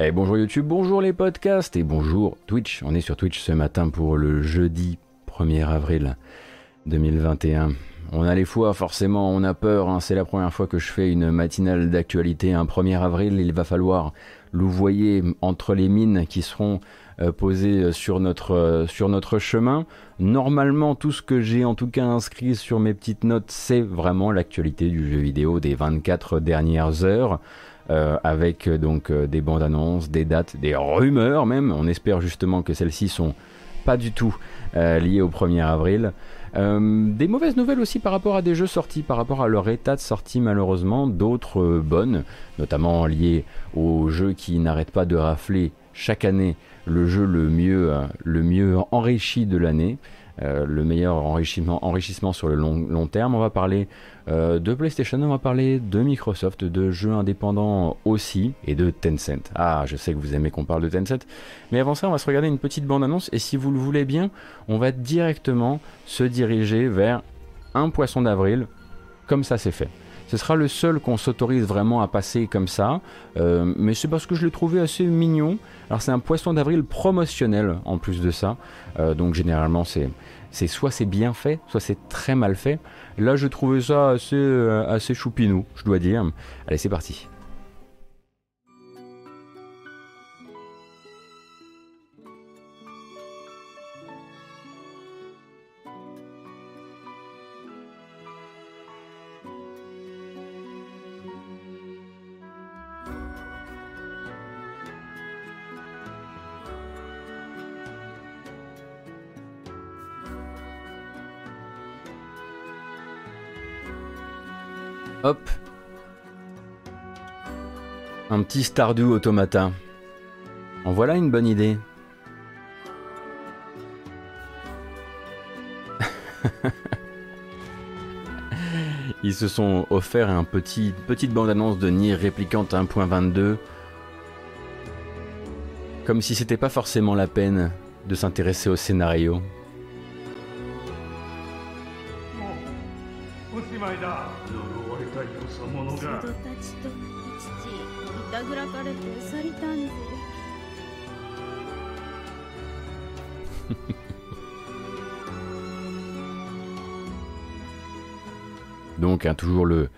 Et bonjour YouTube, bonjour les podcasts et bonjour Twitch. On est sur Twitch ce matin pour le jeudi 1er avril 2021. On a les fois, forcément, on a peur. hein. C'est la première fois que je fais une matinale d'actualité. Un 1er avril, il va falloir louvoyer entre les mines qui seront euh, posées sur notre, euh, sur notre chemin. Normalement, tout ce que j'ai en tout cas inscrit sur mes petites notes, c'est vraiment l'actualité du jeu vidéo des 24 dernières heures. Euh, avec euh, donc euh, des bandes annonces, des dates, des rumeurs même. On espère justement que celles-ci sont pas du tout liées au 1er avril. Des mauvaises nouvelles aussi par rapport à des jeux sortis, par rapport à leur état de sortie malheureusement, d'autres bonnes, notamment liées aux jeux qui n'arrêtent pas de rafler chaque année le jeu le mieux, le mieux enrichi de l'année. Euh, le meilleur enrichissement, sur le long, long terme. On va parler euh, de PlayStation, on va parler de Microsoft, de jeux indépendants aussi, et de Tencent. Ah, je sais que vous aimez qu'on parle de Tencent. Mais avant ça, on va se regarder une petite bande-annonce, et si vous le voulez bien, on va directement se diriger vers un poisson d'avril, comme ça c'est fait. Ce sera le seul qu'on s'autorise vraiment à passer comme ça, euh, mais c'est parce que je l'ai trouvé assez mignon. Alors c'est un poisson d'avril promotionnel en plus de ça, Euh, donc généralement c'est c'est soit c'est bien fait, soit c'est très mal fait. Là je trouvais ça assez euh, assez choupinou, je dois dire. Allez c'est parti. Un petit Stardew Automata. En voilà une bonne idée. Ils se sont offerts un petit petite bande-annonce de Nier Replicant 1.22. Comme si c'était pas forcément la peine de s'intéresser au scénario. Donc hein, toujours le,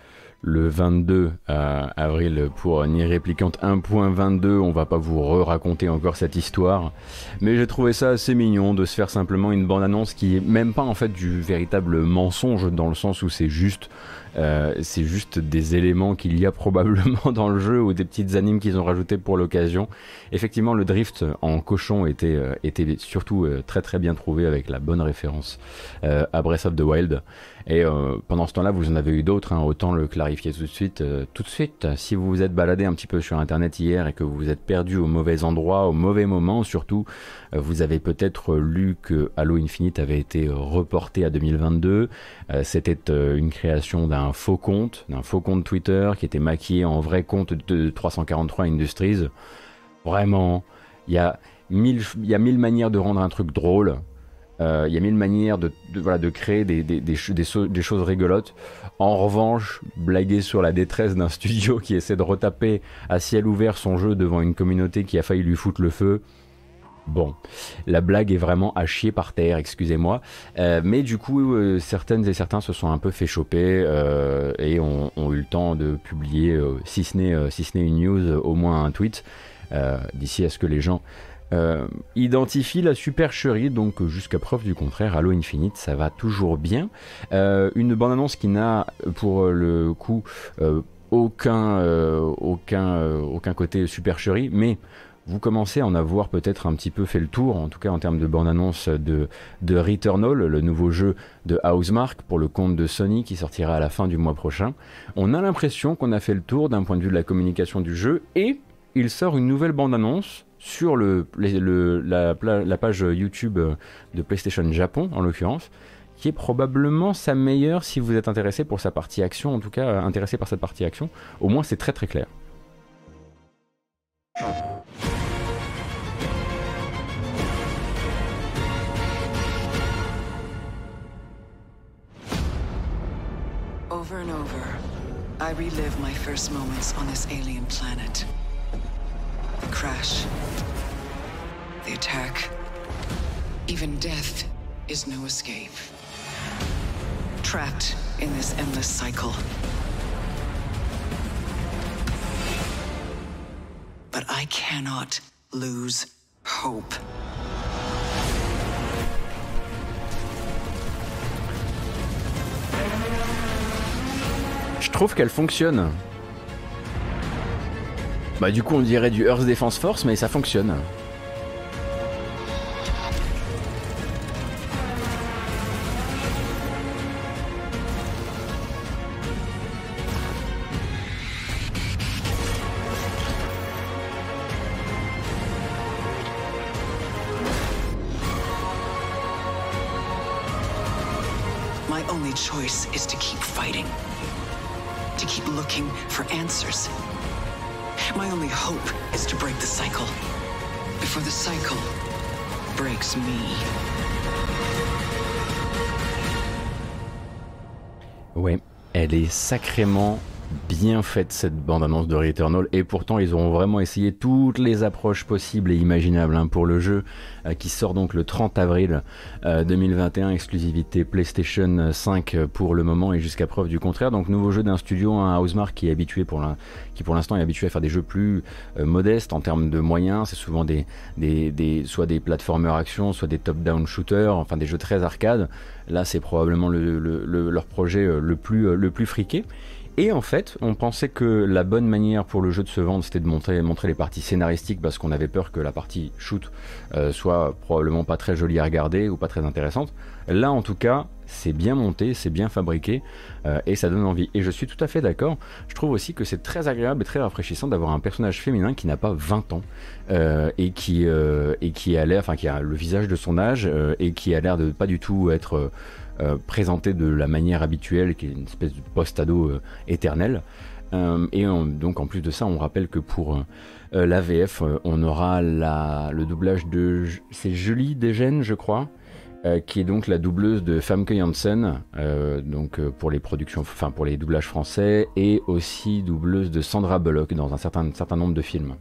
le 22 euh, avril pour Replicant 1.22. On va pas vous re-raconter encore cette histoire. Mais j'ai trouvé ça assez mignon de se faire simplement une bande-annonce qui est même pas en fait du véritable mensonge dans le sens où c'est juste euh, c'est juste des éléments qu'il y a probablement dans le jeu ou des petites animes qu'ils ont rajoutées pour l'occasion. Effectivement, le drift en cochon était, euh, était surtout très très bien trouvé avec la bonne référence à Breath of the Wild. Et euh, pendant ce temps-là, vous en avez eu d'autres, hein, autant le clarifier tout de suite. Euh, tout de suite, si vous vous êtes baladé un petit peu sur Internet hier et que vous vous êtes perdu au mauvais endroit, au mauvais moment surtout, euh, vous avez peut-être lu que Halo Infinite avait été reporté à 2022. Euh, C'était une création d'un faux compte, d'un faux compte Twitter qui était maquillé en vrai compte de 343 Industries. Vraiment, il y a mille manières de rendre un truc drôle. Euh, Il y a mille manières de, créer des, choses rigolotes. En revanche, blaguer sur la détresse d'un studio qui essaie de retaper à ciel ouvert son jeu devant une communauté qui a failli lui foutre le feu. Bon, la blague est vraiment à chier par terre, excusez-moi. Euh, mais du coup, euh, certaines et certains se sont un peu fait choper et ont, eu le temps de publier, si ce n'est une news, au moins un tweet, d'ici à ce que les gens euh, identifient la supercherie. Donc, jusqu'à preuve du contraire, Halo Infinite, ça va toujours bien. Euh, une bande-annonce qui n'a, pour le coup, euh, aucun, aucun, aucun côté supercherie, mais vous commencez à en avoir peut-être un petit peu fait le tour, en tout cas en termes de bande-annonce de, de Returnal, le nouveau jeu de Housemark pour le compte de Sony qui sortira à la fin du mois prochain. On a l'impression qu'on a fait le tour d'un point de vue de la communication du jeu et il sort une nouvelle bande-annonce sur le, la, page YouTube de PlayStation Japon en l'occurrence, qui est probablement sa meilleure si vous êtes intéressé pour sa partie action, en tout cas euh, intéressé par cette partie action. Au moins c'est très très clair. The crash. The attack. Even death is no escape. Trapped in this endless cycle. But I cannot lose hope. Je trouve qu'elle fonctionne. Bah du coup on dirait du Earth Defense Force mais ça fonctionne. Elle est sacrément bien faite cette bande-annonce de Returnal et pourtant ils ont vraiment essayé toutes les approches possibles et imaginables hein, pour le jeu euh, qui sort donc le 30 avril euh, 2021 exclusivité PlayStation 5 pour le moment et jusqu'à preuve du contraire. Donc nouveau jeu d'un studio un Housemark qui est habitué pour pour l'instant est habitué à faire des jeux plus euh, modestes en termes de moyens. C'est souvent des, soit des platformers action soit des top-down shooters enfin des jeux très arcade là c'est probablement le, le- le- leur projet euh, euh, le plus friqué et en fait, on pensait que la bonne manière pour le jeu de se vendre, c'était de montrer, les parties scénaristiques parce qu'on avait peur que la partie shoot euh, soit probablement pas très jolie à regarder ou pas très intéressante. Là, en tout cas, c'est bien monté, c'est bien fabriqué euh, et ça donne envie. Et je suis tout à fait d'accord. Je trouve aussi que c'est très agréable et très rafraîchissant d'avoir un personnage féminin qui n'a pas 20 ans euh, et qui et qui a l'air, enfin qui a le visage de son âge et qui a l'air de pas du tout être euh, présenté de la manière habituelle, qui est une espèce de post-ado euh, éternel. Euh, et on- donc en plus de ça, on rappelle que pour la VF, on aura la, le doublage de... C'est Julie Desgènes, je crois, qui est donc la doubleuse de Famke Janssen, donc pour les productions, enfin pour les doublages français, et aussi doubleuse de Sandra Bullock dans un certain, certain nombre de films.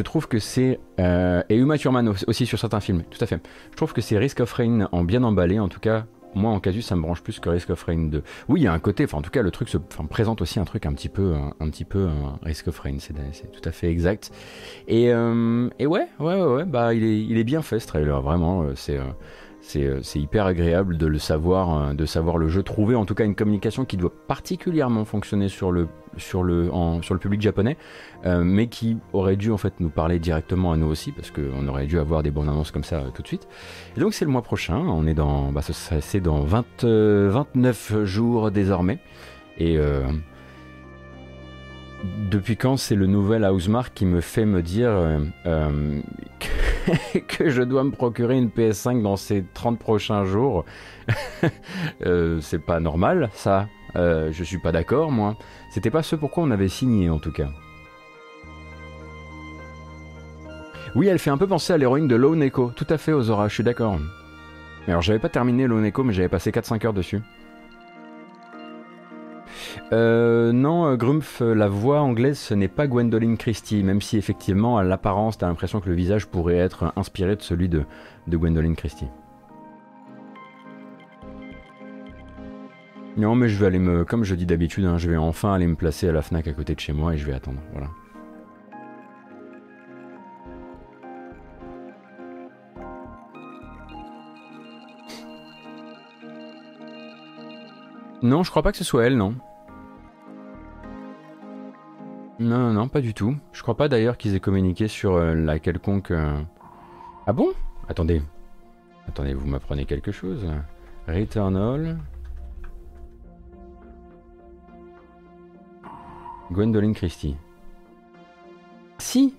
Je trouve que c'est euh, et Uma Thurman au- aussi sur certains films, tout à fait. Je trouve que c'est Risk of Rain en bien emballé, en tout cas. Moi, en casu, ça me branche plus que Risk of Rain 2. Oui, il y a un côté, enfin, en tout cas, le truc se présente aussi un truc un petit peu, un, petit peu un Risk of Rain, c'est tout à fait exact. Et, euh, et ouais, ouais, ouais, bah, il est, il est bien fait ce trailer, vraiment, euh, c'est. euh, c'est euh, c'est hyper agréable de le savoir, euh, de savoir le jeu, trouver en tout cas une communication qui doit particulièrement fonctionner sur le, public japonais, euh, mais qui aurait dû en fait nous parler directement à nous aussi, parce qu'on aurait dû avoir des bonnes annonces comme ça tout de suite. Et donc c'est le mois prochain, on est dans, bah, c'est dans 20, euh, 29 jours désormais, et depuis quand c'est le nouvel Housemark qui me fait me dire euh, euh, que, je dois me procurer une PS5 dans ces 30 prochains jours? Euh, C'est pas normal, ça. Je suis pas d'accord, moi. C'était pas ce pourquoi on avait signé, en tout cas. Oui, elle fait un peu penser à l'héroïne de Lone Echo. Tout à fait, Ozora, je suis d'accord. Alors, j'avais pas terminé Lone Echo, mais j'avais passé 4-5 heures dessus. Euh, non, euh, Grumpf, euh, la voix anglaise, ce n'est pas Gwendoline Christie, même si effectivement, à l'apparence, t'as l'impression que le visage pourrait être inspiré de celui de, Gwendoline Christie. Non, mais je vais aller me, comme je dis d'habitude, hein, je vais enfin aller me placer à la Fnac à côté de chez moi et je vais attendre. Voilà. Non, je crois pas que ce soit elle, non. Non, non, pas du tout. Je crois pas d'ailleurs qu'ils aient communiqué sur euh, la quelconque. euh, Ah bon? Attendez. Attendez, vous m'apprenez quelque chose. Returnal. Gwendoline Christie. Si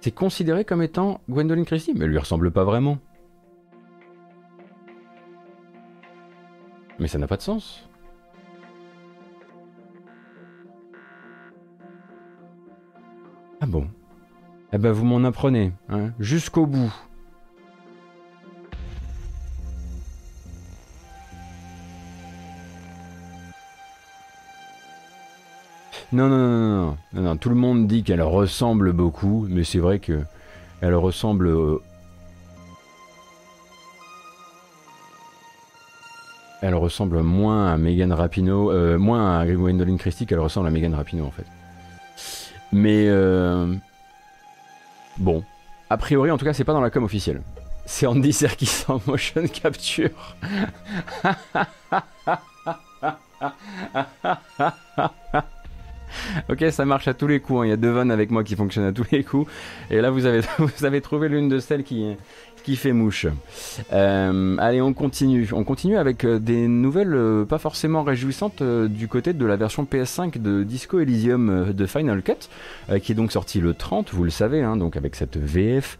C'est considéré comme étant Gwendoline Christie, mais elle lui ressemble pas vraiment. Mais ça n'a pas de sens. bon Eh ben vous m'en apprenez, hein, jusqu'au bout. Non, non, non, non, non, non, tout le monde dit qu'elle ressemble beaucoup, mais c'est vrai que elle ressemble elle ressemble moins à Megan Rapinoe, euh, moins à Gwendoline Christie qu'elle ressemble à Megan Rapinoe en fait. Mais euh, bon, a priori en tout cas c'est pas dans la com officielle. C'est Andy Serkis en motion capture. Ok, ça marche à tous les coups. hein. Il y a deux vannes avec moi qui fonctionnent à tous les coups. Et là, vous avez, vous avez trouvé l'une de celles qui, qui fait mouche. Euh, allez, on continue. On continue avec euh, des nouvelles euh, pas forcément réjouissantes du côté de la version PS5 de Disco Elysium de Final Cut, qui est donc sorti le 30, vous le savez, hein, donc avec cette VF.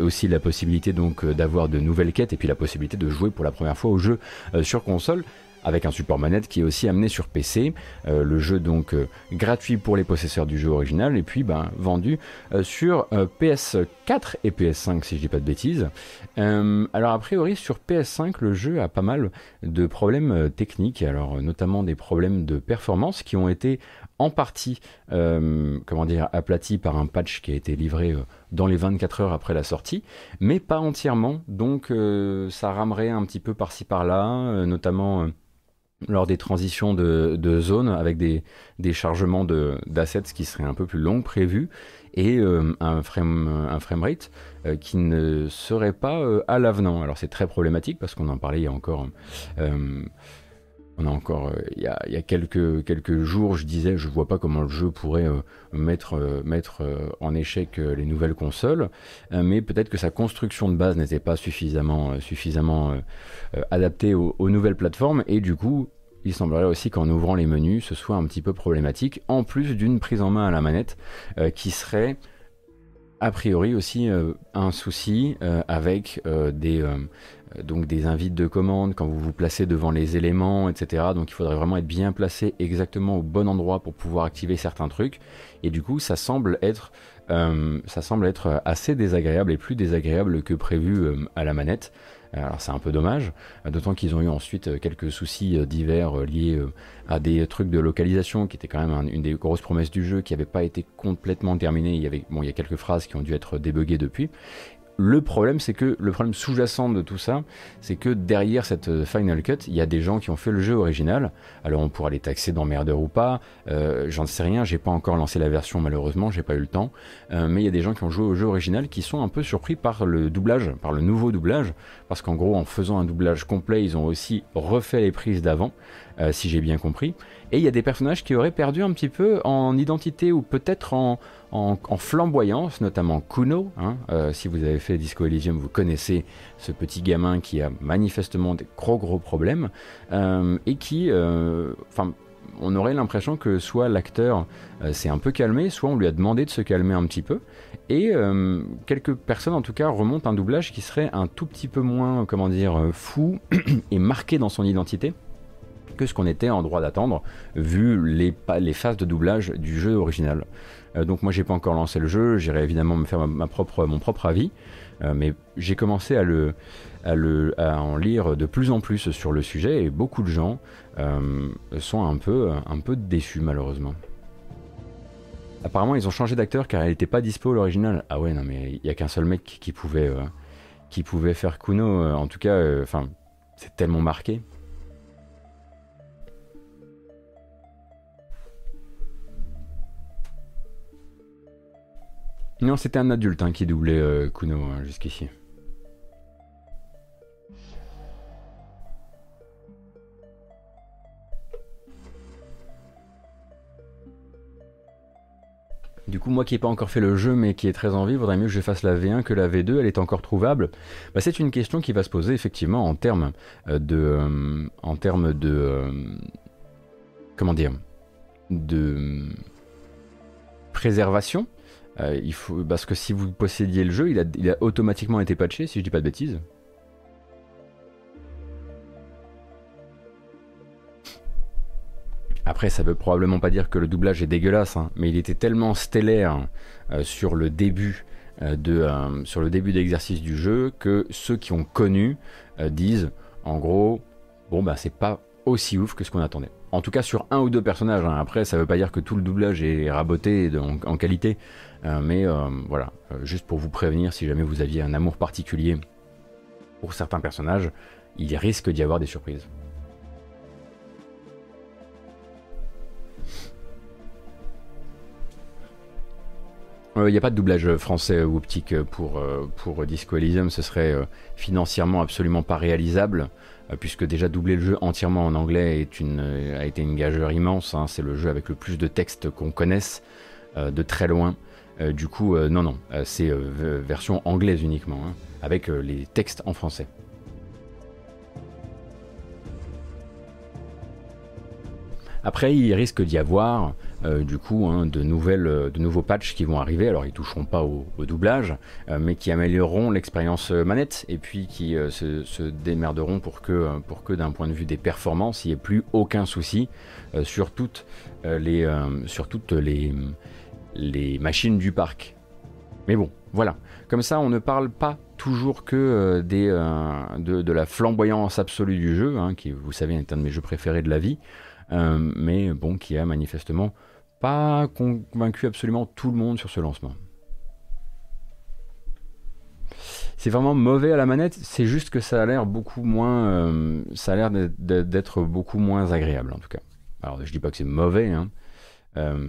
Aussi la possibilité donc d'avoir de nouvelles quêtes et puis la possibilité de jouer pour la première fois au jeu sur console avec un support manette qui est aussi amené sur PC. Euh, le jeu donc euh, gratuit pour les possesseurs du jeu original et puis ben, vendu euh, sur euh, PS4 et PS5 si je dis pas de bêtises. Alors a priori sur PS5 le jeu a pas mal de problèmes techniques, alors notamment des problèmes de performance qui ont été en partie comment dire aplatis par un patch qui a été livré dans les 24 heures après la sortie, mais pas entièrement. Donc ça ramerait un petit peu par-ci par-là, notamment lors des transitions de, de zone avec des, des chargements de- d'assets qui seraient un peu plus longs que prévu et euh, un, frame, framerate euh, qui ne serait pas euh, à l'avenant. Alors c'est très problématique parce qu'on en parlait il y a encore... on a encore, il y, a, quelques, jours, je disais, je vois pas comment le jeu pourrait mettre, en échec les nouvelles consoles, mais peut-être que sa construction de base n'était pas suffisamment, adaptée aux nouvelles plateformes, et du coup, il semblerait aussi qu'en ouvrant les menus, ce soit un petit peu problématique, en plus d'une prise en main à la manette euh, qui serait a priori aussi euh, un souci euh, avec des, donc des invites de commande quand vous vous placez devant les éléments, etc. Donc il faudrait vraiment être bien placé exactement au bon endroit pour pouvoir activer certains trucs. Et du coup, ça semble être, assez désagréable et plus désagréable que prévu à la manette. Alors c'est un peu dommage, euh, d'autant qu'ils ont eu ensuite euh, quelques soucis euh, divers liés à des trucs de localisation qui était quand même un- une des grosses promesses du jeu qui n'avait pas été complètement terminée. Il y avait, bon, il y a quelques phrases qui ont dû être débuggées depuis. Le problème, c'est que le problème sous-jacent de tout ça, c'est que derrière cette euh, Final Cut, il y a des gens qui ont fait le jeu original. Alors on pourra les taxer d'emmerdeurs ou pas, euh, j'en sais rien, j'ai pas encore lancé la version malheureusement, j'ai pas eu le temps. Euh, mais il y a des gens qui ont joué au jeu original qui sont un peu surpris par le doublage, par le nouveau doublage, parce qu'en gros en faisant un doublage complet, ils ont aussi refait les prises d'avant, si j'ai bien compris. Et il y a des personnages qui auraient perdu un petit peu en identité ou peut-être en, en, flamboyance, notamment Kuno. hein. Euh, si vous avez fait Disco Elysium, vous connaissez ce petit gamin qui a manifestement des gros gros problèmes euh, et qui, euh, enfin, on aurait l'impression que soit l'acteur s'est un peu calmé, soit on lui a demandé de se calmer un petit peu. Et quelques personnes, en tout cas, remontent un doublage qui serait un tout petit peu moins, comment dire, fou et marqué dans son identité que ce qu'on était en droit d'attendre, vu les, phases de doublage du jeu original. Euh, donc moi j'ai pas encore lancé le jeu, j'irai évidemment me faire ma, propre, mon propre avis, euh, mais j'ai commencé à, le, à, à en lire de plus en plus sur le sujet et beaucoup de gens euh, sont un peu, un peu déçus malheureusement. Apparemment ils ont changé d'acteur car elle n'était pas dispo l'original. Ah ouais non mais il y a qu'un seul mec qui pouvait, qui pouvait faire Kuno, en tout cas, enfin c'est tellement marqué. Non, c'était un adulte hein, qui doublait euh, Kuno hein, jusqu'ici. Du coup, moi qui n'ai pas encore fait le jeu mais qui est très envie, vaudrait mieux que je fasse la V1 que la V2, elle est encore trouvable. Bah, c'est une question qui va se poser effectivement en termes euh, de, euh, en termes de, comment dire, de préservation. Euh, il parce que si vous possédiez le jeu, il a, automatiquement été patché, si je dis pas de bêtises. Après, ça veut probablement pas dire que le doublage est dégueulasse, hein, mais il était tellement stellaire euh, sur le début euh, de, euh, sur le début d'exercice du jeu que ceux qui ont connu euh, disent, en gros, bon bah c'est pas aussi ouf que ce qu'on attendait. En tout cas sur un ou deux personnages. hein. Après, ça veut pas dire que tout le doublage est raboté en, qualité, Euh, mais euh, voilà, Euh, juste pour vous prévenir, si jamais vous aviez un amour particulier pour certains personnages, il risque d'y avoir des surprises. Il n'y a pas de doublage français ou optique pour, pour Disco Elysium, ce serait financièrement absolument pas réalisable, puisque déjà doubler le jeu entièrement en anglais euh, a été une gageure immense, hein. c'est le jeu avec le plus de textes qu'on connaisse, euh, de très loin. Euh, du coup, euh, non, non, euh, c'est euh, version anglaise uniquement, hein, avec euh, les textes en français. Après, il risque d'y avoir euh, du coup hein, de, nouvelles, euh, de nouveaux patchs qui vont arriver. Alors, ils toucheront pas au, doublage, euh, mais qui amélioreront l'expérience manette et puis qui se, démerderont pour que, pour que d'un point de vue des performances, il n'y ait plus aucun souci sur toutes les, sur toutes les, les machines du parc. Mais bon, voilà. Comme ça, on ne parle pas toujours que des, de, la flamboyance absolue du jeu, hein, qui, vous savez, est un de mes jeux préférés de la vie, mais bon, qui a manifestement pas convaincu absolument tout le monde sur ce lancement. C'est vraiment mauvais à la manette, c'est juste que ça a l'air beaucoup moins, euh, ça a l'air d'être- beaucoup moins agréable en tout cas. Alors je dis pas que c'est mauvais, hein. Euh,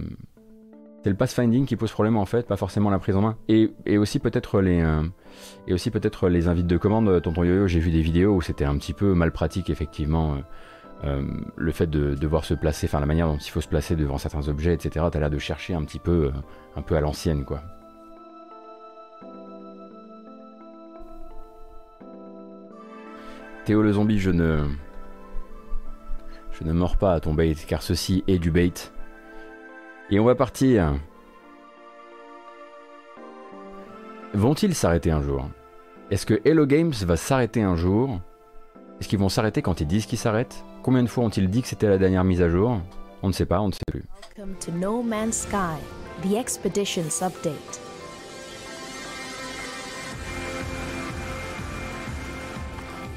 c'est le pathfinding qui pose problème en fait, pas forcément la prise en main. Et, aussi peut-être les euh, et aussi peut-être les invites de commande. Tonton Yo-Yo, j'ai vu des vidéos où c'était un petit peu mal pratique effectivement. Euh, le fait de devoir se placer, enfin la manière dont il faut se placer devant certains objets, etc. T'as l'air de chercher un petit peu, euh, un peu à l'ancienne quoi. Théo le zombie, je ne, je ne mords pas à ton bait, car ceci est du bait. Et on va partir. Vont-ils s'arrêter un jour? Est-ce que Hello Games va s'arrêter un jour? Est-ce qu'ils vont s'arrêter quand ils disent qu'ils s'arrêtent? Combien de fois ont-ils dit que c'était la dernière mise à jour? On ne sait pas, on ne sait plus. Welcome to No Man's Sky, the Expeditions Update.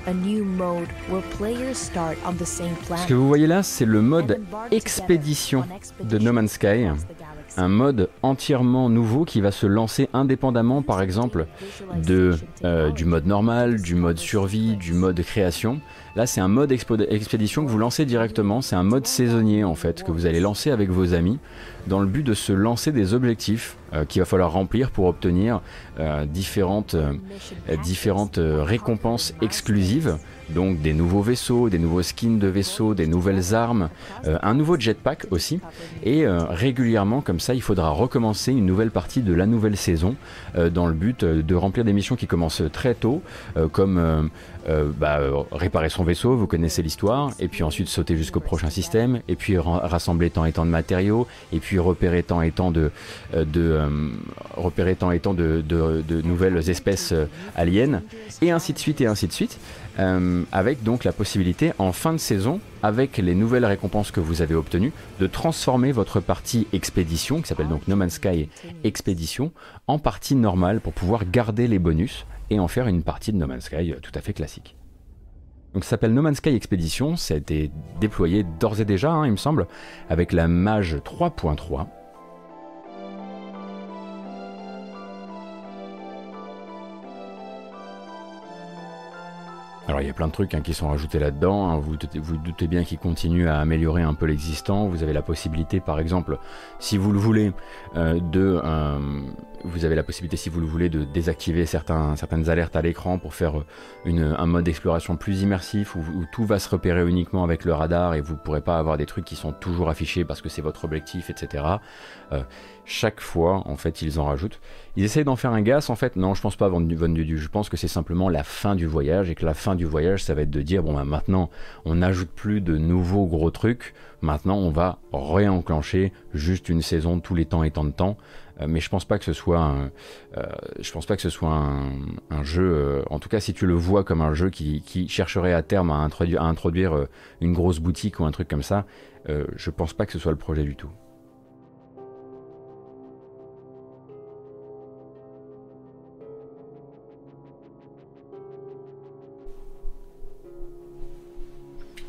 A new mode where players start on the same Ce que vous voyez là, c'est le mode expédition de No Man's Sky. Un mode entièrement nouveau qui va se lancer indépendamment, par exemple, euh, du mode normal, du mode survie, du mode création. Là, c'est un mode expédition que vous lancez directement. C'est un mode saisonnier, en fait, que vous allez lancer avec vos amis dans le but de se lancer des objectifs euh, qu'il va falloir remplir pour obtenir euh, différentes, récompenses exclusives. Donc des nouveaux vaisseaux, des nouveaux skins de vaisseaux, des nouvelles armes, euh, un nouveau jetpack aussi. Et euh, régulièrement, comme ça, il faudra recommencer une nouvelle partie de la nouvelle saison euh, dans le but de remplir des missions qui commencent très tôt, comme bah, réparer son vaisseau, vous connaissez l'histoire, et puis ensuite sauter jusqu'au prochain système, et puis ra- rassembler tant et tant de matériaux, et puis repérer tant et tant de, repérer tant et tant de, nouvelles espèces aliens, et ainsi de suite et ainsi de suite. Euh, avec donc la possibilité en fin de saison, avec les nouvelles récompenses que vous avez obtenues, de transformer votre partie expédition, qui s'appelle donc No Man's Sky Expédition, en partie normale pour pouvoir garder les bonus et en faire une partie de No Man's Sky euh, tout à fait classique. Donc ça s'appelle No Man's Sky Expedition, ça a été déployé d'ores et déjà, hein, il me semble, avec la Mage 3.3. Alors il y a plein de trucs hein, qui sont rajoutés là-dedans. hein. Vous, doutez- bien qu'ils continuent à améliorer un peu l'existant. Vous avez la possibilité, par exemple, si vous le voulez, euh, de, euh, vous avez la possibilité, si vous le voulez, de désactiver certaines alertes à l'écran pour faire une- un mode d'exploration plus immersif où, tout va se repérer uniquement avec le radar et vous ne pourrez pas avoir des trucs qui sont toujours affichés parce que c'est votre objectif, etc. Euh, chaque fois, en fait, ils en rajoutent. Ils essayent d'en faire un gas, en fait. Non, je pense pas, Von Von Dudu. Je pense que c'est simplement la fin du voyage et que la fin du voyage, ça va être de dire bon, bah, maintenant, on n'ajoute plus de nouveaux gros trucs. Maintenant, on va réenclencher juste une saison tous les temps et tant de temps. Euh, mais je pense pas que ce soit euh, je pense pas que ce soit un, un jeu. euh, en tout cas, si tu le vois comme un jeu qui, qui chercherait à terme à introduire, à introduire euh, une grosse boutique ou un truc comme ça, euh, je pense pas que ce soit le projet du tout.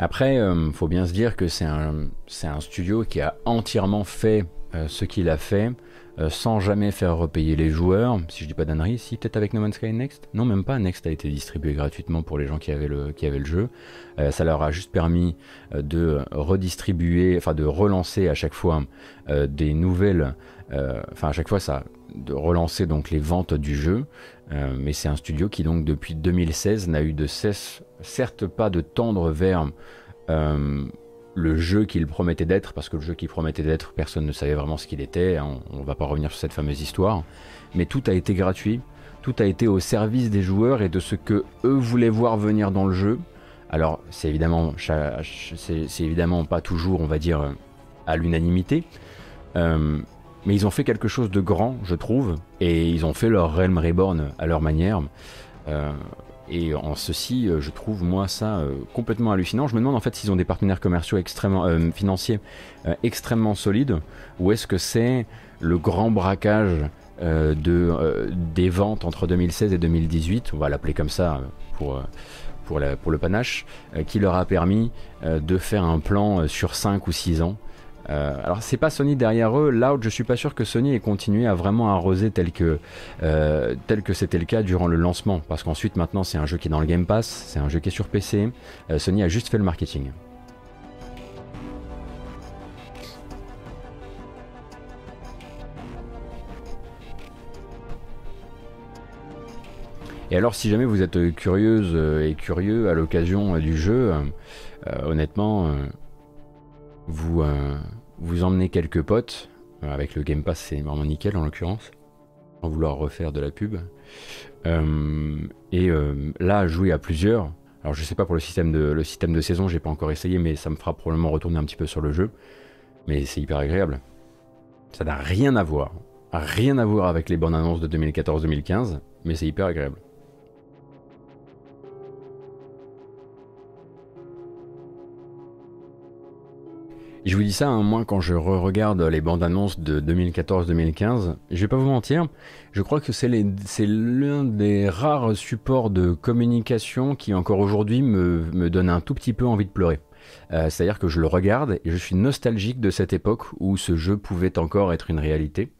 Après, il faut bien se dire que c'est un, studio qui a entièrement fait ce qu'il a fait euh, sans jamais faire repayer les joueurs. Si je dis pas d'annerie, si peut-être avec No Man's Sky Next? Non, même pas. Next a été distribué gratuitement pour les gens qui avaient le, jeu. Euh, ça leur a juste permis euh, de redistribuer, enfin de relancer à chaque fois des nouvelles. Enfin, à chaque fois, ça de relancer donc les ventes du jeu. mais c'est un studio qui donc depuis 2016 n'a eu de cesse, certes pas de tendre vers le jeu qu'il promettait d'être, parce que le jeu qu'il promettait d'être, personne ne savait vraiment ce qu'il était, hein, on ne va pas revenir sur cette fameuse histoire, mais tout a été gratuit, tout a été au service des joueurs et de ce que eux voulaient voir venir dans le jeu. Alors c'est évidemment, c'est évidemment pas toujours, on va dire, à l'unanimité, euh, mais ils ont fait quelque chose de grand, je trouve, et ils ont fait leur Realm Reborn à leur manière. Euh, et en ceci, euh, je trouve moi ça euh, complètement hallucinant. Je me demande en fait s'ils ont des partenaires commerciaux extrêmement euh, financiers extrêmement solides, ou est-ce que c'est le grand braquage de, des ventes entre 2016 et 2018, on va l'appeler comme ça pour, pour, pour le panache, qui leur a permis de faire un plan sur 5 ou 6 ans euh, alors c'est pas Sony derrière eux, là je suis pas sûr que Sony ait continué à vraiment arroser tel que euh, que c'était le cas durant le lancement, parce qu'ensuite maintenant c'est un jeu qui est dans le Game Pass, c'est un jeu qui est sur PC, euh, Sony a juste fait le marketing. Et alors si jamais vous êtes curieuse et curieux à l'occasion du jeu, honnêtement, vous, vous emmenez quelques potes, euh, avec le Game Pass c'est vraiment nickel en l'occurrence, sans vouloir refaire de la pub. Euh, et euh, là, jouer à plusieurs, alors je sais pas pour le système de, le système de saison, j'ai pas encore essayé, mais ça me fera probablement retourner un petit peu sur le jeu. Mais c'est hyper agréable. Ça n'a rien à voir, rien à voir avec les bonnes annonces de 2014-2015, mais c'est hyper agréable. Je vous dis ça, hein, moi, quand je re-regarde les bandes annonces de 2014-2015, je vais pas vous mentir, je crois que c'est l'un des rares supports de communication qui, encore aujourd'hui, me, me donne un tout petit peu envie de pleurer. Euh, c'est-à-dire que je le regarde et je suis nostalgique de cette époque où ce jeu pouvait encore être une réalité.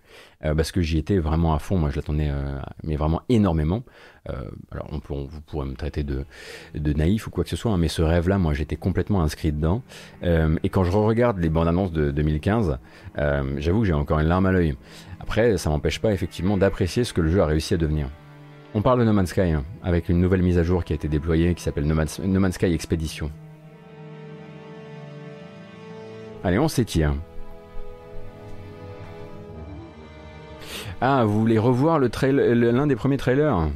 Euh, parce que j'y étais vraiment à fond. Moi, je l'attendais, euh, mais vraiment énormément. Euh, alors, on peut, vous pourrez me traiter de, naïf ou quoi que ce soit, hein, mais ce rêve-là, moi, j'étais complètement inscrit dedans. et quand je regarde les bandes annonces de 2015, j'avoue que j'ai encore une larme à l'œil. Après, ça m'empêche pas effectivement d'apprécier ce que le jeu a réussi à devenir. On parle de No Man's Sky, hein, avec une nouvelle mise à jour qui a été déployée qui s'appelle no, no Man's, Sky Expedition. Allez, on s'étire. Ah, vous voulez revoir l'un des premiers trailers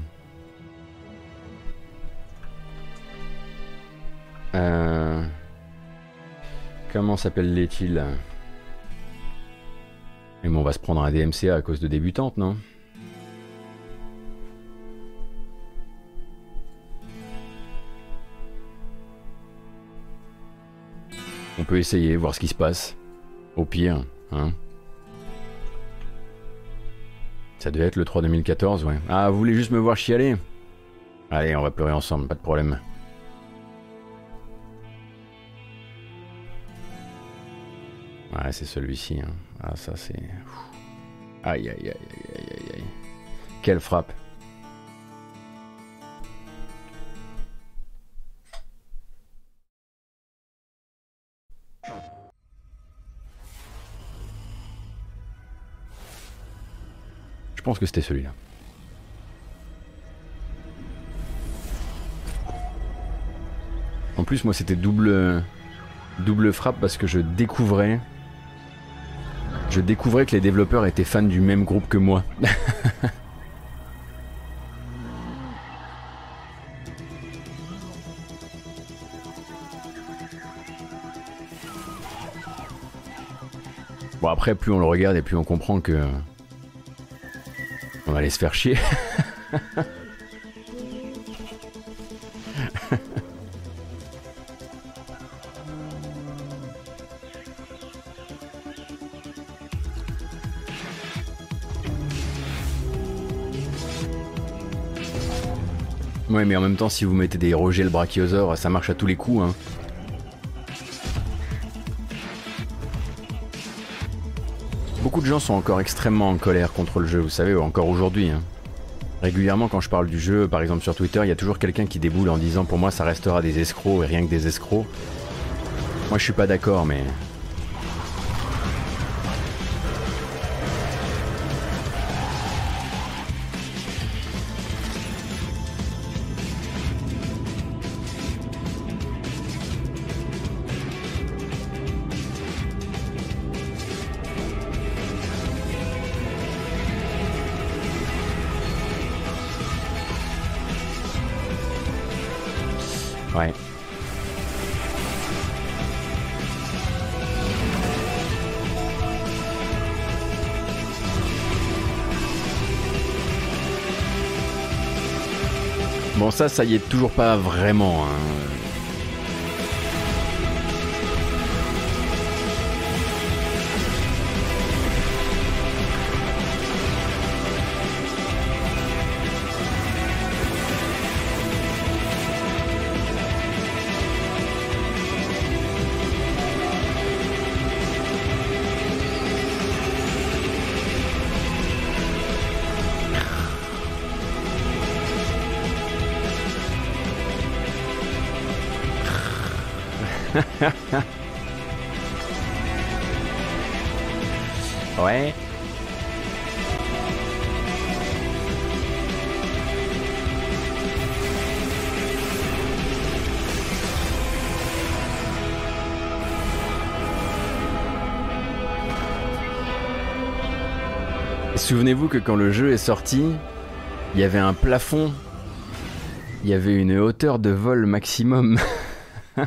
euh... Comment s'appelle-t-il? Mais on va se prendre un DMCA à cause de débutante, non? On peut essayer, voir ce qui se passe. Au pire, hein. Ça devait être le 3 2014, ouais. Ah, vous voulez juste me voir chialer? Allez, on va pleurer ensemble, pas de problème. Ouais, c'est celui-ci. Hein. Ah, ça c'est... Aïe, aïe, aïe, aïe, aïe, aïe. Quelle frappe pense que c'était celui-là. En plus, moi, c'était double, double frappe parce que je découvrais, je découvrais que les développeurs étaient fans du même groupe que moi. bon après, plus on le regarde et plus on comprend que on va aller se faire chier. Ouais, mais en même temps, si vous mettez des Roger le brachiosaure, ça marche à tous les coups. Hein. Beaucoup de gens sont encore extrêmement en colère contre le jeu, vous savez, encore aujourd'hui. hein. Régulièrement, quand je parle du jeu, par exemple sur Twitter, il y a toujours quelqu'un qui déboule en disant pour moi ça restera des escrocs et rien que des escrocs. Moi je suis pas d'accord, mais. Bon ça, ça y est toujours pas vraiment. hein. Souvenez-vous que quand le jeu est sorti, il y avait un plafond, il y avait une hauteur de vol maximum.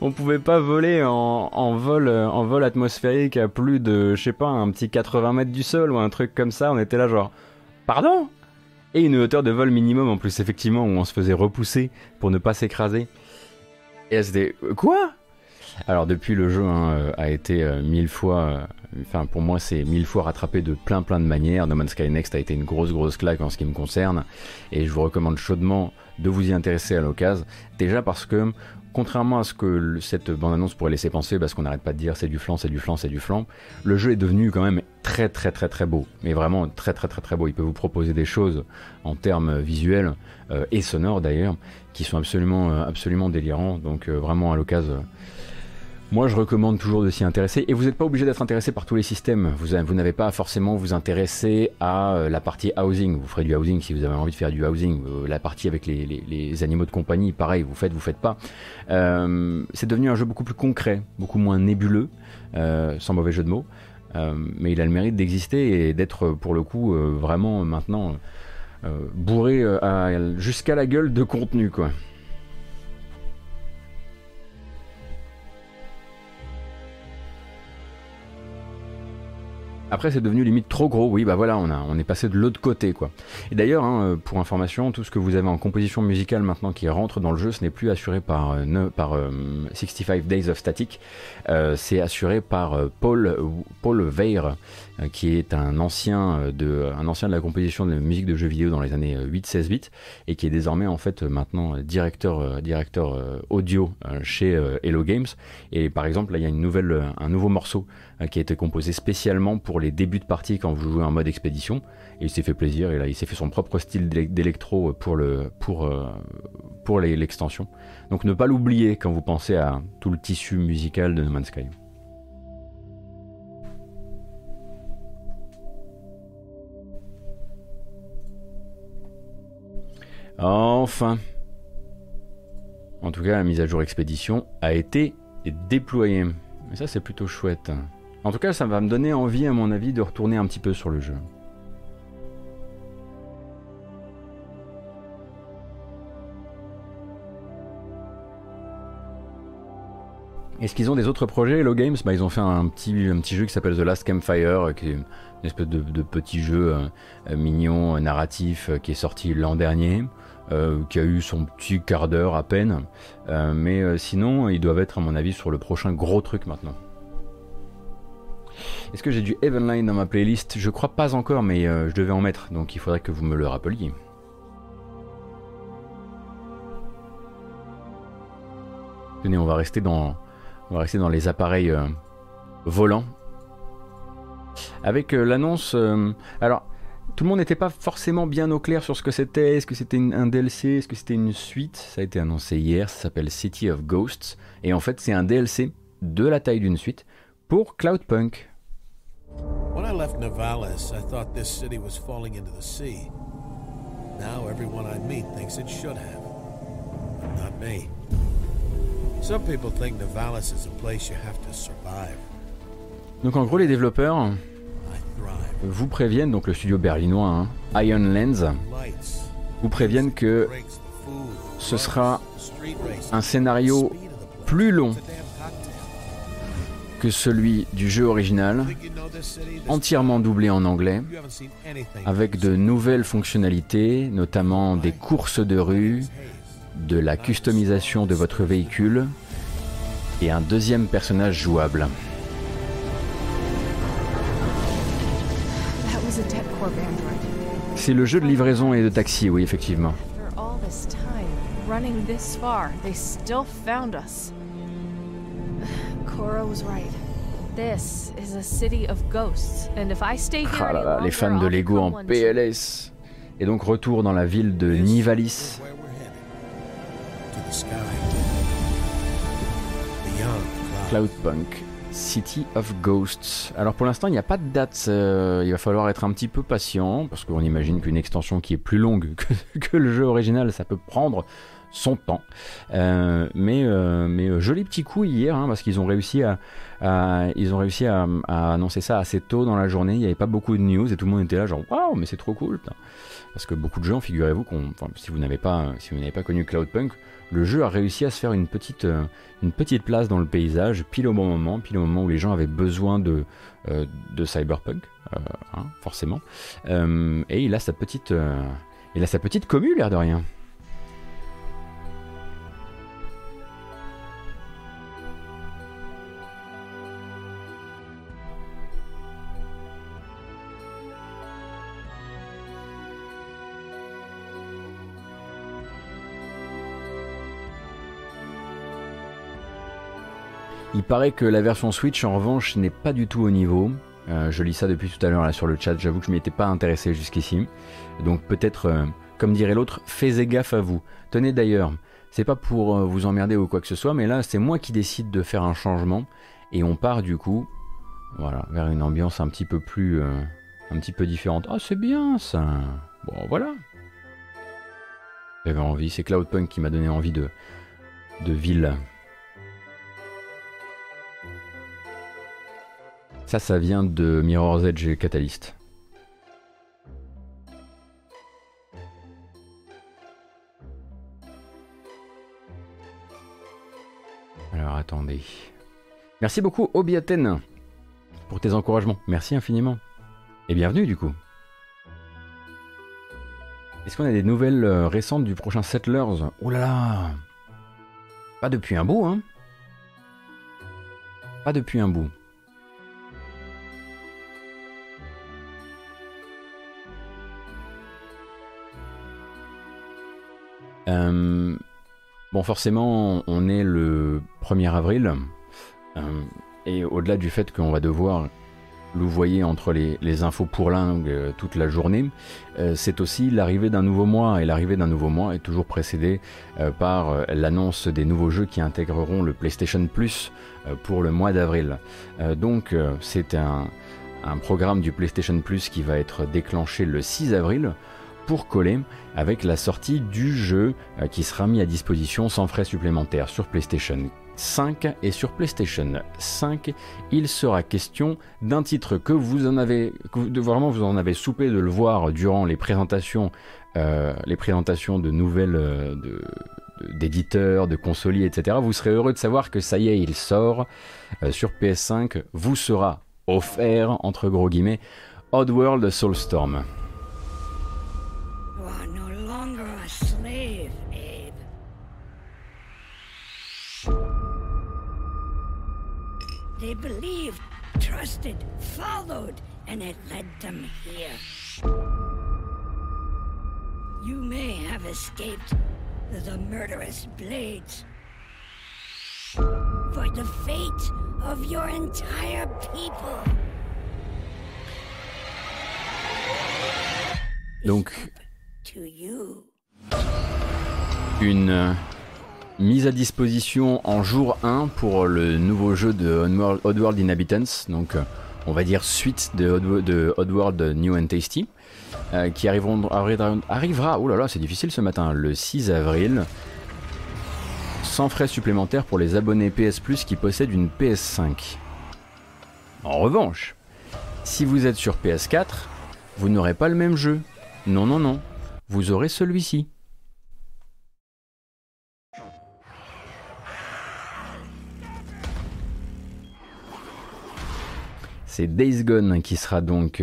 On pouvait pas voler en, vol, en vol atmosphérique à plus de, je sais pas, un petit 80 mètres du sol ou un truc comme ça. On était là genre, pardon? Et une hauteur de vol minimum en plus, effectivement, où on se faisait repousser pour ne pas s'écraser. Et là, c'était, quoi? Alors depuis, le jeu hein, euh, a été euh, mille fois, euh, enfin pour moi c'est mille fois rattrapé de plein plein de manières. No Man's Sky Next a été une grosse grosse claque en ce qui me concerne. Et je vous recommande chaudement de vous y intéresser à l'occasion. Déjà parce que contrairement à ce que cette bande-annonce pourrait laisser penser, parce qu'on n'arrête pas de dire c'est du flan, c'est du flan, c'est du flan, le jeu est devenu quand même très très très très beau. Mais vraiment très très très très beau. Il peut vous proposer des choses en termes visuels et sonores d'ailleurs, qui sont absolument absolument délirants. Donc vraiment à l'occasion. Moi, je recommande toujours de s'y intéresser. Et vous n'êtes pas obligé d'être intéressé par tous les systèmes. Vous, avez- vous n'avez pas forcément vous intéresser à euh, la partie housing. Vous ferez du housing si vous avez envie de faire du housing. Euh, la partie avec les, animaux de compagnie, pareil, vous faites, vous faites pas. Euh, c'est devenu un jeu beaucoup plus concret, beaucoup moins nébuleux, sans mauvais jeu de mots. Mais il a le mérite d'exister et d'être pour le coup vraiment maintenant bourré jusqu'à la gueule de contenu quoi. Après, c'est devenu limite trop gros. Oui, bah voilà, on, a, on est passé de l'autre côté, quoi. Et d'ailleurs, hein, pour information, tout ce que vous avez en composition musicale maintenant qui rentre dans le jeu, ce n'est plus assuré par, euh, ne- par euh, 65 Days of Static. Euh, c'est assuré par euh, Paul, Paul euh, qui est un ancien, euh, de, un ancien de la composition de musique de jeux vidéo dans les années 8-16 bits et qui est désormais en fait euh, maintenant euh, directeur, euh, directeur euh, audio euh, chez euh, Hello Games. Et par exemple, là, il y a une nouvelle, euh, un nouveau morceau euh, qui a été composé spécialement pour les débuts de partie quand vous jouez en mode expédition. Et il s'est fait plaisir et là, il s'est fait son propre style d'é- d'électro euh, pour le, pour, euh, pour l'extension. Donc ne pas l'oublier quand vous pensez à tout le tissu musical de No Man's Sky. Enfin. En tout cas, la mise à jour expédition a été déployée. Et ça, c'est plutôt chouette. En tout cas, ça va me donner envie, à mon avis, de retourner un petit peu sur le jeu. Est-ce qu'ils ont des autres projets, Hello Games? Bah, Ils ont fait un petit, un petit jeu qui s'appelle The Last Campfire, qui est une espèce de, petit jeu euh, mignon, euh, narratif, euh, qui est sorti l'an dernier, qui a eu son petit quart d'heure à peine. Euh, mais euh, sinon, ils doivent être, à mon avis, sur le prochain gros truc maintenant. Est-ce que j'ai du Heavenline dans ma playlist? Je crois pas encore, mais euh, je devais en mettre, donc il faudrait que vous me le rappeliez. Tenez, on va rester dans, on va rester dans les appareils euh, volants. avec euh, l'annonce. euh, alors, tout le monde n'était pas forcément bien au clair sur ce que c'était. Est-ce que c'était un DLC Est-ce que c'était une suite? Ça a été annoncé hier. Ça s'appelle City of Ghosts. Et en fait, c'est un DLC de la taille d'une suite pour Cloudpunk. When I left Navalis, I thought this city was falling into the sea. Now everyone I meet thinks it should have. But not me. Some people think Navalis is a place you have to survive. Donc, en gros, les développeurs. Vous préviennent, donc le studio berlinois, hein, Iron Lens, vous préviennent que ce sera un scénario plus long que celui du jeu original, entièrement doublé en anglais, avec de nouvelles fonctionnalités, notamment des courses de rue, de la customisation de votre véhicule et un deuxième personnage jouable. C'est le jeu de livraison et de taxi, oui, effectivement. After all this time, running this far, they still found us. Cora was right. This is a city of ghosts, and if I stay here Ah là là, les fans de Lego en. PLS. Et donc retour dans la ville de Nivalis. Cloudpunk, City of Ghosts. Alors pour l'instant, il n'y a pas de date. euh, il va falloir être un petit peu patient parce qu'on imagine qu'une extension qui est plus longue que, le jeu original, ça peut prendre son temps. Euh, mais euh, mais joli petit coup hier hein, parce qu'ils ont réussi à, ils ont réussi à, annoncer ça assez tôt dans la journée. Il n'y avait pas beaucoup de news et tout le monde était là genre waouh mais c'est trop cool. Parce que beaucoup de gens, figurez-vous, si vous n'avez pas, si vous n'avez pas connu Cloudpunk, le jeu a réussi à se faire une petite, une petite place dans le paysage, pile au bon moment, pile au moment où les gens avaient besoin de, euh, cyberpunk, euh, hein, forcément. Euh, et il a sa petite, il a sa petite commu, l'air de rien. Il paraît que la version Switch, en revanche, n'est pas du tout au niveau. Euh, je lis ça depuis tout à l'heure sur le chat. J'avoue que je m'y étais pas intéressé jusqu'ici. Donc peut-être, euh, comme dirait l'autre, faites gaffe à vous. Tenez d'ailleurs, c'est pas pour euh, vous emmerder ou quoi que ce soit, mais là c'est moi qui décide de faire un changement et on part du coup, vers une ambiance un petit peu plus, un petit peu différente. Ah c'est bien ça. Bon voilà. J'avais envie. C'est Cloudpunk qui m'a donné envie de, de ville. Ça, ça vient de Mirror's Edge et Catalyst. Alors attendez. Merci beaucoup Obiaten pour tes encouragements. Merci infiniment. Et bienvenue du coup. Est-ce qu'on a des nouvelles euh, récentes du prochain Settlers? Oh là là Pas depuis un bout, hein Pas depuis un bout. Euh, bon, forcément, on est le 1er avril. euh, et au-delà du fait qu'on va devoir louvoyer entre les, infos pourlingues euh, toute la journée, c'est aussi l'arrivée d'un nouveau mois. Et l'arrivée d'un nouveau mois est toujours précédée par l'annonce des nouveaux jeux qui intégreront le PlayStation Plus pour le mois d'avril. Donc, c'est un programme du PlayStation Plus qui va être déclenché le 6 avril pour coller avec la sortie du jeu euh, qui sera mis à disposition sans frais supplémentaires sur PlayStation 5 et sur PlayStation 5. Il sera question d'un titre que vous en avez, que vous- vraiment en avez soupé de le voir durant les présentations, euh, les présentations de nouvelles euh, de- d'éditeurs, de consoliers, etc. Vous serez heureux de savoir que ça y est, il sort sur PS5, vous sera offert entre gros guillemets Oddworld Soulstorm. They believed, trusted, followed, and it led them here. You may have escaped the murderous blades. For the fate of your entire people. Donc, une euh, mise à disposition en jour 1 pour le nouveau jeu de Oddworld, Inhabitants, donc euh, on va dire suite de, Oddwo- de Oddworld New and Tasty, euh, qui arrivera, arrivera, oh là là c'est difficile ce matin, le 6 avril, sans frais supplémentaires pour les abonnés PS Plus qui possèdent une PS5. En revanche, si vous êtes sur PS4, vous n'aurez pas le même jeu. Non, non, non. Vous aurez celui-ci. C'est Days Gone qui sera donc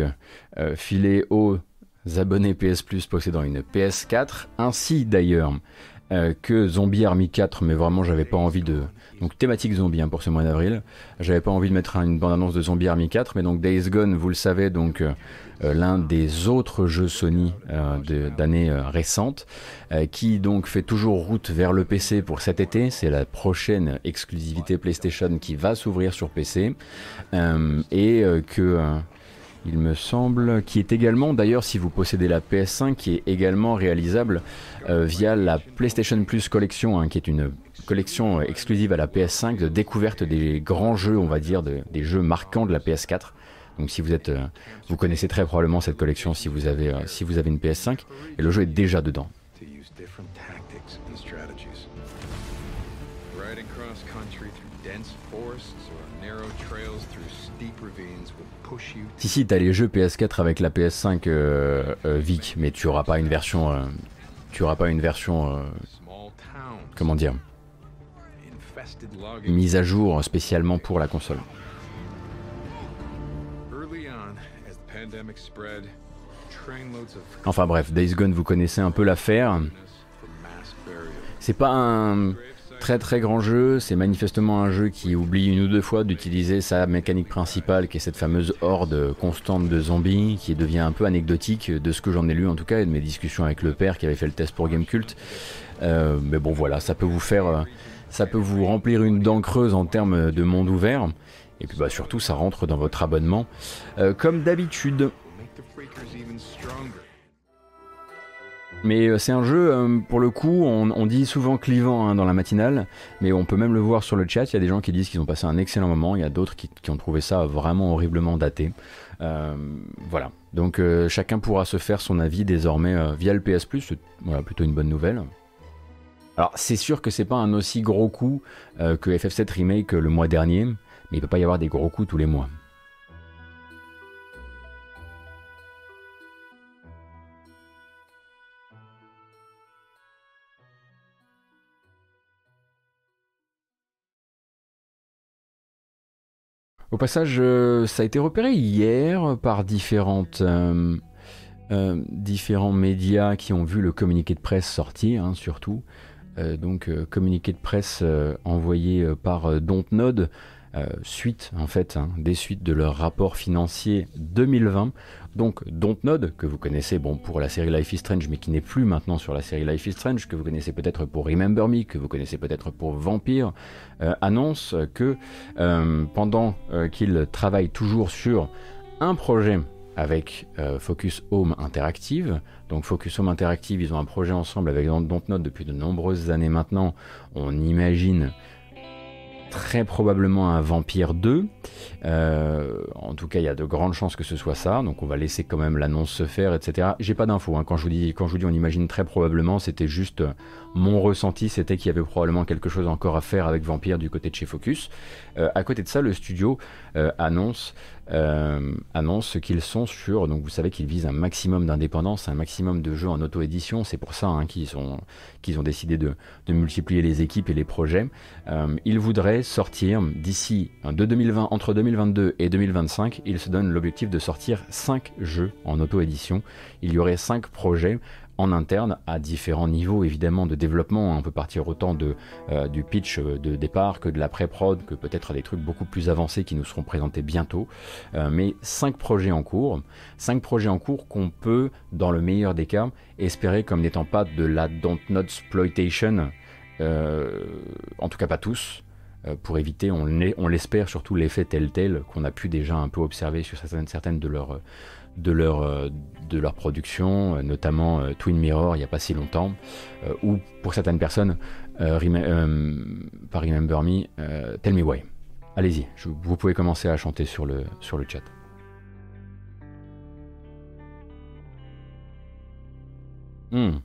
euh, filé aux abonnés PS Plus possédant une PS4, ainsi d'ailleurs euh, que Zombie Army 4, mais vraiment j'avais pas envie de... Donc thématique zombie hein, pour ce mois d'avril, j'avais pas envie de mettre une bande-annonce de Zombie Army 4, mais donc Days Gone, vous le savez, donc euh, l'un des autres jeux Sony euh, d'années euh, récentes, euh, qui donc fait toujours route vers le PC pour cet été, c'est la prochaine exclusivité PlayStation qui va s'ouvrir sur PC, euh, et euh, que... euh, il me semble, qui est également, d'ailleurs, si vous possédez la PS5, qui est également réalisable euh, via la PlayStation Plus Collection, hein, qui est une collection euh, exclusive à la PS5 de découverte des grands jeux, on va dire, de- des jeux marquants de la PS4. Donc si vous êtes, euh, vous connaissez très probablement cette collection si vous avez, euh, si vous avez une PS5, et le jeu est déjà dedans. to use different tactics and strategies. Riding cross country through dense forests or narrow trails through steep ravines will push you Si si, t'as les jeux PS4 avec la PS5 euh, euh, Vic, mais tu auras pas une version, euh, tu auras pas une version, comment dire, mise à jour spécialement pour la console. Enfin bref, Days Gone, vous connaissez un peu l'affaire. C'est pas un très très grand jeu, c'est manifestement un jeu qui oublie une ou deux fois d'utiliser sa mécanique principale, qui est cette fameuse horde constante de zombies, qui devient un peu anecdotique de ce que j'en ai lu en tout cas, et de mes discussions avec le père qui avait fait le test pour Gamecult. Euh, mais bon voilà, ça peut vous faire, ça peut vous remplir une dent creuse en termes de monde ouvert. Et puis bah surtout, ça rentre dans votre abonnement, euh, comme d'habitude. Mais euh, c'est un jeu, euh, pour le coup, on, dit souvent clivant hein, dans la matinale, mais on peut même le voir sur le chat. Il y a des gens qui disent qu'ils ont passé un excellent moment, il y a d'autres qui, ont trouvé ça vraiment horriblement daté. Voilà. Donc chacun pourra se faire son avis désormais via le PS Plus. C'est voilà, plutôt une bonne nouvelle. Alors c'est sûr que c'est pas un aussi gros coup que FF7 Remake le mois dernier, mais il peut pas y avoir des gros coups tous les mois. Au passage, euh, ça a été repéré hier par différentes, euh, euh, différents médias qui ont vu le communiqué de presse sortir, hein, surtout. Donc, communiqué de presse envoyé par Dontnod, euh, suite en fait hein, des suites de leur rapport financier 2020. Donc Dontnod, que vous connaissez bon pour la série Life is Strange, mais qui n'est plus maintenant sur la série Life is Strange, que vous connaissez peut-être pour Remember Me, que vous connaissez peut-être pour Vampire, euh, annonce que euh, pendant euh, qu'ils travaillent toujours sur un projet avec euh, Focus Home Interactive. Donc Focus Home Interactive, ils ont un projet ensemble avec Dontnod depuis de nombreuses années maintenant. On imagine très probablement un Vampire 2. Euh, en tout cas, il y a de grandes chances que ce soit ça. Donc on va laisser quand même l'annonce se faire, etc. J'ai pas d'infos. hein. Quand je vous dis, quand je vous dis, on imagine très probablement, c'était juste mon ressenti, c'était qu'il y avait probablement quelque chose encore à faire avec Vampire du côté de chez Focus. Euh, à côté de ça, le studio euh, annonce euh, annonce qu'ils sont sur, donc vous savez qu'ils visent un maximum d'indépendance, un maximum de jeux en auto-édition, c'est pour ça hein, qu'ils ont décidé de, multiplier les équipes et les projets. Ils voudraient sortir d'ici hein, de 2020, entre 2022 et 2025, ils se donnent l'objectif de sortir 5 jeux en auto-édition. Il y aurait 5 projets en interne à différents niveaux évidemment de développement. On peut partir autant de, euh, du pitch euh, de départ que de la pré-prod, que peut-être des trucs beaucoup plus avancés qui nous seront présentés bientôt. Euh, mais 5 projets en cours. 5 projets en cours qu'on peut, dans le meilleur des cas, espérer comme n'étant pas de la Dontnod exploitation, euh, en tout cas pas tous, pour éviter, on l'espère, surtout l'effet tel tel qu'on a pu déjà un peu observer sur certaines de leurs de leur, de leur production, notamment Twin Mirror il n'y a pas si longtemps, ou pour certaines personnes, par Remember Me, Tell Me Why. Allez-y, vous pouvez commencer à chanter sur le, sur le chat. Hmm.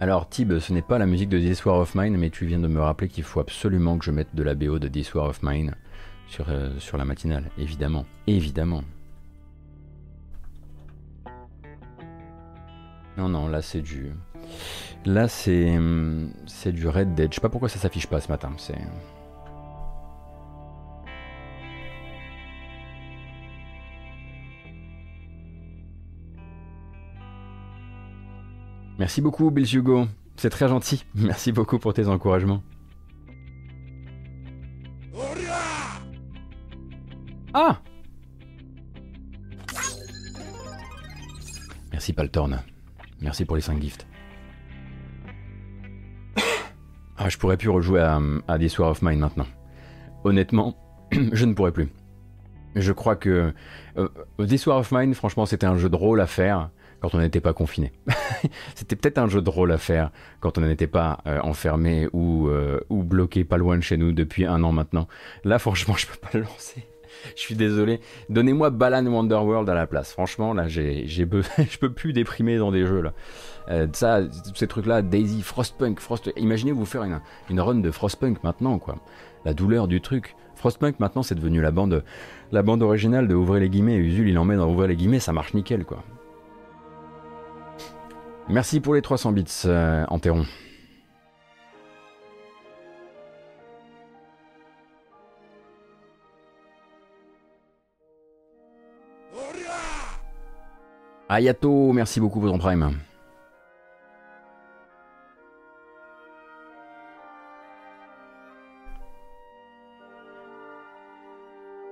Alors Tib, ce n'est pas la musique de This War of Mine, mais tu viens de me rappeler qu'il faut absolument que je mette de la BO de This War of Mine sur, euh, sur la matinale, évidemment, évidemment. Non, non, là c'est du... Là c'est... C'est du Red Dead. Je sais pas pourquoi ça s'affiche pas ce matin, c'est... Merci beaucoup, Bill Hugo. C'est très gentil. Merci beaucoup pour tes encouragements. Ah Merci Paltorn. Merci pour les 5 gifts. Ah, je pourrais plus rejouer à, à War of Mine maintenant. Honnêtement, je ne pourrais plus. Je crois que euh, This War of Mine, franchement, c'était un jeu de rôle à faire quand on n'était pas confiné. C'était peut-être un jeu de rôle à faire quand on n'était pas euh, enfermé ou, euh, ou bloqué pas loin de chez nous depuis un an maintenant. Là, franchement, je peux pas le lancer. Je suis désolé. Donnez-moi Balan Wonderworld à la place. Franchement, là, j'ai, j'ai je peux plus déprimer dans des jeux là. Euh, ça, ces trucs-là, Daisy, Frostpunk, Frost. Imaginez vous faire une, run de Frostpunk maintenant, quoi. La douleur du truc. Frostpunk maintenant, c'est devenu la bande, la bande originale de Ouvrez les guillemets. Usul, il en met dans Ouvrez les guillemets, ça marche nickel, quoi. Merci pour les 300 bits, euh, Enteron. Ayato, merci beaucoup pour ton prime.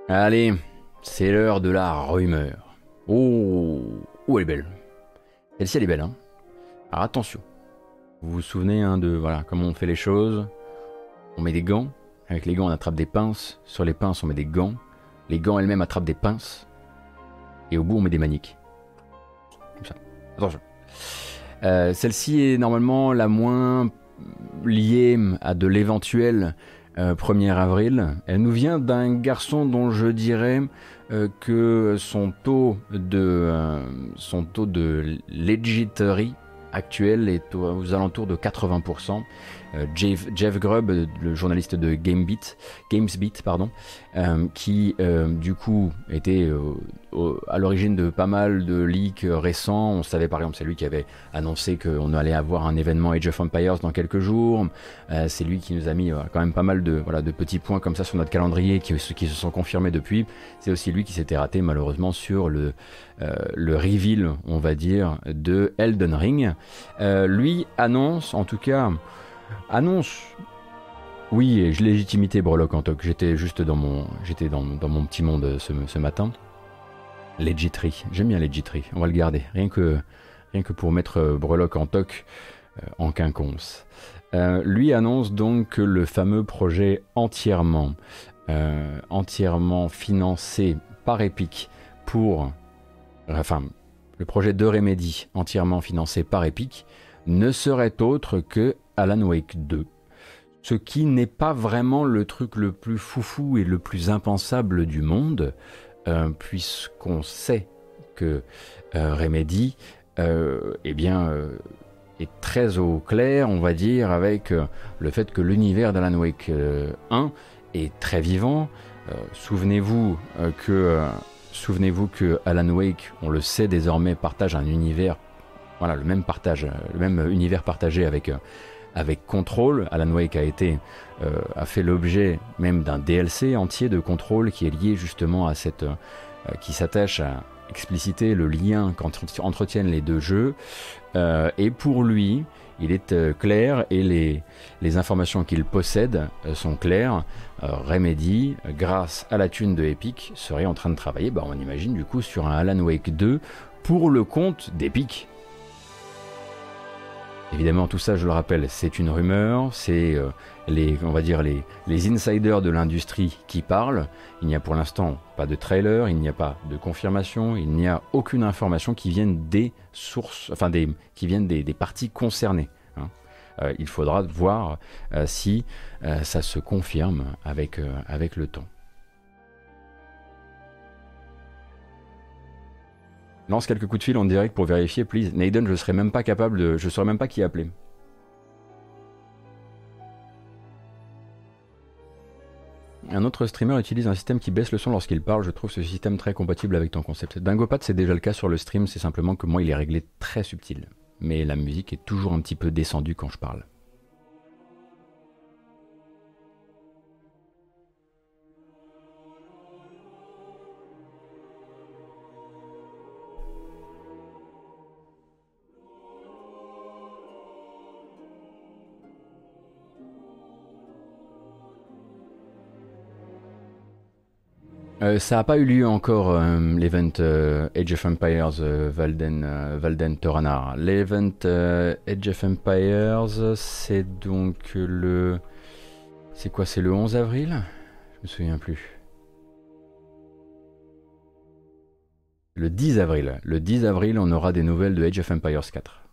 Allez, c'est l'heure de la rumeur. Oh, oh elle est belle. Celle-ci elle est belle, hein. Alors attention, vous vous souvenez hein, de voilà comment on fait les choses? On met des gants, avec les gants on attrape des pinces, sur les pinces on met des gants, les gants elles-mêmes attrapent des pinces, et au bout on met des maniques. Euh, celle-ci est normalement la moins liée à de l'éventuel 1er euh, avril. Elle nous vient d'un garçon dont je dirais euh, que son taux de, son taux de legitery actuel est aux alentours de 80%. Euh, Jeff, Grubb, le journaliste de GameBeat, GamesBeat, pardon, euh, qui euh, du coup était à l'origine de pas mal de leaks récents. On savait par exemple, c'est lui qui avait annoncé qu'on allait avoir un événement Age of Empires dans quelques jours. c'est lui qui nous a mis quand même pas mal de, voilà, de petits points comme ça sur notre calendrier qui, se sont confirmés depuis. C'est aussi lui qui s'était raté malheureusement sur le, le reveal, on va dire, de Elden Ring. lui annonce en tout cas Annonce. Oui, et je légitimité Breloque en toc. J'étais juste dans mon, petit monde ce, ce matin. Legitry. J'aime bien Legitry. On va le garder. Rien que, pour mettre Breloque en toc euh, en quinconce. Euh, lui annonce donc que le fameux projet entièrement, euh, entièrement financé par Epic pour, enfin, le projet de Remedy entièrement financé par Epic ne serait autre que Alan Wake 2. Ce qui n'est pas vraiment le truc le plus foufou et le plus impensable du monde, euh, puisqu'on sait que euh, Remedy euh, eh bien, est très au clair, on va dire, avec le fait que l'univers d'Alan Wake 1 est très vivant. souvenez-vous que souvenez-vous que Alan Wake, on le sait désormais, partage un univers, voilà, le même partage, le même univers partagé avec avec Control. Alan Wake a été euh, a fait l'objet même d'un DLC entier de Control qui est lié justement à cette euh, qui s'attache à expliciter le lien qu'entretiennent les deux jeux. Euh, et pour lui, il est clair et les, les informations qu'il possède sont claires. Remedy, grâce à la thune de Epic, serait en train de travailler, bah, on imagine du coup, sur un Alan Wake 2 pour le compte d'Epic. Évidemment, tout ça, je le rappelle, c'est une rumeur, c'est euh, les, on va dire les, les insiders de l'industrie qui parlent. Il n'y a pour l'instant pas de trailer, il n'y a pas de confirmation, il n'y a aucune information qui vienne des sources, enfin des, qui viennent des, des parties concernées. hein. Euh, il faudra voir euh, si euh, ça se confirme avec, euh, avec le temps. Lance quelques coups de fil en direct pour vérifier, please. Naden, je serais même pas capable de, je saurais même pas qui appeler. Un autre streamer utilise un système qui baisse le son lorsqu'il parle. Je trouve ce système très compatible avec ton concept. Dingopad, c'est déjà le cas sur le stream. C'est simplement que moi, il est réglé très subtil. Mais la musique est toujours un petit peu descendue quand je parle. Euh, ça n'a pas eu lieu encore, euh, l'event euh, Age of Empires Valden, Toranar. L'event Age of Empires, c'est donc le. C'est quoi C'est le 11 avril? Je me souviens plus. Le 10 avril. Le 10 avril, on aura des nouvelles de Age of Empires 4.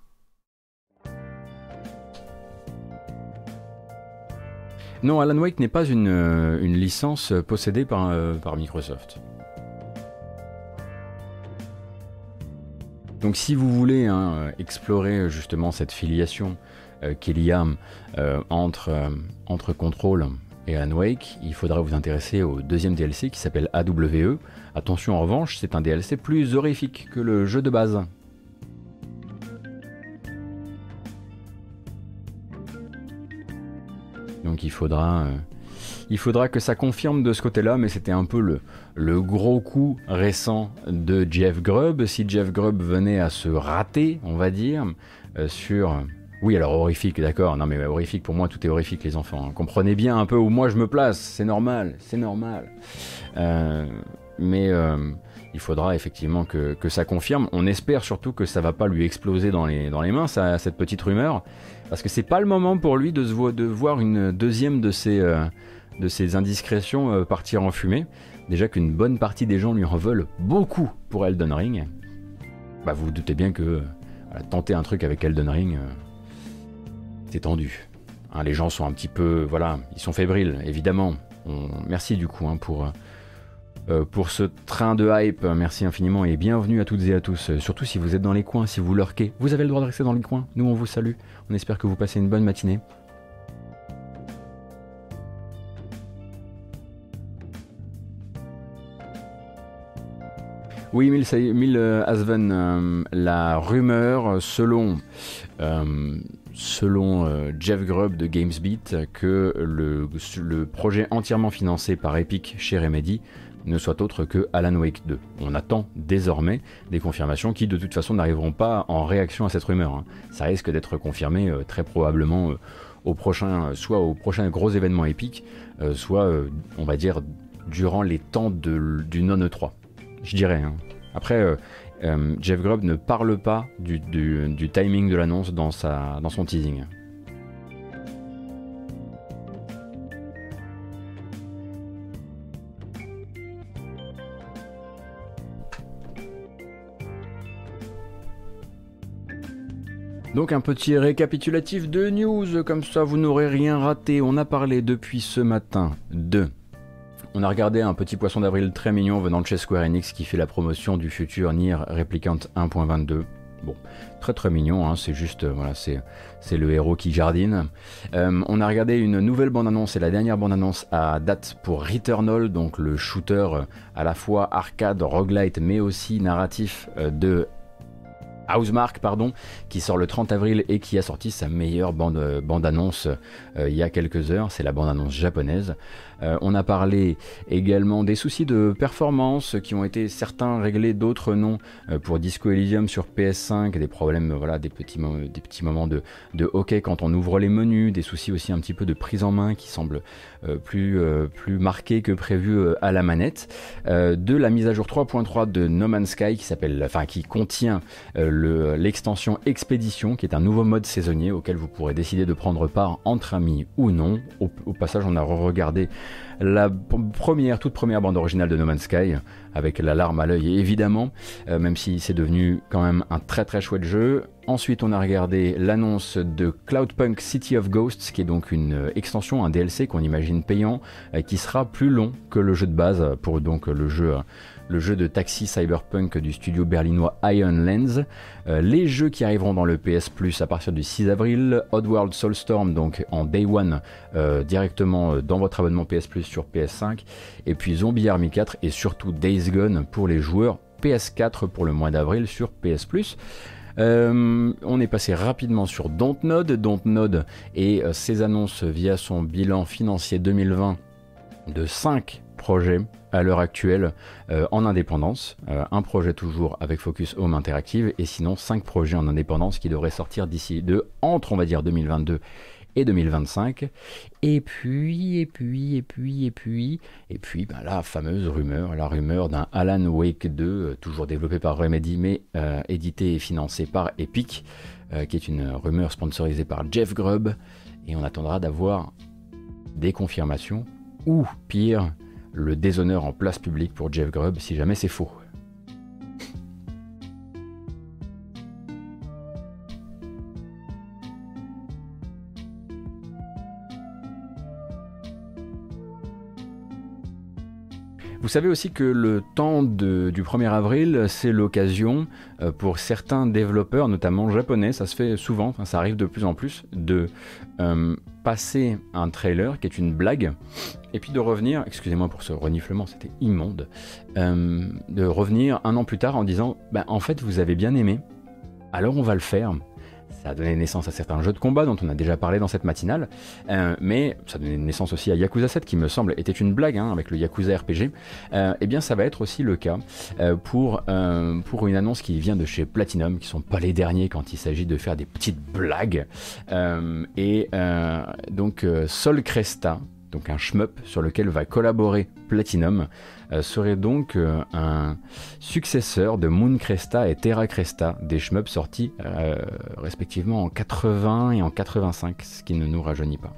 Non, Alan Wake n'est pas une, euh, licence euh, possédée par, euh, par Microsoft. Donc si vous voulez hein, explorer justement cette filiation qu'il y a entre, entre Control et Alan Wake, il faudra vous intéresser au deuxième DLC qui s'appelle AWE. Attention en revanche, c'est un DLC plus horrifique que le jeu de base. Donc il faudra, euh, il faudra que ça confirme de ce côté-là, mais c'était un peu le, gros coup récent de Jeff Grubb. Si Jeff Grubb venait à se rater, on va dire, euh, sur... Oui, alors horrifique, d'accord. Non, mais horrifique, pour moi, tout est horrifique, les enfants. Comprenez bien un peu où moi je me place. C'est normal, c'est normal. Euh, mais il faudra effectivement que, ça confirme. On espère surtout que ça va pas lui exploser dans les, mains, cette petite rumeur. Parce que c'est pas le moment pour lui de, voir une deuxième de ses, euh, indiscrétions euh, partir en fumée. Déjà qu'une bonne partie des gens lui en veulent beaucoup pour Elden Ring. Bah vous vous doutez bien que euh, tenter un truc avec Elden Ring, c'est tendu. Hein, les gens sont un petit peu, voilà, ils sont fébriles, évidemment. Merci du coup hein, pour, pour ce train de hype. Merci infiniment et bienvenue à toutes et à tous. Euh, Surtout si vous êtes dans les coins, si vous lurquez, vous avez le droit de rester dans les coins. Nous, on vous salue. On espère que vous passez une bonne matinée. Oui, Mille, euh, Asven, euh, la rumeur euh, selon, euh, selon euh, Jeff Grubb de GamesBeat que le, le projet entièrement financé par Epic chez Remedy ne soit autre que Alan Wake 2. On attend désormais des confirmations qui de toute façon n'arriveront pas en réaction à cette rumeur. hein. Ça risque d'être confirmé euh, très probablement euh, au prochain, soit au prochain gros événement euh, soit euh, on va dire durant les temps de, du non E3. Je dirais. hein. Après, euh, euh, Jeff Grubb ne parle pas du, timing de l'annonce dans son teasing. Donc un petit récapitulatif de news, comme ça vous n'aurez rien raté. On a parlé depuis ce matin de... On a regardé un petit poisson d'avril très mignon venant de chez Square Enix qui fait la promotion du futur Nier Replicant 1.22. Bon, très très mignon, hein, c'est juste, euh, voilà, c'est, le héros qui jardine. Euh, on a regardé une nouvelle bande-annonce, c'est la dernière bande-annonce à date pour Returnal, donc le shooter euh, à la fois arcade, roguelite, mais aussi narratif de Housemark, pardon, qui sort le 30 avril et qui a sorti sa meilleure bande, euh, bande-annonce euh, il y a quelques heures, c'est la bande-annonce japonaise. Euh, on a parlé également des soucis de performance qui ont été certains réglés, d'autres non, euh, pour Disco Elysium sur PS5, des problèmes, euh, voilà, des petits, des petits moments de, de hockey quand on ouvre les menus, des soucis aussi un petit peu de prise en main qui semblent plus, plus marqués que prévu à la manette, de la mise à jour 3.3 de No Man's Sky qui enfin qui contient l'extension Expédition, qui est un nouveau mode saisonnier auquel vous pourrez décider de prendre part entre amis ou non. Au, au passage, on a regardé la première, toute première bande originale de No Man's Sky, avec la larme à l'œil évidemment, euh, même si c'est devenu quand même un très très chouette jeu. Ensuite, on a regardé l'annonce de Cloudpunk City of Ghosts, qui est donc une euh, extension, un DLC qu'on imagine payant, euh, qui sera plus long que le jeu de base pour donc le jeu le jeu de taxi cyberpunk du studio berlinois Iron Lens, euh, les jeux qui arriveront dans le PS Plus à partir du 6 avril, Oddworld Soulstorm donc en Day One euh, directement euh, dans votre abonnement PS Plus sur PS5, et puis Zombie Army 4 et surtout Days Gone pour les joueurs PS4 pour le mois d'avril sur PS Plus. on est passé rapidement sur Dontnod. Dontnod et ses annonces via son bilan financier 2020 de 5 projets à l'heure actuelle euh, en indépendance. Euh, un projet toujours avec Focus Home Interactive et sinon cinq projets en indépendance qui devraient sortir d'ici de entre on va dire 2022 et 2025. Et puis, et puis, et puis, et puis, et puis, ben, la fameuse rumeur, la rumeur d'un Alan Wake 2, euh, toujours développé par Remedy, mais édité et financé par Epic, qui est une rumeur sponsorisée par Jeff Grubb. Et on attendra d'avoir des confirmations, ou pire, le déshonneur en place publique pour Jeff Grubb si jamais c'est faux. Vous savez aussi que le temps du 1er avril, c'est l'occasion euh, pour certains développeurs, notamment japonais, ça se fait souvent, ça arrive de plus en plus, de euh, passer un trailer qui est une blague, et puis de revenir, excusez-moi pour ce reniflement, c'était immonde, euh, de revenir un an plus tard en disant, ben, en fait vous avez bien aimé, alors on va le faire. Ça a donné naissance à certains jeux de combat dont on a déjà parlé dans cette matinale, euh, mais ça a donné naissance aussi à Yakuza 7 qui me semble était une blague hein, avec le Yakuza RPG. Euh, eh bien ça va être aussi le cas euh, pour, pour une annonce qui vient de chez Platinum, qui sont pas les derniers quand il s'agit de faire des petites blagues. et donc Sol Cresta, donc un shmup sur lequel va collaborer Platinum, euh, serait donc euh, un successeur de Moon Cresta et Terra Cresta, des shmups sortis euh, respectivement en 80 et en 85, ce qui ne nous rajeunit pas.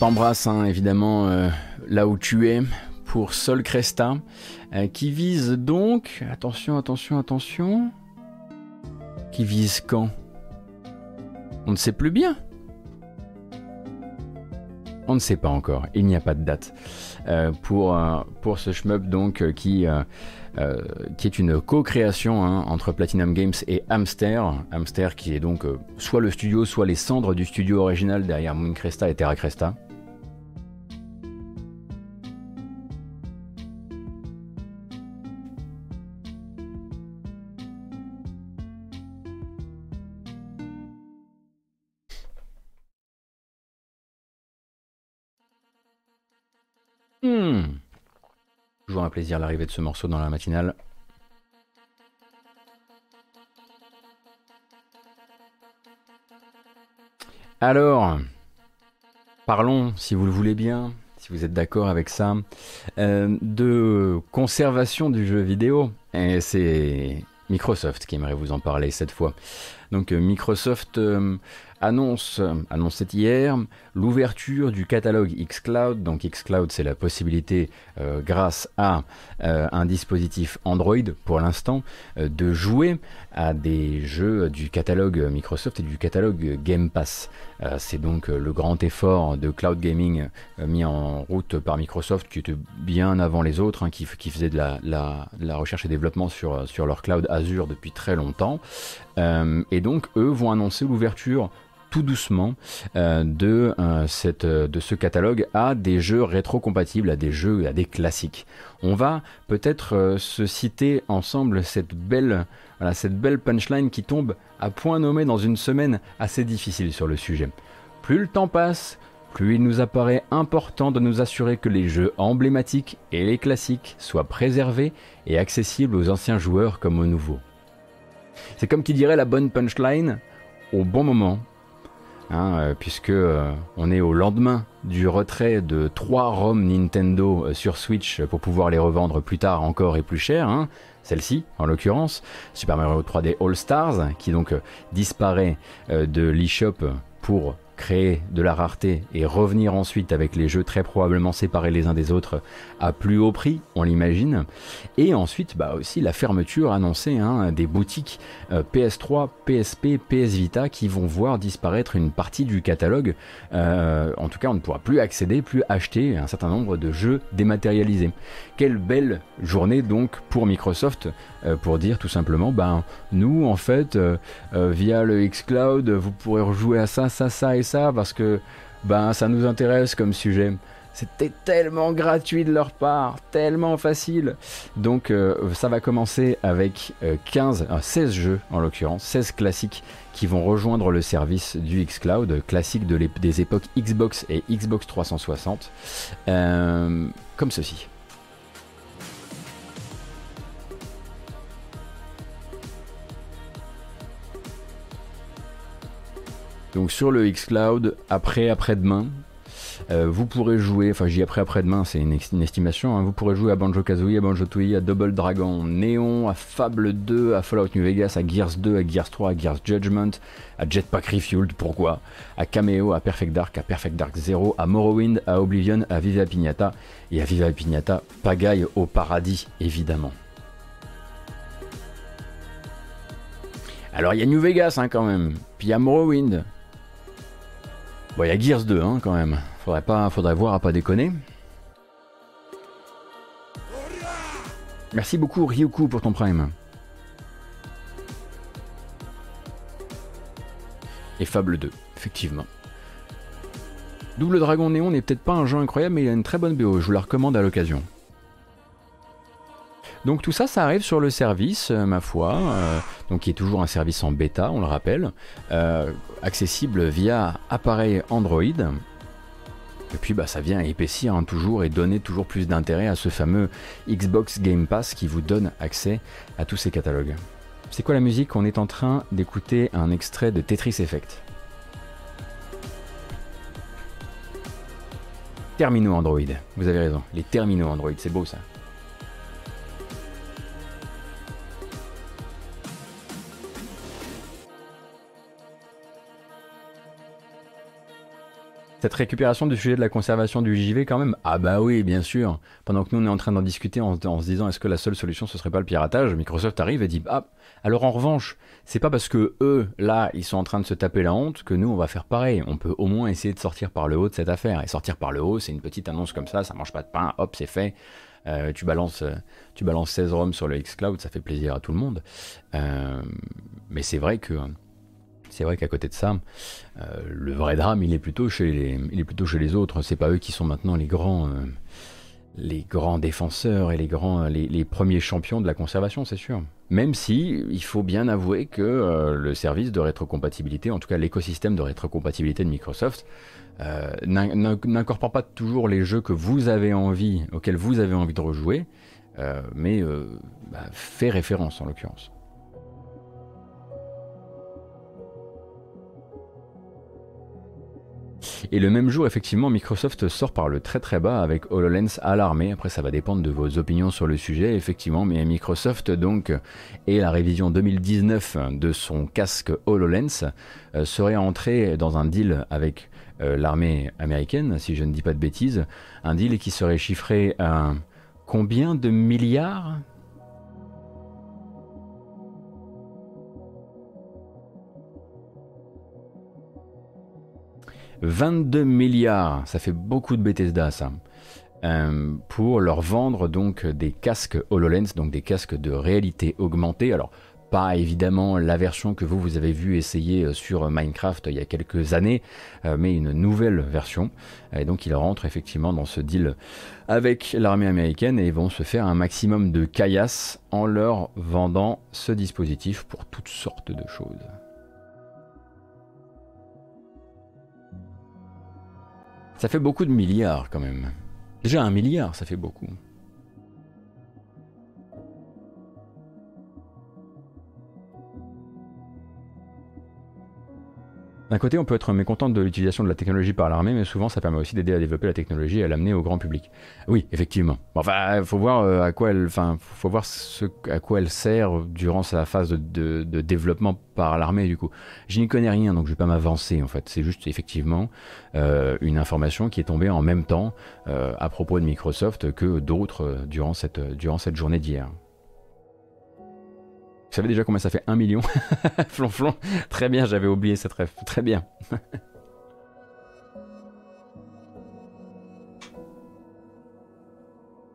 T'embrasse hein, évidemment euh, là où tu es pour Sol Cresta, euh, qui vise donc, attention, attention, attention, qui vise quand? On ne sait plus bien. On ne sait pas encore, il n'y a pas de date euh, pour, ce shmup donc qui est une co-création hein, entre Platinum Games et Hamster. Hamster qui est donc soit le studio, soit les cendres du studio original derrière Moon Cresta et Terra Cresta. Toujours un plaisir l'arrivée de ce morceau dans la matinale. Alors, parlons, si vous le voulez bien, si vous êtes d'accord avec ça, euh, de conservation du jeu vidéo. Et c'est Microsoft qui aimerait vous en parler cette fois. Donc euh, Microsoft euh, annonce, annonçait hier l'ouverture du catalogue xCloud. Donc xCloud, c'est la possibilité, euh, grâce à euh, un dispositif Android pour l'instant, euh, de jouer à des jeux du catalogue Microsoft et du catalogue Game Pass. c'est donc le grand effort de cloud gaming mis en route par Microsoft, qui était bien avant les autres, hein, qui, qui, faisait de la, la, la, recherche et développement sur, sur leur cloud Azure depuis très longtemps. Et donc, eux vont annoncer l'ouverture tout doucement euh, de, euh, cette, euh, de ce catalogue à des jeux rétro-compatibles, à des jeux, à des classiques. On va peut-être se citer ensemble cette belle, voilà, cette belle punchline qui tombe à point nommé dans une semaine assez difficile sur le sujet. Plus le temps passe, plus il nous apparaît important de nous assurer que les jeux emblématiques et les classiques soient préservés et accessibles aux anciens joueurs comme aux nouveaux. C'est comme qui dirait la bonne punchline au bon moment Hein, euh, puisque euh, on est au lendemain du retrait de trois ROM Nintendo euh, sur Switch pour pouvoir les revendre plus tard encore et plus cher. Hein. Celle-ci, en l'occurrence, Super Mario 3D All Stars, qui donc disparaît de l'eShop pour créer de la rareté et revenir ensuite avec les jeux très probablement séparés les uns des autres à plus haut prix, on l'imagine. Et ensuite, bah aussi la fermeture annoncée hein, des boutiques PS3, PSP, PS Vita qui vont voir disparaître une partie du catalogue. Euh, en tout cas, on ne pourra plus accéder, plus acheter un certain nombre de jeux dématérialisés. Quelle belle journée donc pour Microsoft euh, pour dire tout simplement, ben nous en fait, euh, via le xCloud, vous pourrez rejouer à ça, ça, ça et ça parce que ben, ça nous intéresse comme sujet. C'était tellement gratuit de leur part, tellement facile. Donc euh, ça va commencer avec 15, euh, 16 euh, jeux en l'occurrence, 16 classiques qui vont rejoindre le service du xCloud, classique de des époques Xbox et Xbox 360, comme ceci. Donc sur le xCloud, après après-demain, euh, vous pourrez jouer, enfin j'y après après-demain, c'est une, estimation, hein, vous pourrez jouer à Banjo Kazooie, à Banjo Tooie, à Double Dragon, Néon, à Fable 2, à Fallout New Vegas, à Gears 2, à Gears 3, à Gears Judgment, à Jetpack Refueled, pourquoi? À Cameo, à Perfect Dark, à Perfect Dark Zero, à Morrowind, à Oblivion, à Viva Pignata et à Viva Pignata, pagaille au paradis évidemment. Alors il y a New Vegas hein, quand même, puis il y a Morrowind, Il y a Gears 2 hein, quand même. Faudrait, pas, faudrait voir à pas déconner. Merci beaucoup Ryuku pour ton prime. Et Fable 2, effectivement. Double Dragon Néon n'est peut-être pas un jeu incroyable, mais il a une très bonne BO. Je vous la recommande à l'occasion. Donc tout ça, ça arrive sur le service, euh, ma foi, euh, donc qui est toujours un service en bêta, on le rappelle, euh, accessible via appareil Android. Et puis bah, ça vient épaissir hein, toujours et donner toujours plus d'intérêt à ce fameux Xbox Game Pass qui vous donne accès à tous ces catalogues. C'est quoi la musique? On est en train d'écouter un extrait de Tetris Effect. Terminaux Android, vous avez raison, les terminaux Android, c'est beau ça. Cette récupération du sujet de la conservation du JV quand même Ah bah oui, bien sûr. Pendant que nous on est en train d'en discuter en, se disant est-ce que la seule solution ce serait pas le piratage, Microsoft arrive et dit ah alors en revanche, c'est pas parce que eux là ils sont en train de se taper la honte que nous on va faire pareil. On peut au moins essayer de sortir par le haut de cette affaire. Et sortir par le haut, c'est une petite annonce comme ça, ça mange pas de pain, hop c'est fait. Euh, tu balances, tu balances 16 ROM sur le xCloud, ça fait plaisir à tout le monde. Euh, mais c'est vrai que c'est vrai qu'à côté de ça, euh, le vrai drame, il est plutôt chez les, il est plutôt chez les autres. C'est pas eux qui sont maintenant les grands, euh, les grands défenseurs et les grands, les, premiers champions de la conservation, c'est sûr. Même si il faut bien avouer que euh, le service de rétrocompatibilité, en tout cas l'écosystème de rétrocompatibilité de Microsoft, n'incorpore pas toujours les jeux que vous avez envie, auxquels vous avez envie de rejouer, mais bah, fait référence en l'occurrence. Et le même jour, effectivement, Microsoft sort par le très très bas avec HoloLens à l'armée. Après, ça va dépendre de vos opinions sur le sujet, effectivement. Mais Microsoft, donc, et la révision 2019 de son casque HoloLens euh, serait entré dans un deal avec euh, l'armée américaine, si je ne dis pas de bêtises. Un deal qui serait chiffré à combien de milliards? 22 milliards, ça fait beaucoup de Bethesda ça, euh, pour leur vendre donc des casques HoloLens, donc des casques de réalité augmentée. Alors pas évidemment la version que vous, vous avez vu essayer sur Minecraft il y a quelques années, mais une nouvelle version. Et donc ils rentrent effectivement dans ce deal avec l'armée américaine et vont se faire un maximum de caillasse en leur vendant ce dispositif pour toutes sortes de choses. Ça fait beaucoup de milliards quand même. Déjà un milliard, ça fait beaucoup. D'un côté, on peut être mécontent de l'utilisation de la technologie par l'armée, mais souvent ça permet aussi d'aider à développer la technologie et à l'amener au grand public. Oui, effectivement. Enfin, faut voir euh, à quoi elle, enfin, faut voir ce, à quoi elle sert durant sa phase de, développement par l'armée. Du coup, je n'y connais rien, donc je vais pas m'avancer. En fait, c'est juste effectivement euh, une information qui est tombée en même temps euh, à propos de Microsoft que d'autres durant cette durant cette journée d'hier. Vous savez déjà combien ça fait 1 million Flonflon Très bien, j'avais oublié cette ref. Très bien.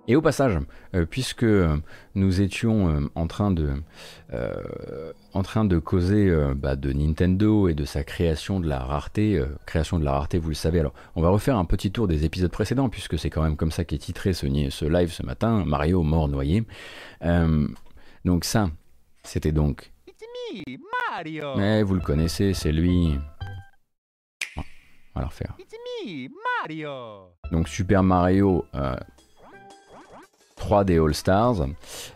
Et au passage, euh, puisque nous étions euh, en, train de, euh, en train de causer bah, de Nintendo et de sa création de la rareté, création de la rareté, vous le savez, alors on va refaire un petit tour des épisodes précédents, puisque c'est quand même comme ça qu'est titré ce, live ce matin, Mario mort noyé. donc ça, c'était donc. Mario. Mais vous le connaissez, c'est lui. on va le refaire. Mario. Donc Super Mario 3D euh, All Stars.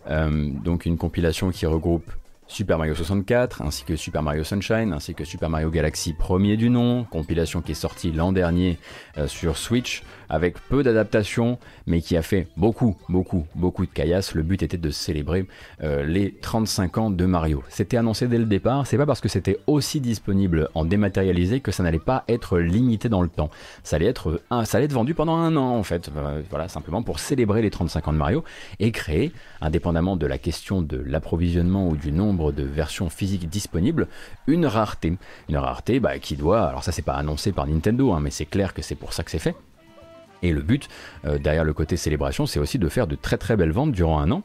Euh, donc une compilation qui regroupe Super Mario 64, ainsi que Super Mario Sunshine, ainsi que Super Mario Galaxy premier du nom, compilation qui est sortie l'an dernier euh, sur Switch, avec peu d'adaptations, mais qui a fait beaucoup, beaucoup, beaucoup de caillasse. Le but était de célébrer euh, les 35 ans de Mario. C'était annoncé dès le départ, c'est pas parce que c'était aussi disponible en dématérialisé que ça n'allait pas être limité dans le temps. Ça allait être, ça allait être vendu pendant un an en fait, euh, voilà, simplement pour célébrer les 35 ans de Mario et créer, indépendamment de la question de l'approvisionnement ou du nombre de versions physiques disponibles, une rareté. Une rareté bah, qui doit, alors ça c'est pas annoncé par Nintendo, hein, mais c'est clair que c'est pour ça que c'est fait et le but, euh, derrière le côté célébration, c'est aussi de faire de très très belles ventes durant un an.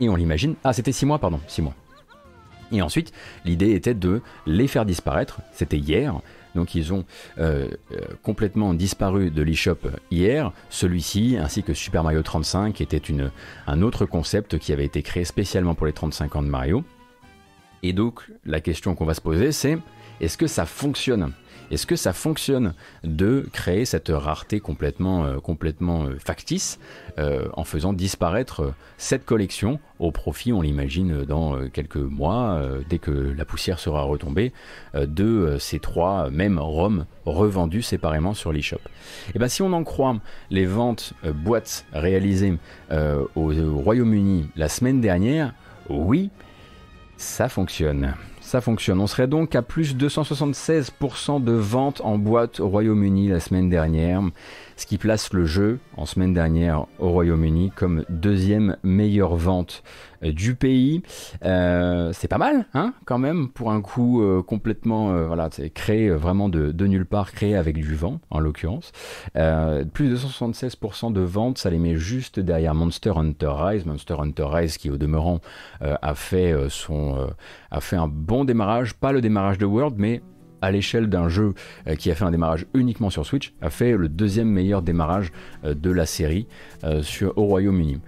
Et on l'imagine. Ah, c'était 6 mois, pardon, 6 mois. Et ensuite, l'idée était de les faire disparaître. C'était hier. Donc ils ont euh, euh, complètement disparu de l'eShop hier, celui-ci, ainsi que Super Mario 35, qui était un autre concept qui avait été créé spécialement pour les 35 ans de Mario. Et donc la question qu'on va se poser, c'est est-ce que ça fonctionne? Est-ce que ça fonctionne de créer cette rareté complètement, euh, complètement euh, factice euh, en faisant disparaître cette collection au profit, on l'imagine, dans quelques mois, dès que la poussière sera retombée, de ces trois mêmes ROM revendus séparément sur l'eShop? Et eh bien si on en croit les ventes boîtes réalisées au Royaume-Uni la semaine dernière, oui, ça fonctionne ça fonctionne. On serait donc à plus de 276% de ventes en boîte au Royaume-Uni la semaine dernière, ce qui place le jeu en semaine dernière au Royaume-Uni comme deuxième meilleure vente euh, du pays. Euh, c'est pas mal, hein, quand même, pour un coup euh, complètement, voilà, créé vraiment de, nulle part, créé avec du vent, en l'occurrence. plus de 176% de ventes, ça les met juste derrière Monster Hunter Rise. Monster Hunter Rise qui, au demeurant, a fait son, a fait un bon démarrage, pas le démarrage de World, mais à l'échelle d'un jeu euh, qui a fait un démarrage uniquement sur Switch, a fait le deuxième meilleur démarrage euh, de la série euh, au Royaume-Uni.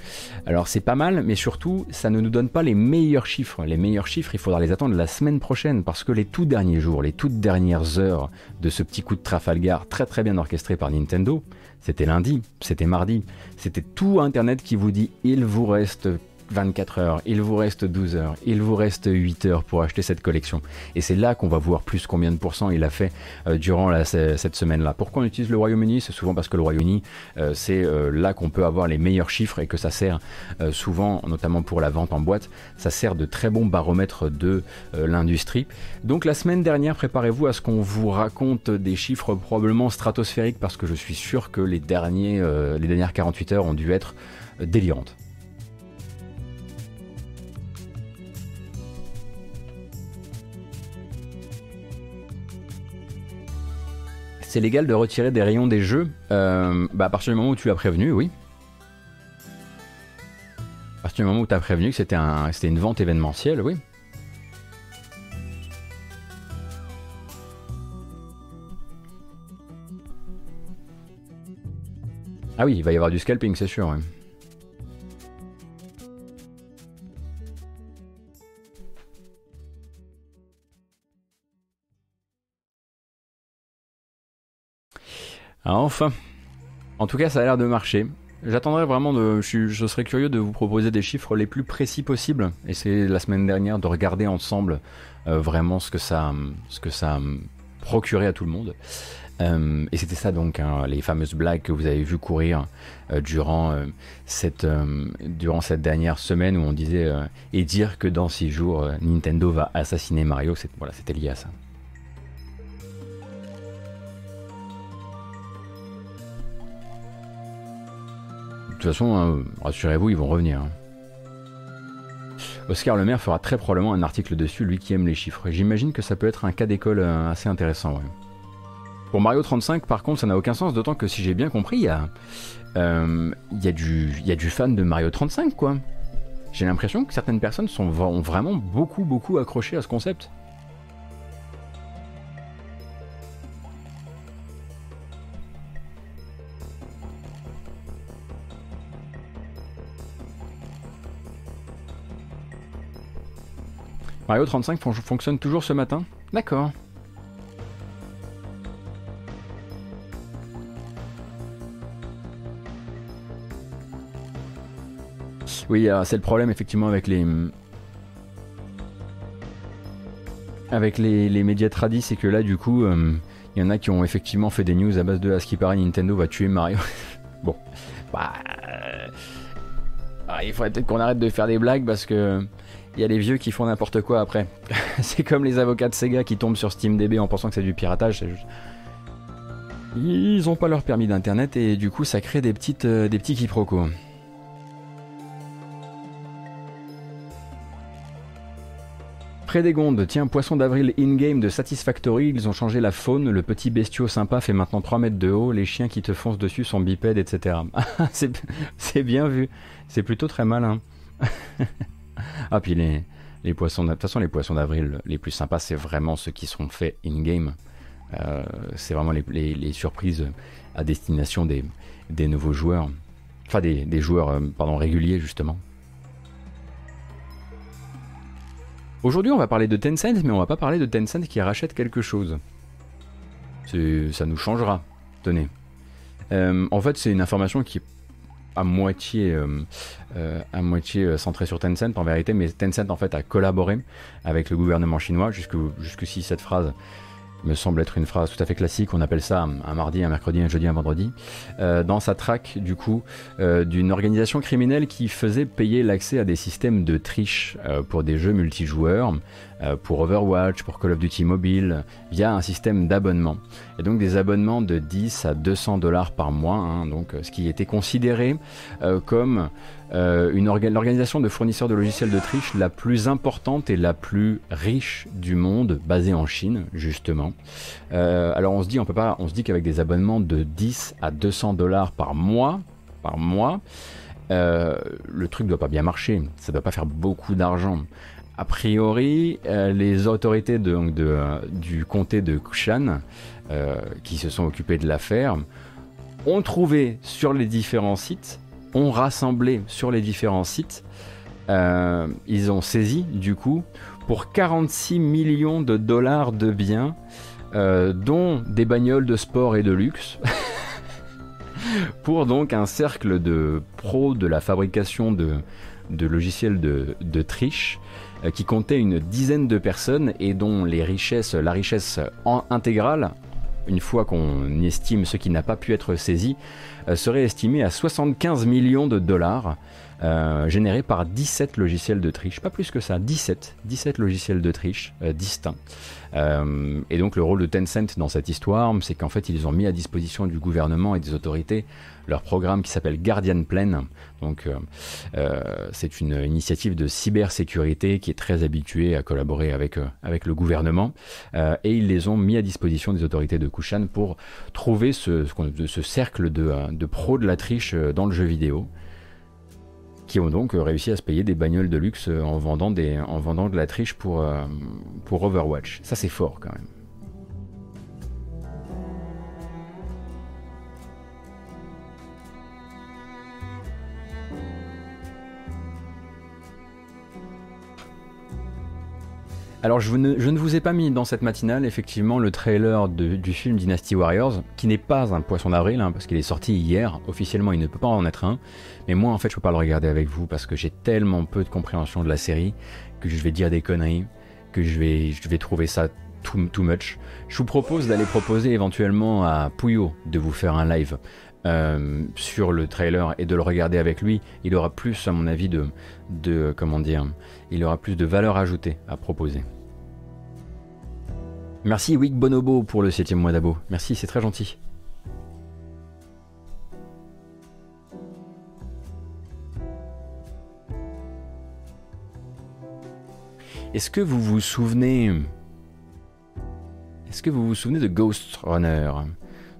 Alors c'est pas mal, mais surtout, ça ne nous donne pas les meilleurs chiffres. Les meilleurs chiffres, il faudra les attendre la semaine prochaine, parce que les tout derniers jours, les toutes dernières heures de ce petit coup de Trafalgar très très bien orchestré par Nintendo, c'était lundi, c'était mardi, c'était tout Internet qui vous dit il vous reste 24 heures, il vous reste 12 heures, il vous reste 8 heures pour acheter cette collection. Et c'est là qu'on va voir plus combien de pourcents il a fait euh, durant cette semaine-là. Pourquoi on utilise le Royaume-Uni? C'est souvent parce que le Royaume-Uni, euh, c'est euh, là qu'on peut avoir les meilleurs chiffres et que ça sert souvent, notamment pour la vente en boîte, ça sert de très bon baromètre de l'industrie. Donc la semaine dernière, préparez-vous à ce qu'on vous raconte des chiffres probablement stratosphériques parce que je suis sûr que les, derniers, les dernières 48 heures ont dû être délirantes. c'est légal de retirer des rayons des jeux euh, bah, à partir du moment où tu as prévenu, oui. À partir du moment où tu as prévenu que c'était un, une vente événementielle, oui. Ah oui, il va y avoir du scalping, c'est sûr. Ouais. Ah, enfin. En tout cas, ça a l'air de marcher. J'attendrai vraiment de. Je, serais curieux de vous proposer des chiffres les plus précis possibles. Et c'est la semaine dernière de regarder ensemble euh, vraiment ce que ça, ce que ça a procuré à tout le monde. Euh, et c'était ça donc, hein, les fameuses blagues que vous avez vu courir euh, durant, euh, cette, euh, durant cette dernière semaine où on disait et dire que dans six jours Nintendo va assassiner Mario. Voilà, c'était lié à ça. Toute façon, hein, rassurez-vous, ils vont revenir. hein. Oscar Le Maire fera très probablement un article dessus, lui qui aime les chiffres. J'imagine que ça peut être un cas d'école euh, assez intéressant. Pour Mario 35, par contre, ça n'a aucun sens, d'autant que si j'ai bien compris, il y a, euh, du- fan de Mario 35, quoi. J'ai l'impression que certaines personnes sont, ont vraiment beaucoup, beaucoup accroché à ce concept. Mario 35 fon- fonctionne toujours ce matin D'accord. Oui, alors, c'est le problème effectivement avec les avec les, les médias tradis, c'est que là du coup, euh, il y en a qui ont effectivement fait des news à base de à ce qui paraît Nintendo va tuer Mario. bon, bah, euh, ah, il faudrait peut-être qu'on arrête de faire des blagues parce que il y a les vieux qui font n'importe quoi après. c'est comme les avocats de Sega qui tombent sur SteamDB en pensant que c'est du piratage. juste- Ils ont pas leur permis d'internet et du coup ça crée des petites euh, des petits quiproquos. Frédégonde, tiens, poisson d'avril in-game de Satisfactory, ils ont changé la faune, le petit bestiau sympa fait maintenant 3 mètres de haut, les chiens qui te foncent dessus sont bipèdes, etc. c'est bien vu, c'est plutôt très malin. ah, puis les, les poissons, de toute façon, les poissons d'avril les plus sympas, c'est vraiment ceux qui sont faits in-game. Euh, c'est vraiment les, les- surprises à destination des, des nouveaux joueurs, enfin des, des joueurs euh, pardon, réguliers justement. Aujourd'hui, on va parler de Tencent, mais on va pas parler de Tencent qui rachète quelque chose. Ça nous changera. Tenez. Euh, en fait, c'est une information qui est à moitié, euh, euh, à moitié euh, centrée sur Tencent en vérité, mais Tencent en fait a collaboré avec le gouvernement chinois. Jusqu'ici, cette phrase me semble être une phrase tout à fait classique. On appelle ça un mardi, un mercredi, un jeudi, un vendredi. Dans sa traque, du coup, d'une organisation criminelle qui faisait payer l'accès à des systèmes de triche pour des jeux multijoueurs, pour Overwatch, pour Call of Duty Mobile, via un système d'abonnement. Et donc des abonnements de 10 à 200 dollars par mois, hein, donc euh, ce qui était considéré euh, comme euh, l'organisation de fournisseurs de logiciels de triche la plus importante et la plus riche du monde, basée en Chine, justement. Euh, alors on se dit, on peut pas, on se dit qu'avec des abonnements de 10 à 200 dollars par mois, par mois, euh, le truc doit pas bien marcher. Ça doit pas faire beaucoup d'argent. A priori, euh, les autorités euh, du comté de Kushan, euh, qui se sont occupées de l'affaire, ont trouvé sur les différents sites, ont rassemblé sur les différents sites, ils ont saisi du coup pour 46 millions de dollars de biens, dont des bagnoles de sport et de luxe. pour donc un cercle de pros de la fabrication de, logiciels de, triche qui comptait une dizaine de personnes et dont les richesses, la richesse en- intégrale, une fois qu'on estime ce qui n'a pas pu être saisi, euh, serait estimée à 75 millions de dollars, euh, générés par 17 logiciels de triche. Pas plus que ça, 17, 17 logiciels de triche euh, distincts. Euh, et donc le rôle de Tencent dans cette histoire, c'est qu'en fait ils ont mis à disposition du gouvernement et des autorités leur programme qui s'appelle Guardian Plan. Donc c'est une initiative de cybersécurité qui est très habituée à collaborer avec, avec le gouvernement. Et ils les ont mis à disposition des autorités de Kushan pour trouver ce, cercle de, de pros de la triche dans le jeu vidéo qui ont donc euh, réussi à se payer des bagnoles de luxe euh, en vendant, en vendant de la triche pour, euh, pour Overwatch. Ça c'est fort quand même. Alors je ne, ne, vous ai pas mis dans cette matinale effectivement le trailer du film Dynasty Warriors, qui n'est pas un poisson d'avril, hein, parce qu'il est sorti hier, officiellement il ne peut pas en être un, mais moi en fait je peux pas le regarder avec vous parce que j'ai tellement peu de compréhension de la série que je vais dire des conneries, que je vais, je vais trouver ça too, too much. Je vous propose d'aller proposer éventuellement à Pouillot de vous faire un live. Euh, sur le trailer et de le regarder avec lui, il aura plus, à mon avis, de, comment dire, il aura plus de valeur ajoutée à proposer. Merci Wick Bonobo pour le septième mois d'abo. Merci, c'est très gentil. Est-ce que vous vous souvenez Est-ce que vous vous souvenez de Ghost Runner?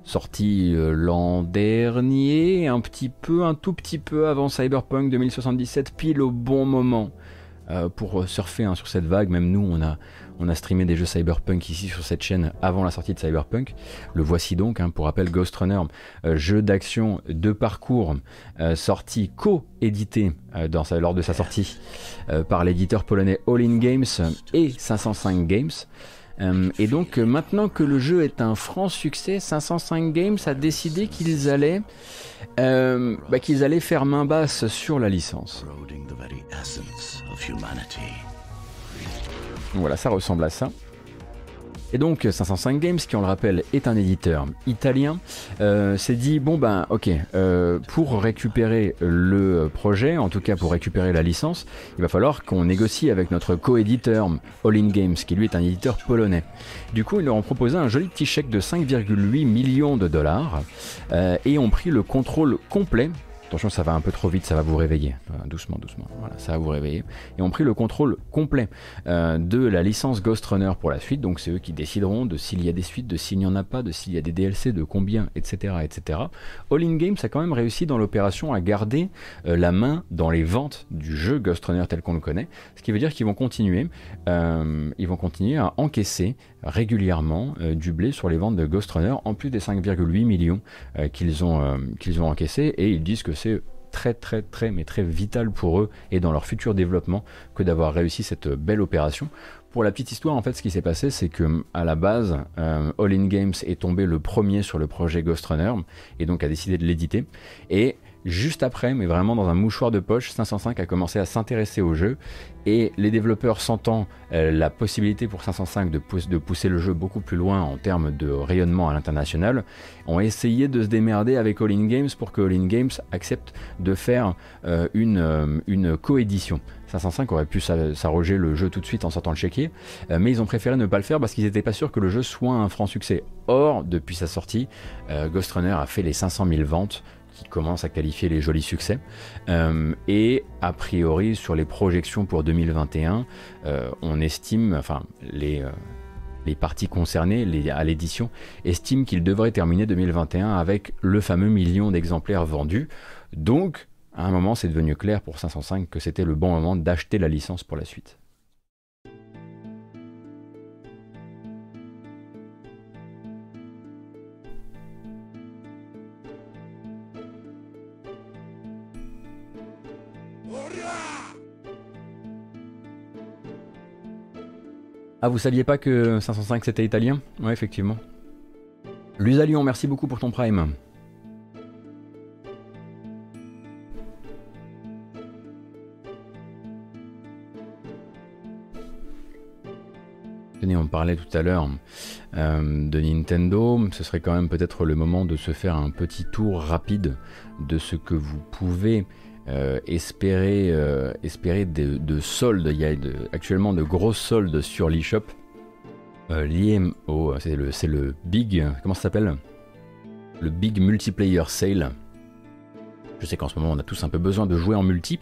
Sorti euh, l'an dernier, un petit peu, un tout petit peu avant Cyberpunk 2077, pile au bon moment euh, pour surfer hein, sur cette vague. Même nous, on a, on a streamé des jeux Cyberpunk ici sur cette chaîne avant la sortie de Cyberpunk. Le voici donc, hein, pour rappel, Ghost Runner, euh, jeu d'action de parcours euh, sorti co-édité euh, lors de sa sortie euh, par l'éditeur polonais All In Games et 505 Games. Euh, et donc maintenant que le jeu est un franc succès, 505 Games a décidé qu'ils allaient, euh, bah, qu'ils allaient faire main basse sur la licence. Voilà, ça ressemble à ça. Et donc 505 Games, qui on le rappelle est un éditeur italien, euh, s'est dit bon ben ok, euh, pour récupérer le projet, en tout cas pour récupérer la licence, il va falloir qu'on négocie avec notre co-éditeur All In Games, qui lui est un éditeur polonais. Du coup, ils leur ont proposé un joli petit chèque de 5,8 millions de dollars euh, et ont pris le contrôle complet Attention, ça va un peu trop vite, ça va vous réveiller. Doucement, doucement. Voilà, ça va vous réveiller. Et on pris le contrôle complet euh, de la licence Ghost Runner pour la suite. Donc c'est eux qui décideront de s'il y a des suites, de s'il n'y en a pas, de s'il y a des DLC, de combien, etc., etc. All In Games a quand même réussi dans l'opération à garder euh, la main dans les ventes du jeu Ghost Runner tel qu'on le connaît. Ce qui veut dire qu'ils vont continuer, euh, ils vont continuer à encaisser régulièrement euh, du blé sur les ventes de Ghost Runner, en plus des 5,8 millions euh, qu'ils ont, euh, qu'ils ont encaissés, et ils disent que c'est très très très mais très vital pour eux et dans leur futur développement que d'avoir réussi cette belle opération. Pour la petite histoire, en fait, ce qui s'est passé, c'est que à la base, All In Games est tombé le premier sur le projet Ghost Runner et donc a décidé de l'éditer. Et juste après, mais vraiment dans un mouchoir de poche, 505 a commencé à s'intéresser au jeu et les développeurs sentant euh, la possibilité pour 505 de, pousse- de pousser le jeu beaucoup plus loin en termes de rayonnement à l'international, ont essayé de se démerder avec All In Games pour que All In Games accepte de faire euh, une, euh, une coédition. 505 aurait pu s'a- s'arroger le jeu tout de suite en sortant le chéquier, euh, mais ils ont préféré ne pas le faire parce qu'ils n'étaient pas sûrs que le jeu soit un franc succès. Or, depuis sa sortie, Ghost Runner a fait les 500 000 ventes qui commencent à qualifier les jolis succès. Euh, et a priori, sur les projections pour 2021, euh, on estime, enfin, les, euh, les parties concernées à l'édition estiment qu'il devrait terminer 2021 avec le fameux million d'exemplaires vendus. Donc, à un moment, c'est devenu clair pour 505 que c'était le bon moment d'acheter la licence pour la suite. Ah, vous saviez pas que 505 c'était italien? Ouais, effectivement. Lusalion, merci beaucoup pour ton prime. Tenez, on parlait tout à l'heure euh, de Nintendo. Ce serait quand même peut-être le moment de se faire un petit tour rapide de ce que vous pouvez euh, espérer, euh, espérer de, de soldes. Il y a actuellement de grosses soldes sur l'eShop euh, liées. C'est le, c'est le Big. Comment ça s'appelle? Le Big Multiplayer Sale. Je sais qu'en ce moment on a tous un peu besoin de jouer en multi.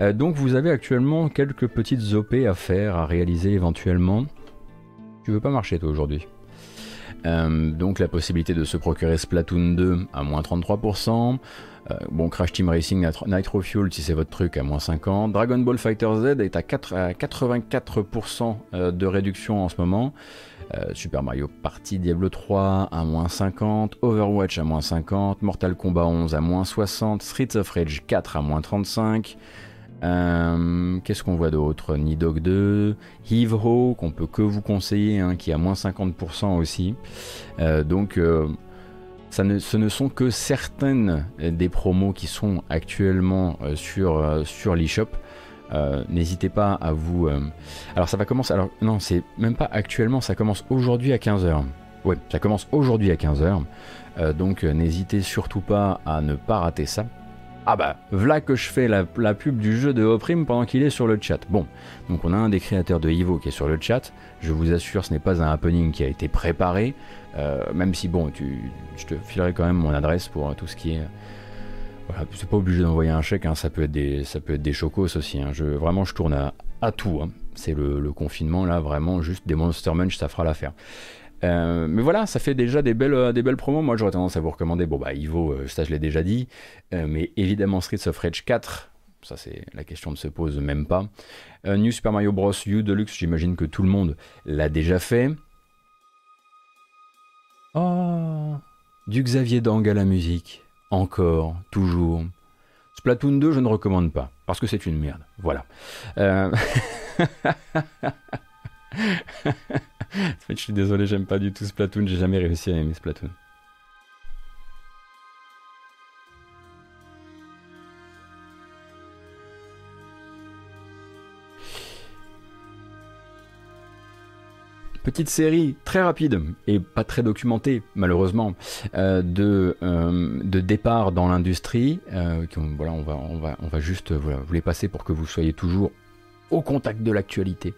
Euh, donc vous avez actuellement quelques petites OP à faire, à réaliser éventuellement. Tu veux pas marcher toi aujourd'hui? Euh, donc la possibilité de se procurer Splatoon 2 à moins 33%. Euh, bon, Crash Team Racing Nitro, Fuel, si c'est votre truc, à moins 50. Dragon Ball Fighter Z est à, 4 à 84% euh, de réduction en ce moment. Super Mario Party Diablo 3 à moins 50. Overwatch à moins 50. Mortal Kombat 11 à moins 60. Streets of Rage 4 à moins 35. Euh, Qu'est-ce qu'on voit d'autre? Nidog 2, Heave qu'on peut que vous conseiller, hein, qui a moins 50% aussi. Euh, donc, euh, ça ne, ce ne sont que certaines des promos qui sont actuellement sur, sur l'eShop. N'hésitez pas à vous. Alors, ça va commencer. Alors, non, c'est même pas actuellement, ça commence aujourd'hui à 15h. Ouais, ça commence aujourd'hui à 15h. Euh, donc, n'hésitez surtout pas à ne pas rater ça. Ah bah, voilà que je fais la, pub du jeu de Oprim pendant qu'il est sur le chat. Bon, donc on a un des créateurs de Evo qui est sur le chat. Je vous assure, ce n'est pas un happening qui a été préparé. Euh, même si, bon, tu, je te filerai quand même mon adresse pour tout ce qui est. Voilà, c'est pas obligé d'envoyer un chèque, hein, ça peut être des, ça peut être des chocos aussi. hein. Vraiment, je tourne à, à tout. hein. C'est le, le confinement là, vraiment juste des Monster Munch, ça fera l'affaire. Euh, mais voilà, ça fait déjà des belles, euh, des belles promos. Moi, j'aurais tendance à vous recommander. Bon, bah, Ivo, euh, ça, je l'ai déjà dit. Mais évidemment, Streets of Rage 4. Ça, c'est la question ne se pose même pas. New Super Mario Bros. U Deluxe, j'imagine que tout le monde l'a déjà fait. Oh, du Xavier Dang à la musique. Encore, toujours. Splatoon 2, je ne recommande pas. Parce que c'est une merde. Voilà. Fait, je suis désolé, j'aime pas du tout Splatoon, j'ai jamais réussi à aimer Splatoon. Petite série très rapide et pas très documentée malheureusement euh, de, euh, de départ dans l'industrie. euh, voilà, on va, on va, on va juste voilà, vous les passer pour que vous soyez toujours au contact de l'actualité.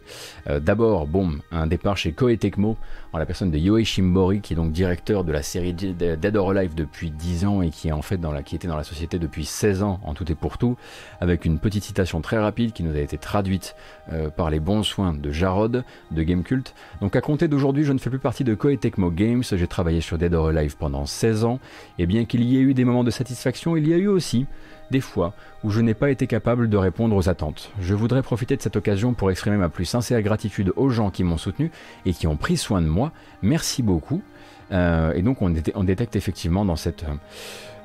Euh, D'abord, bon, un départ chez Koei Tecmo, en la personne de Yohei Shimbori, qui est donc directeur de la série Dead or Alive depuis 10 ans et qui en fait dans la, était dans la société depuis 16 ans en tout et pour tout, avec une petite citation très rapide qui nous a été traduite euh, par les bons soins de Jarod de Gamecult. Donc à compter d'aujourd'hui, je ne fais plus partie de Koei Tecmo Games, j'ai travaillé sur Dead or Alive pendant 16 ans, et bien qu'il y ait eu des moments de satisfaction, il y a eu aussi des fois où je n'ai pas été capable de répondre aux attentes. Je voudrais profiter de cette occasion pour exprimer ma plus sincère gratitude aux gens qui m'ont soutenu et qui ont pris soin de moi. Merci beaucoup. Euh, et donc on, dé- on détecte effectivement dans cette, euh,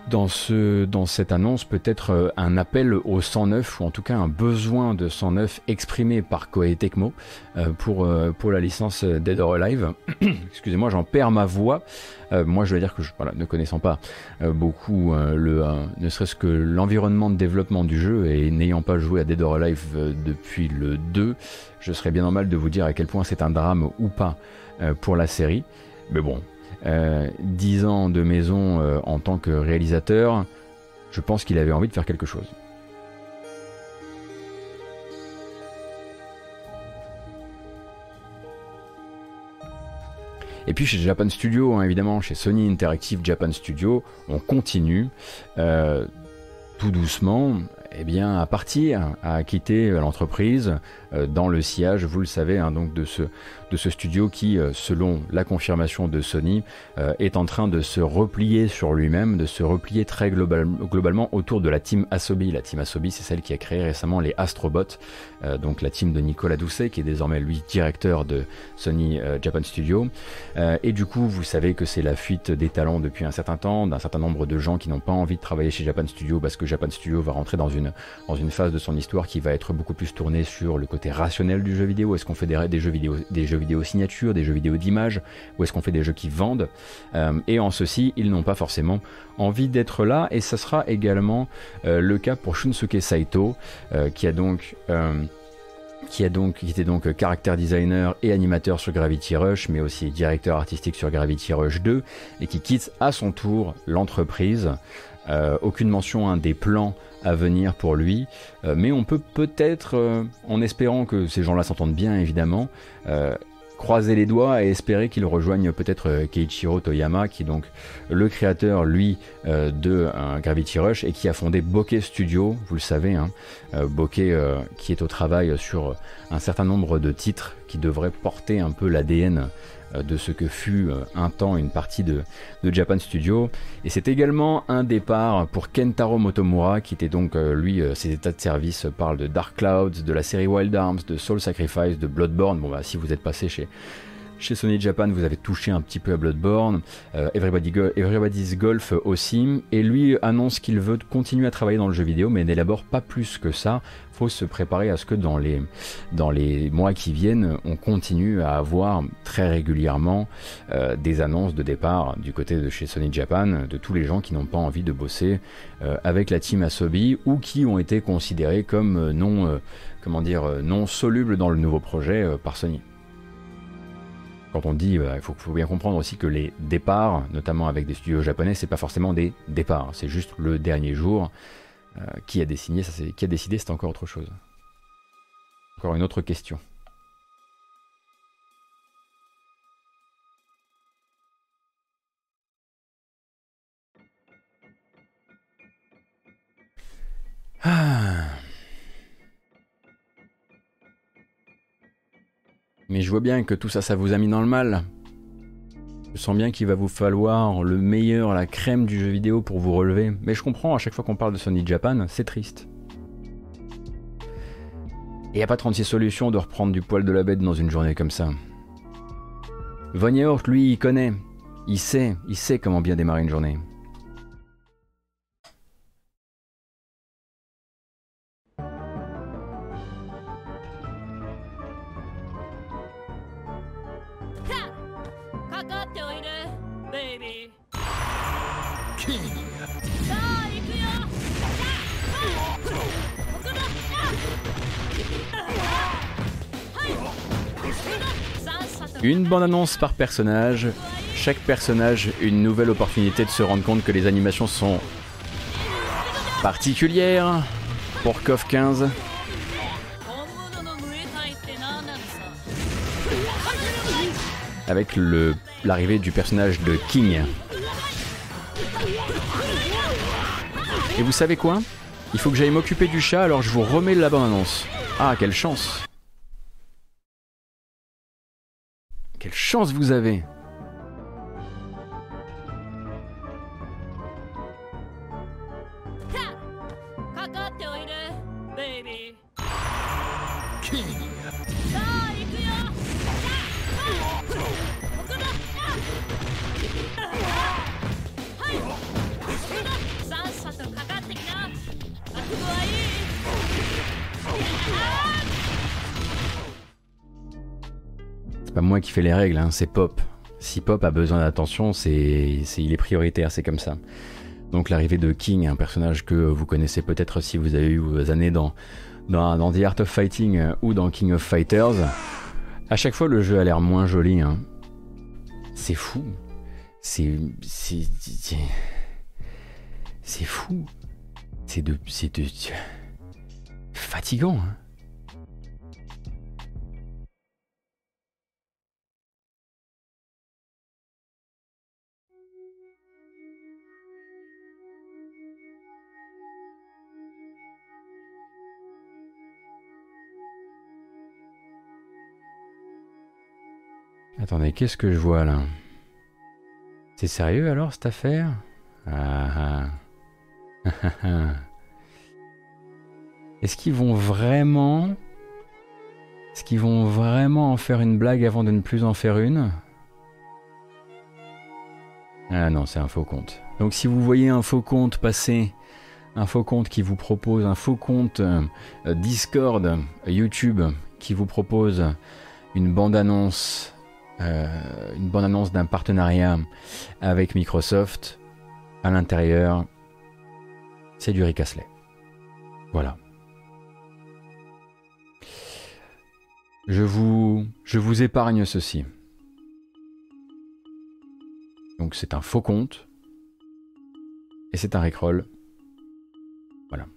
dans ce, dans cette annonce peut-être euh, un appel au 109 ou en tout cas un besoin de 109 exprimé par Koei Tecmo euh, pour, euh, pour la licence Dead or Alive. Excusez-moi, j'en perds ma voix. Moi, je dois dire que je, ne connaissant pas beaucoup le, ne serait-ce que l'environnement de développement du jeu et n'ayant pas joué à Dead or Alive depuis le 2, je serais bien normal de vous dire à quel point c'est un drame ou pas pour la série. Mais bon, euh, 10 ans de maison euh, en tant que réalisateur, je pense qu'il avait envie de faire quelque chose. Et puis chez Japan Studio, hein, évidemment, chez Sony Interactive Japan Studio, on continue euh, tout doucement eh bien, à partir, à quitter l'entreprise dans le sillage, vous le savez, hein, donc de ce, de ce studio qui, euh, selon la confirmation de Sony, euh, est en train de se replier sur lui-même, de se replier très global, globalement autour de la team Asobi. La team Asobi, c'est celle qui a créé récemment les Astrobots, euh, donc la team de Nicolas Doucet, qui est désormais lui directeur de Sony Japan Studio. Et du coup, vous savez que c'est la fuite des talents depuis un certain temps, d'un certain nombre de gens qui n'ont pas envie de travailler chez Japan Studio parce que Japan Studio va rentrer dans une, dans une phase de son histoire qui va être beaucoup plus tournée sur le côté rationnel du jeu vidéo. Est-ce qu'on fait des, des, jeux vidéo, des jeux vidéo signature, des jeux vidéo d'image, ou est-ce qu'on fait des jeux qui vendent. Euh, Et en ceci, ils n'ont pas forcément envie d'être là, et ça sera également euh, le cas pour Shunsuke Saito, euh, qui a donc qui, a donc, qui était donc caractère designer et animateur sur Gravity Rush, mais aussi directeur artistique sur Gravity Rush 2, et qui quitte à son tour l'entreprise. Aucune mention des plans à venir pour lui, mais on peut peut-être, en espérant que ces gens-là s'entendent bien évidemment, croiser les doigts et espérer qu'il rejoigne peut-être euh, Keiichiro Toyama, qui est donc le créateur, lui, euh, de euh, Gravity Rush et qui a fondé Bokeh Studio, vous le savez, hein, Bokeh qui est au travail sur un certain nombre de titres qui devraient porter un peu l'ADN de ce que fut euh, un temps une partie de, de Japan Studio. Et c'est également un départ pour Kentaro Motomura, qui était donc, euh, lui, euh, ses états de service parlent de Dark Clouds, de la série Wild Arms, de Soul Sacrifice, de Bloodborne. Bon, bah, si vous êtes passé chez Chez Sony Japan, vous avez touché un petit peu à Bloodborne, euh, Everybody's Golf aussi, et lui annonce qu'il veut continuer à travailler dans le jeu vidéo, mais n'élabore pas plus que ça. Faut se préparer à ce que dans les, dans les mois qui viennent, on continue à avoir très régulièrement euh, des annonces de départ du côté de chez Sony Japan, de tous les gens qui n'ont pas envie de bosser euh, avec la team Asobi ou qui ont été considérés comme non, comment dire, non solubles dans le nouveau projet par Sony. Quand on dit, euh, il faut, faut bien comprendre aussi que les départs, notamment avec des studios japonais, c'est pas forcément des départs, c'est juste le dernier jour. Euh, qui a décidé, qui a décidé, c'est encore autre chose. Encore une autre question. Ah. Mais je vois bien que tout ça, ça vous a mis dans le mal. Je sens bien qu'il va vous falloir le meilleur, la crème du jeu vidéo pour vous relever. Mais je comprends, à chaque fois qu'on parle de Sony Japan, c'est triste. Et y a pas 36 solutions de reprendre du poil de la bête dans une journée comme ça. Von Yaourt, lui, il connaît. Il sait, il sait comment bien démarrer une journée. Une bande-annonce par personnage, chaque personnage une nouvelle opportunité de se rendre compte que les animations sont particulières. Pour KOF 15. Avec le- l'arrivée du personnage de King. Et vous savez quoi? Il faut que j'aille m'occuper du chat, alors je vous remets la bande-annonce. Ah, quelle chance Quelle chance vous avez Les règles, hein, c'est Pop. Si Pop a besoin d'attention, c'est, il est prioritaire, c'est comme ça. Donc l'arrivée de King, un personnage que vous connaissez peut-être si vous avez eu vos années dans, dans, dans The Art of Fighting euh, ou dans King of Fighters. À chaque fois, le jeu a l'air moins joli. hein. C'est fou. C'est, c'est fou. C'est de, c'est de, fatigant. hein. Attendez, qu'est-ce que je vois là? C'est sérieux alors cette affaire? Ah ah. Est-ce qu'ils vont vraiment... Est-ce qu'ils vont vraiment en faire une blague avant de ne plus en faire une? Ah non, c'est un faux compte. Donc si vous voyez un faux compte passer, un faux compte qui vous propose, un faux compte euh, Discord, euh, YouTube, qui vous propose une bande-annonce euh, une bande annonce d'un partenariat avec Microsoft. À l'intérieur, c'est du Rick. Voilà. Je vous, je vous épargne ceci. Donc c'est un faux compte. Et c'est un Rickroll. Voilà.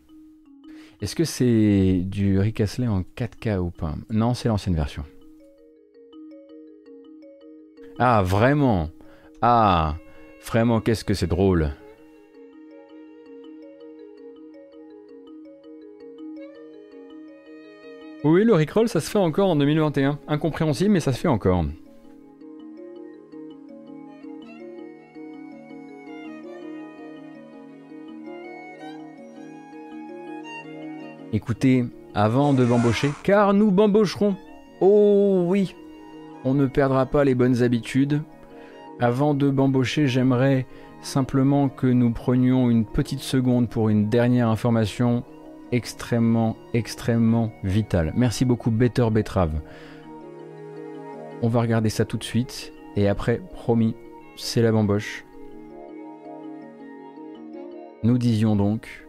Est-ce que c'est du Rick en 4K ou pas? Non, c'est l'ancienne version. Ah, vraiment Ah, vraiment, qu'est-ce que c'est drôle Oui, le Rickroll, ça se fait encore en 2021. Incompréhensible, mais ça se fait encore. Écoutez, avant de bambocher, car nous bambocherons. Oh oui on ne perdra pas les bonnes habitudes. Avant de bambocher, j'aimerais simplement que nous prenions une petite seconde pour une dernière information extrêmement, extrêmement vitale. Merci beaucoup, Better Betrave. On va regarder ça tout de suite. Et après, promis, c'est la bamboche. Nous disions donc.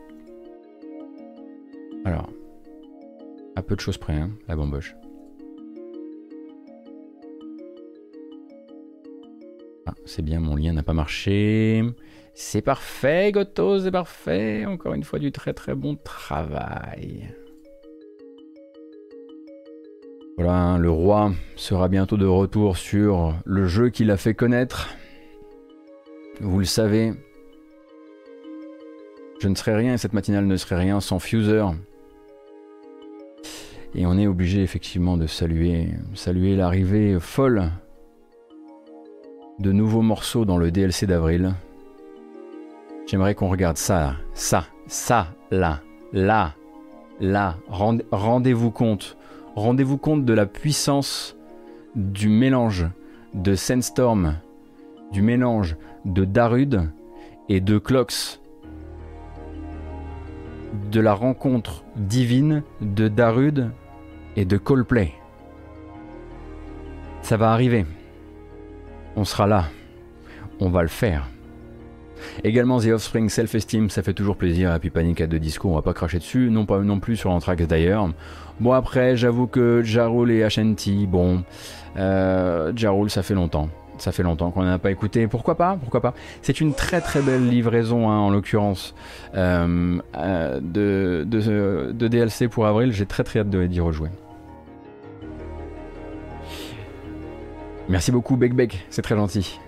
Alors, à peu de choses près, hein, la bamboche. Ah, c'est bien, mon lien n'a pas marché. C'est parfait, Goto, c'est parfait. Encore une fois, du très très bon travail. Voilà, hein, le roi sera bientôt de retour sur le jeu qu'il a fait connaître. Vous le savez, je ne serais rien et cette matinale ne serait rien sans Fuser. Et on est obligé effectivement de saluer, saluer l'arrivée folle de nouveaux morceaux dans le DLC d'avril. J'aimerais qu'on regarde ça, ça, ça, là, là, là. Rendez-vous compte, rendez-vous compte de la puissance du mélange de Sandstorm, du mélange de Darud et de Clocks, de la rencontre divine de Darud et de Coldplay. Ça va arriver. On sera là. On va le faire. Également The Offspring Self-Esteem, ça fait toujours plaisir. Et puis Panic at de Disco, on va pas cracher dessus. Non pas non plus sur Anthrax d'ailleurs. Bon après, j'avoue que Jarul et Ashanti, bon, euh, Jarul, ça fait longtemps. Ça fait longtemps qu'on n'en a pas écouté. Pourquoi pas? Pourquoi pas? C'est une très très belle livraison, hein, en l'occurrence, euh, euh, de, de, de, DLC pour avril. J'ai très très hâte d'y rejouer. Merci beaucoup, Beck Beck, c'est très gentil.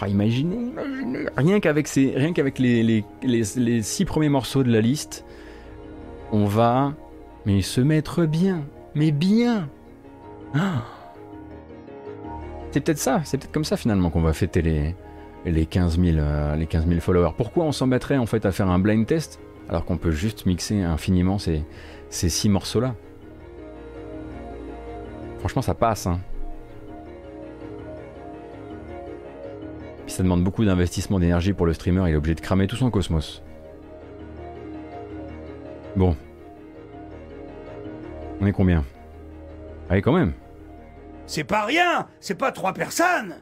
Ah, imaginez, imaginez, rien qu'avec, qu'avec les, les, les, six premiers morceaux de la liste, on va mais se mettre bien, mais bien. Ah. c'est peut-être ça, c'est peut-être comme ça finalement qu'on va fêter les, les, 15 000, euh, les 15 followers. Pourquoi on s'en mettrait en fait à faire un blind test alors qu'on peut juste mixer infiniment ces, ces six morceaux-là? Franchement, ça passe. Hein. Ça demande beaucoup d'investissement d'énergie pour le streamer, il est obligé de cramer tout son cosmos. Bon. On est combien? Allez quand même. C'est pas rien C'est pas trois personnes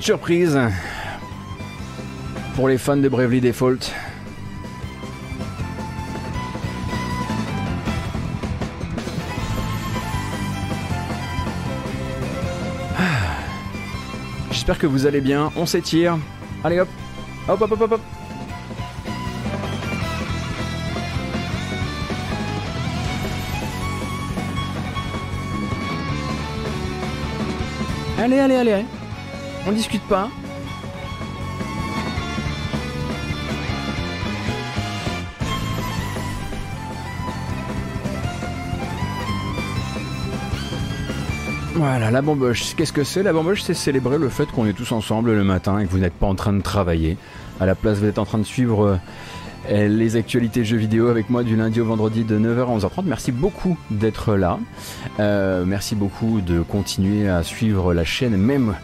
Surprise pour les fans de Bravely Default. Ah. J'espère que vous allez bien. On s'étire. Allez hop. Hop hop hop hop hop. Allez, allez, allez. On discute pas. Voilà, la bamboche. Qu'est-ce que c'est La bamboche, c'est célébrer le fait qu'on est tous ensemble le matin et que vous n'êtes pas en train de travailler. À la place, vous êtes en train de suivre euh, les actualités jeux vidéo avec moi du lundi au vendredi de 9h à 11h30. Merci beaucoup d'être là. Euh, merci beaucoup de continuer à suivre la chaîne, même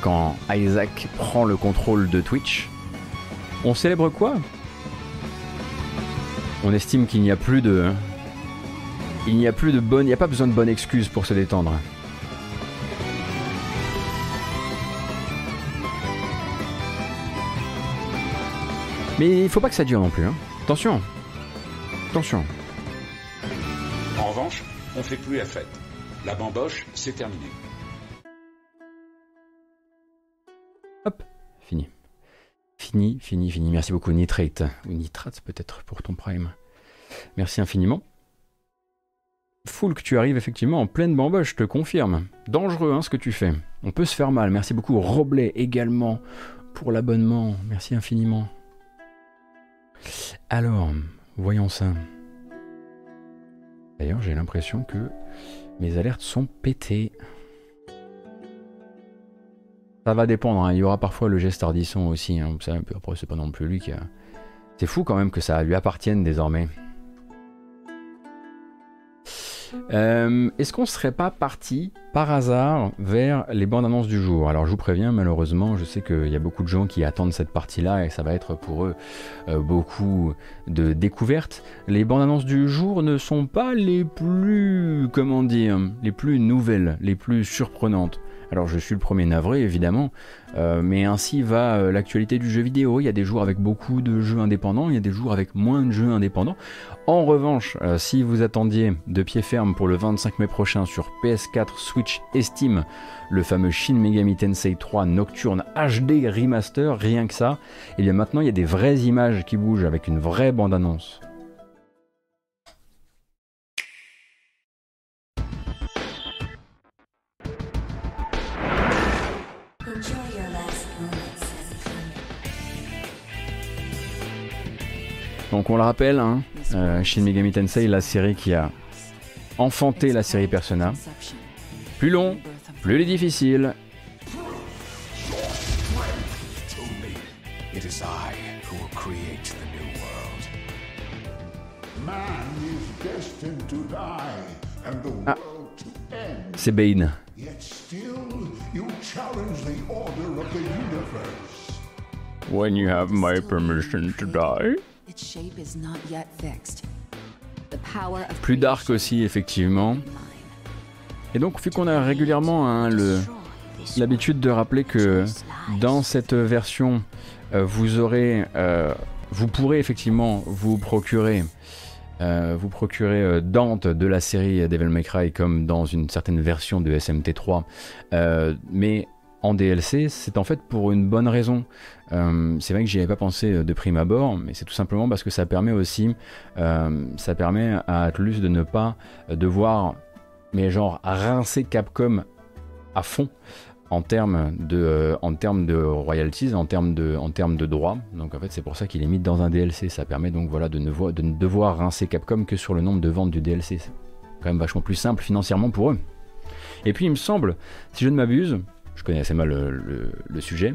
quand Isaac prend le contrôle de Twitch. On célèbre quoi? On estime qu'il n'y a plus de... Il n'y a plus de bonne... Il n'y a pas besoin de bonne excuse pour se détendre. Mais il faut pas que ça dure non plus. Hein. Attention. Attention. En revanche, on fait plus la fête. La bamboche, c'est terminé. Fini. Fini, fini, fini. Merci beaucoup, Nitrate. Ou Nitrate peut-être pour ton prime. Merci infiniment. que tu arrives effectivement en pleine bamboche, je te confirme. Dangereux hein, ce que tu fais. On peut se faire mal. Merci beaucoup, Roblet également pour l'abonnement. Merci infiniment. Alors, voyons ça. D'ailleurs, j'ai l'impression que mes alertes sont pétées. Ça va dépendre, hein. il y aura parfois le geste Ardisson aussi. Hein. Après, c'est pas non plus lui qui a. C'est fou quand même que ça lui appartienne désormais. Euh, est-ce qu'on serait pas parti par hasard vers les bandes annonces du jour? Alors je vous préviens, malheureusement, je sais qu'il y a beaucoup de gens qui attendent cette partie-là et ça va être pour eux euh, beaucoup de découvertes. Les bandes annonces du jour ne sont pas les plus, comment dire, les plus nouvelles, les plus surprenantes. Alors je suis le premier navré évidemment, euh, mais ainsi va euh, l'actualité du jeu vidéo. Il y a des jours avec beaucoup de jeux indépendants, il y a des jours avec moins de jeux indépendants. En revanche, euh, si vous attendiez de pied ferme pour le 25 mai prochain sur PS4, Switch et Steam, le fameux Shin Megami Tensei 3 Nocturne HD Remaster, rien que ça, et eh bien maintenant il y a des vraies images qui bougent avec une vraie bande-annonce. Donc on le rappelle, hein, euh, Shin Megami Tensei, la série qui a enfanté la série Persona. Plus long, plus difficile. Ah, c'est Bane. When you have my permission to die. Plus dark aussi, effectivement. Et donc, vu qu'on a régulièrement hein, l'habitude de rappeler que dans cette version, euh, vous aurez, euh, vous pourrez effectivement vous procurer, euh, vous procurer Dante de la série Devil May Cry comme dans une certaine version de SMT3, mais en DLC, c'est en fait pour une bonne raison. Euh, c'est vrai que j'y avais pas pensé euh, de prime abord, mais c'est tout simplement parce que ça permet aussi, euh, ça permet à Atlus de ne pas devoir, mais genre rincer Capcom à fond en termes de, en termes de royalties, en termes de, en termes de droits. Donc en fait, c'est pour ça qu'il est mis dans un DLC. Ça permet donc voilà de ne, de ne devoir rincer Capcom que sur le nombre de ventes du DLC. C'est quand même vachement plus simple financièrement pour eux. Et puis il me semble, si je ne m'abuse, je connais assez mal le, sujet,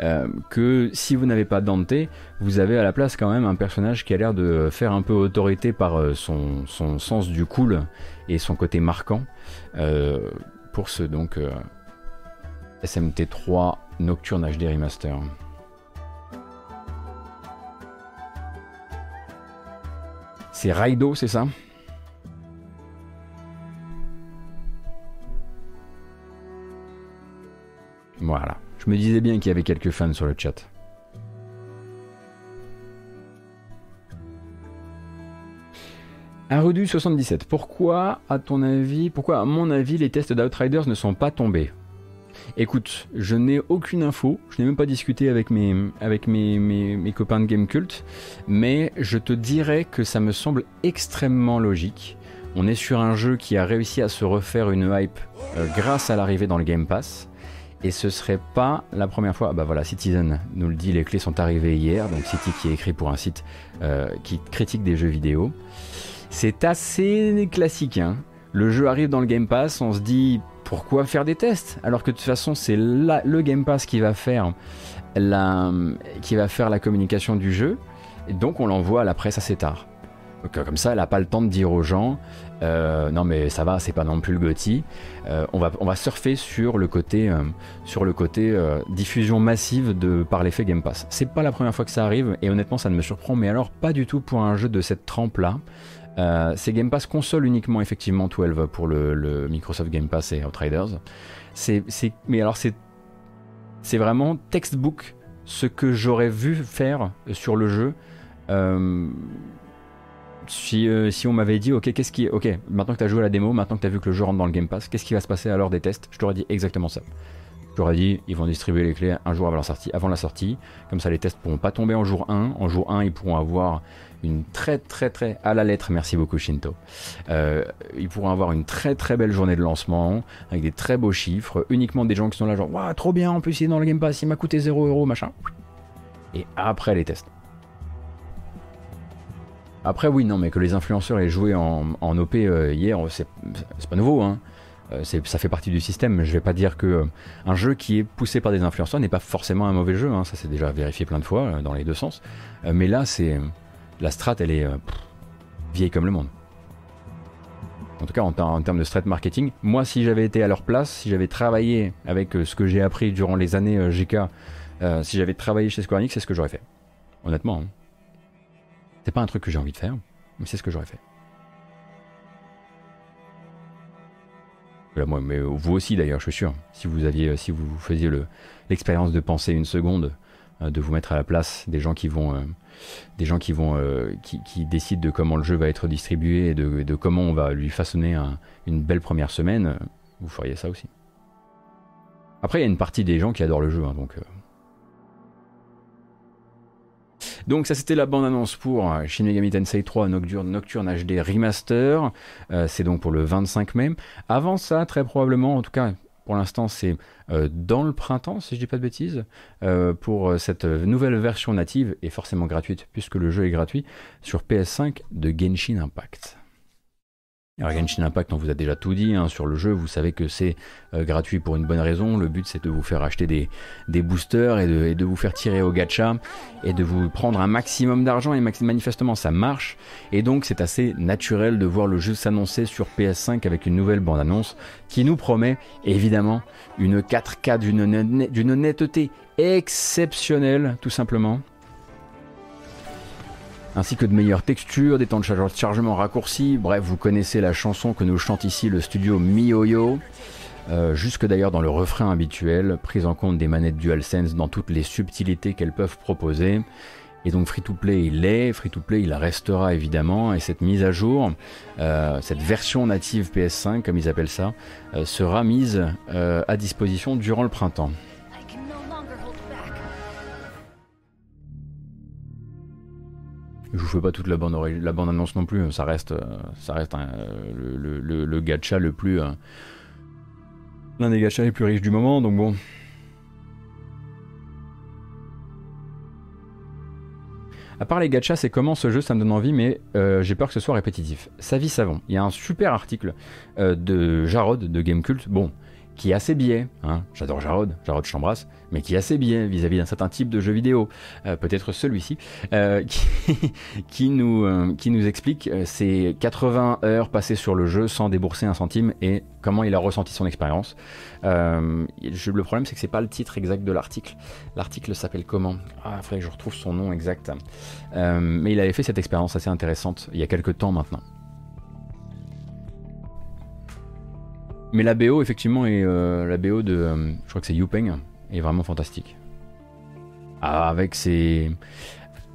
euh, que si vous n'avez pas Dante, vous avez à la place quand même un personnage qui a l'air de faire un peu autorité par euh, son, sens du cool et son côté marquant. Euh, pour ce donc SMT3 Nocturne HD Remaster. C'est Raido, c'est ça? Voilà. Je me disais bien qu'il y avait quelques fans sur le chat. Arudu77, pourquoi, à ton avis, pourquoi, à mon avis, les tests d'Outriders ne sont pas tombés? Écoute, je n'ai aucune info, je n'ai même pas discuté avec, mes, avec mes, mes, copains de Game Cult, mais je te dirais que ça me semble extrêmement logique. On est sur un jeu qui a réussi à se refaire une hype euh, grâce à l'arrivée dans le Game Pass. Et ce serait pas la première fois. Bah voilà, Citizen nous le dit, les clés sont arrivées hier. Donc City qui est écrit pour un site euh, qui critique des jeux vidéo. C'est assez classique. Hein. Le jeu arrive dans le Game Pass, on se dit pourquoi faire des tests? Alors que de toute façon c'est le Game Pass qui va faire la, communication du jeu. Et donc on l'envoie à la presse assez tard. Donc, comme ça, elle n'a pas le temps de dire aux gens euh, non mais ça va, c'est pas non plus le Gotti. Euh, on, va, surfer sur le côté, euh, diffusion massive de, par l'effet Game Pass. C'est pas la première fois que ça arrive et honnêtement ça ne me surprend, mais alors pas du tout pour un jeu de cette trempe là. c'est Game Pass console uniquement effectivement 12 pour le, Microsoft Game Pass et Outriders. Mais alors c'est vraiment textbook ce que j'aurais vu faire sur le jeu euh, si, on m'avait dit, ok, qu'est-ce qui, ok, maintenant que tu as joué à la démo, maintenant que tu as vu que le jeu rentre dans le Game Pass, qu'est-ce qui va se passer à l'heure des tests? Je t'aurais dit exactement ça. Je t'aurais dit, ils vont distribuer les clés un jour avant la sortie, avant la sortie, comme ça les tests pourront pas tomber en jour 1. En jour 1, ils pourront avoir une très très très à la lettre, merci beaucoup Shinto. Euh, ils pourront avoir une très très belle journée de lancement avec des très beaux chiffres, uniquement des gens qui sont là genre, waouh, trop bien, en plus il est dans le Game Pass, il m'a coûté 0 euros, machin. Et après les tests. Après, oui, non, mais que les influenceurs aient joué en, OP euh, hier, c'est pas nouveau. Hein. Euh, ça fait partie du système. Je vais pas dire que euh, un jeu qui est poussé par des influenceurs n'est pas forcément un mauvais jeu. hein. Ça, c'est déjà vérifié plein de fois dans les deux sens. Mais là, c'est la strat, elle est vieille comme le monde. En tout cas, en, ter- en termes de strat marketing, moi, si j'avais été à leur place, si j'avais travaillé avec ce que j'ai appris durant les années GK, si j'avais travaillé chez Square Enix, c'est ce que j'aurais fait. Honnêtement. hein. C'est pas un truc que j'ai envie de faire, mais c'est ce que j'aurais fait. Moi, mais vous aussi d'ailleurs, je suis sûr. Si vous aviez, si vous faisiez le- l'expérience de penser une seconde, euh, de vous mettre à la place des gens qui vont, euh, des gens qui vont, euh, qui, décident de comment le jeu va être distribué et de, comment on va lui façonner un- une belle première semaine, vous feriez ça aussi. Après, il y a une partie des gens qui adorent le jeu, hein, donc. Donc ça c'était la bande-annonce pour euh, Shin Megami Tensei 3 Nocturne, HD Remaster. Euh, c'est donc pour le 25 mai. Avant ça, très probablement, en tout cas pour l'instant c'est euh, dans le printemps, si je dis pas de bêtises, pour cette nouvelle version native et forcément gratuite puisque le jeu est gratuit sur PS5 de Genshin Impact. Alors Genshin Impact, on vous a déjà tout dit hein, sur le jeu, vous savez que c'est euh, gratuit pour une bonne raison. Le but c'est de vous faire acheter des, des boosters et de, et de vous faire tirer au gacha et de vous prendre un maximum d'argent et manifestement ça marche. Et donc c'est assez naturel de voir le jeu s'annoncer sur PS5 avec une nouvelle bande-annonce qui nous promet évidemment une 4K d'une netteté exceptionnelle tout simplement ainsi que de meilleures textures, des temps de charge- chargement raccourcis. Bref, vous connaissez la chanson que nous chante ici le studio MiYoYo. Euh, jusque d'ailleurs dans le refrain habituel, prise en compte des manettes DualSense dans toutes les subtilités qu'elles peuvent proposer. Et donc Free to Play il est, Free to Play il restera évidemment, et cette mise à jour, euh, cette version native PS5 comme ils appellent ça, euh, sera mise euh, à disposition durant le printemps. Je vous fais pas toute la bande, ori- la bande annonce non plus, ça reste, ça le, gacha le plus. euh, L'un des gachas les plus riches du moment, donc bon. À part les gachas, c'est comment ce jeu, ça me donne envie, mais euh, j'ai peur que ce soit répétitif. Savi Savon, il y a un super article euh, de Jarod de Gamecult, bon, qui est assez biais, hein, j'adore Jarod, Jarod je t'embrasse, mais qui est assez biais vis-à-vis d'un certain type de jeu vidéo, euh, peut-être celui-ci, euh, qui, nous, euh, qui nous explique ces 80 heures passées sur le jeu sans débourser un centime et comment il a ressenti son expérience. Le problème, c'est que c'est pas le titre exact de l'article. L'article s'appelle comment? Ah, il faudrait que je retrouve son nom exact. Mais il avait fait cette expérience assez intéressante il y a quelques temps maintenant. Mais la BO, effectivement, est euh, la BO de. euh, je crois que c'est Yupeng, est vraiment fantastique. Ah, avec ses.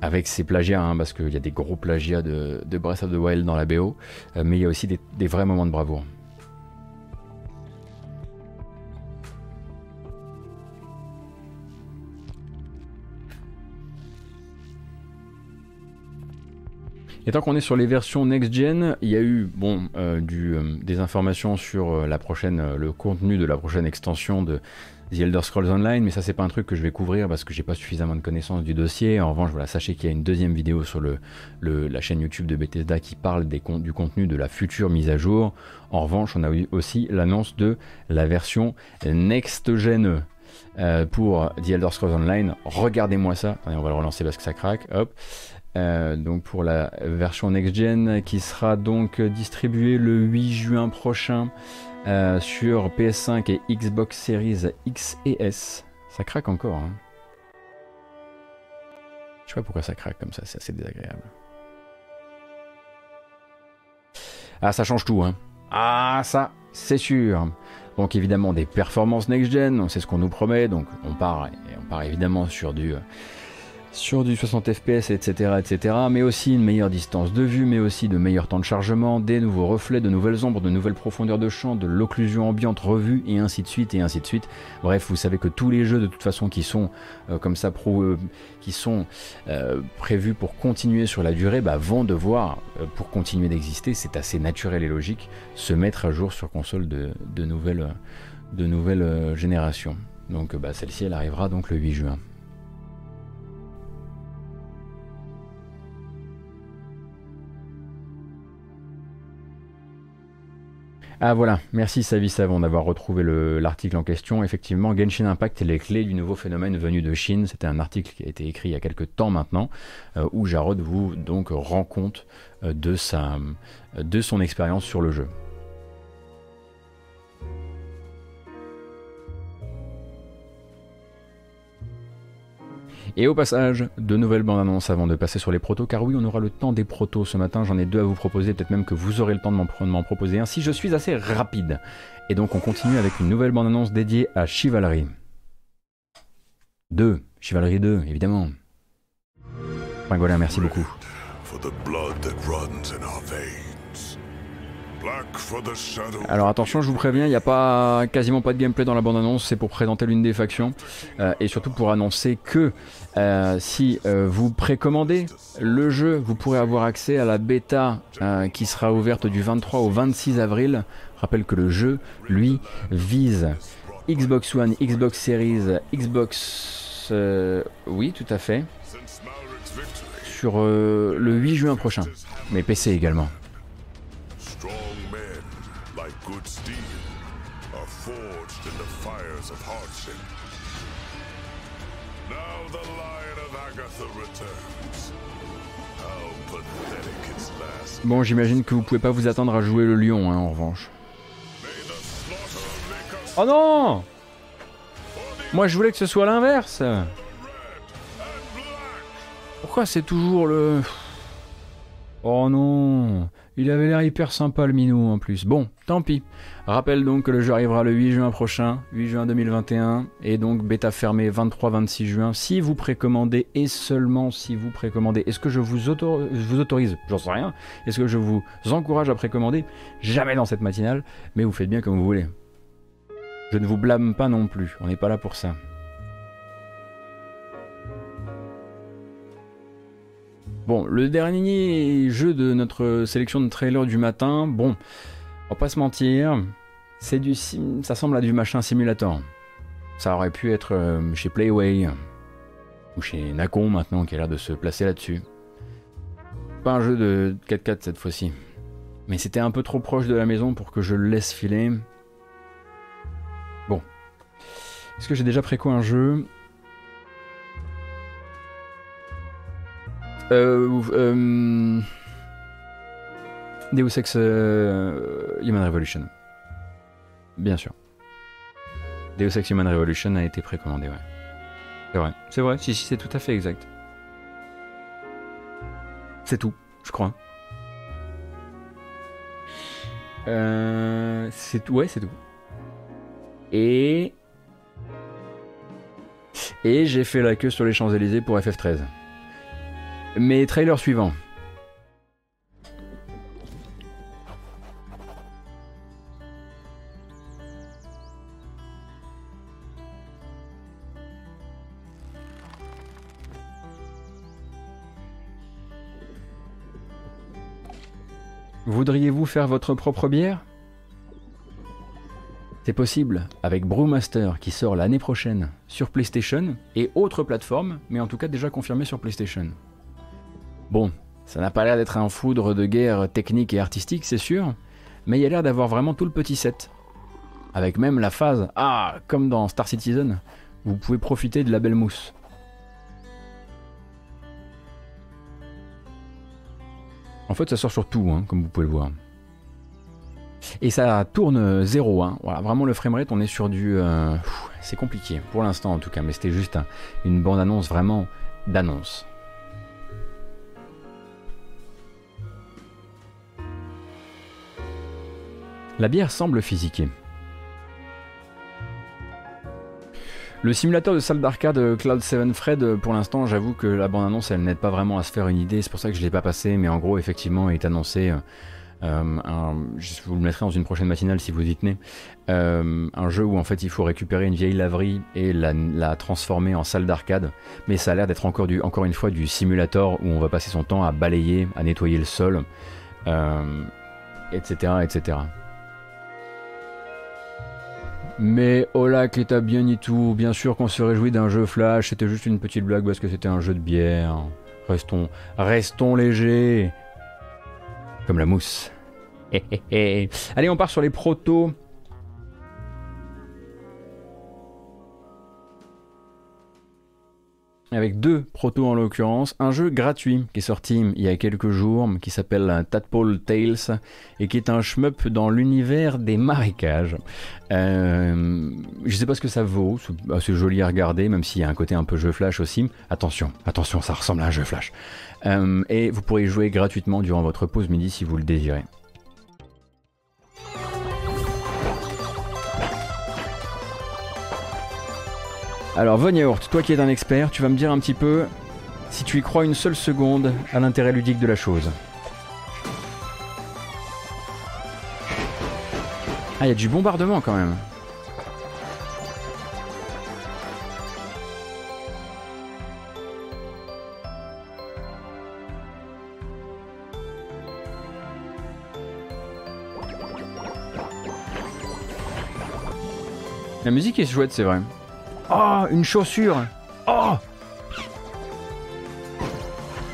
Avec ses plagiats, hein, parce qu'il y a des gros plagiats de, de Breath of the Wild dans la BO, euh, mais il y a aussi des vrais moments de bravoure. Et tant qu'on est sur les versions next-gen, il y a eu bon, euh, euh, des informations sur euh, la prochaine, le contenu de la prochaine extension de The Elder Scrolls Online, mais ça c'est pas un truc que je vais couvrir parce que j'ai pas suffisamment de connaissances du dossier. En revanche, voilà, sachez qu'il y a une deuxième vidéo sur le, la chaîne YouTube de Bethesda qui parle du contenu de la future mise à jour. En revanche, on a eu aussi l'annonce de la version next-gen. euh, pour The Elder Scrolls Online, regardez-moi ça. Attendez, on va le relancer parce que ça craque. Hop. Euh, donc pour la version next-gen qui sera donc distribuée le 8 juin prochain euh, sur PS5 et Xbox Series X et S. Ça craque encore. hein. Je sais pas pourquoi ça craque comme ça, c'est assez désagréable. Ah, ça change tout, hein. Ah, ça, c'est sûr. Donc évidemment des performances next-gen, c'est ce qu'on nous promet. Donc on part, et on part évidemment sur du, euh, sur du 60 fps, etc., etc. Mais aussi une meilleure distance de vue, mais aussi de meilleurs temps de chargement, des nouveaux reflets, de nouvelles ombres, de nouvelles profondeurs de champ, de l'occlusion ambiante revue, et ainsi de suite, et ainsi de suite. Bref, vous savez que tous les jeux de toute façon qui sont euh, comme ça pro, euh, qui sont euh, prévus pour continuer sur la durée, bah, vont devoir, pour continuer d'exister, c'est assez naturel et logique, se mettre à jour sur console de, de nouvelles, de nouvelles générations. Donc bah, celle-ci, elle arrivera donc le 8 juin. Ah voilà, merci Savi Savon d'avoir retrouvé l'article en question. Effectivement, Genshin Impact est les clés du nouveau phénomène venu de Chine. C'était un article qui a été écrit il y a quelques temps maintenant, euh, où Jarod vous donc rend compte euh, de, sa, de son expérience sur le jeu. Et au passage, de nouvelles bandes annonces avant de passer sur les protos, car oui, on aura le temps des protos ce matin. J'en ai deux à vous proposer, peut-être même que vous aurez le temps de m'en proposer un si je suis assez rapide. Et donc, on continue avec une nouvelle bande annonce dédiée à Chivalry. 2, Chivalry 2, évidemment. Pingolin, merci beaucoup. Alors attention, je vous préviens, il n'y a pas quasiment pas de gameplay dans la bande-annonce, c'est pour présenter l'une des factions euh, et surtout pour annoncer que euh, si euh, vous précommandez le jeu, vous pourrez avoir accès à la bêta qui sera ouverte du 23 au 26 avril. Rappelle que le jeu, lui, vise Xbox One, Xbox Series, Xbox... oui, tout à fait. Sur le 8 juin prochain, mais PC également. Bon, j'imagine que vous pouvez pas vous attendre à jouer le lion, hein, en revanche. Oh non Moi, je voulais que ce soit l'inverse. Pourquoi c'est toujours le... Oh non il avait l'air hyper sympa le minou en plus. Bon, tant pis. Rappelle donc que le jeu arrivera le 8 juin prochain, 8 juin 2021, et donc bêta fermée 23-26 juin. Si vous précommandez, et seulement si vous précommandez, est-ce que je vous, vous autorise? J'en sais rien. Est-ce que je vous encourage à précommander? Jamais dans cette matinale, mais vous faites bien comme vous voulez. Je ne vous blâme pas non plus, on n'est pas là pour ça. Bon, le dernier jeu de notre sélection de trailers du matin, bon, on va pas se mentir, c'est du ça semble à du machin simulator. Ça aurait pu être euh, chez Playway ou chez Nacon maintenant qui a l'air de se placer là-dessus. Pas un jeu de 4 4 cette fois-ci. Mais c'était un peu trop proche de la maison pour que je le laisse filer. Bon. Est-ce que j'ai déjà préco un jeu? Euh, euh, Deus Ex euh, Human Revolution. Bien sûr. Deus Ex Human Revolution a été précommandé, ouais. C'est vrai, c'est vrai, si, si, c'est tout à fait exact. C'est tout, je crois. Euh, c'est tout, ouais, c'est tout. Et. Et j'ai fait la queue sur les Champs-Élysées pour FF13. Mais trailer suivant. Voudriez-vous faire votre propre bière? C'est possible avec Brewmaster qui sort l'année prochaine sur PlayStation et autres plateformes, mais en tout cas déjà confirmé sur PlayStation. Bon, ça n'a pas l'air d'être un foudre de guerre technique et artistique, c'est sûr, mais il y a l'air d'avoir vraiment tout le petit set. Avec même la phase, ah, comme dans Star Citizen, vous pouvez profiter de la belle mousse. En fait, ça sort sur tout, hein, comme vous pouvez le voir. Et ça tourne zéro. Hein. Vraiment le framerate, on est sur du... Euh, c'est compliqué, pour l'instant en tout cas, mais c'était juste une bande-annonce vraiment d'annonce. La bière semble physiquer. Le simulateur de salle d'arcade Cloud 7 Fred, pour l'instant, j'avoue que la bande-annonce, elle n'aide pas vraiment à se faire une idée, c'est pour ça que je ne l'ai pas passé, mais en gros, effectivement, il est annoncé, euh, je vous le mettrai dans une prochaine matinale si vous y tenez, euh, un jeu où en fait il faut récupérer une vieille laverie et la, transformer en salle d'arcade, mais ça a l'air d'être encore, du, encore une fois du simulateur où on va passer son temps à balayer, à nettoyer le sol, etc., euh, etc. Mais hola qui t'a bien et tout, bien sûr qu'on se réjouit d'un jeu flash, c'était juste une petite blague parce que c'était un jeu de bière. Restons, restons légers. Comme la mousse. Allez, on part sur les protos. Avec deux protos en l'occurrence, un jeu gratuit qui est sorti il y a quelques jours, qui s'appelle Tadpole Tales et qui est un shmup dans l'univers des marécages. Euh, je sais pas ce que ça vaut, c'est joli à regarder, même s'il y a un côté un peu jeu flash aussi. Attention, attention, ça ressemble à un jeu flash. Euh, et vous pourrez jouer gratuitement durant votre pause midi si vous le désirez. Alors, Von Yaourt, toi qui es un expert, tu vas me dire un petit peu si tu y crois une seule seconde à l'intérêt ludique de la chose. Ah, il y a du bombardement quand même. La musique est chouette, c'est vrai. Oh, une chaussure Oh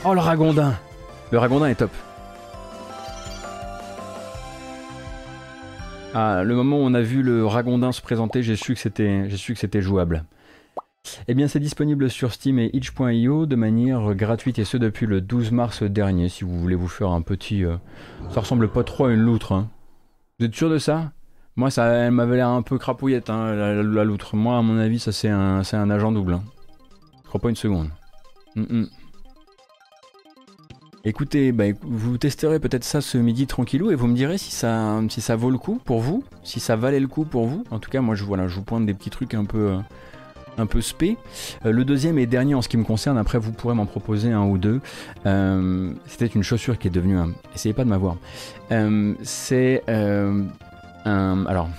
Oh, le ragondin Le ragondin est top. Ah, le moment où on a vu le ragondin se présenter, j'ai su que c'était, jouable. Eh bien, c'est disponible sur Steam et itch.io de manière gratuite et ce depuis le 12 mars dernier. Si vous voulez vous faire un petit, euh, ça ressemble pas trop à une loutre. Hein. Vous êtes sûr de ça? Moi, ça, elle m'avait l'air un peu crapouillette, hein, la, loutre. Moi, à mon avis, ça c'est un, agent double. Hein. Je crois pas une seconde. Mm, mm. Écoutez, bah, vous testerez peut-être ça ce midi tranquillou et vous me direz si ça, si ça vaut le coup pour vous, si ça valait le coup pour vous. En tout cas, moi, je, je vous pointe des petits trucs un peu, euh, un peu spé. Euh, le deuxième et dernier en ce qui me concerne, après vous pourrez m'en proposer un ou deux. Euh, c'était une chaussure qui est devenue un... Essayez pas de m'avoir. c'est un, alors,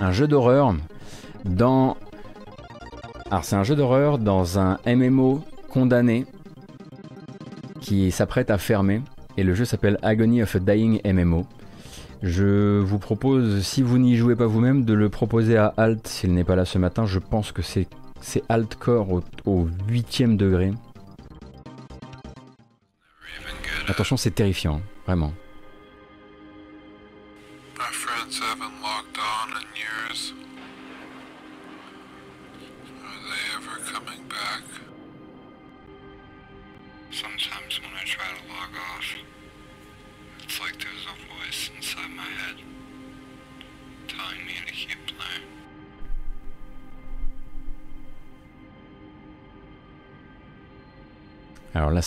un jeu d'horreur dans. Alors, c'est un jeu d'horreur dans un MMO condamné qui s'apprête à fermer. Et le jeu s'appelle Agony of a Dying MMO. Je vous propose, si vous n'y jouez pas vous-même, de le proposer à Alt s'il n'est pas là ce matin. Je pense que c'est, Altcore au, au 8ème degré. Attention, c'est terrifiant, vraiment.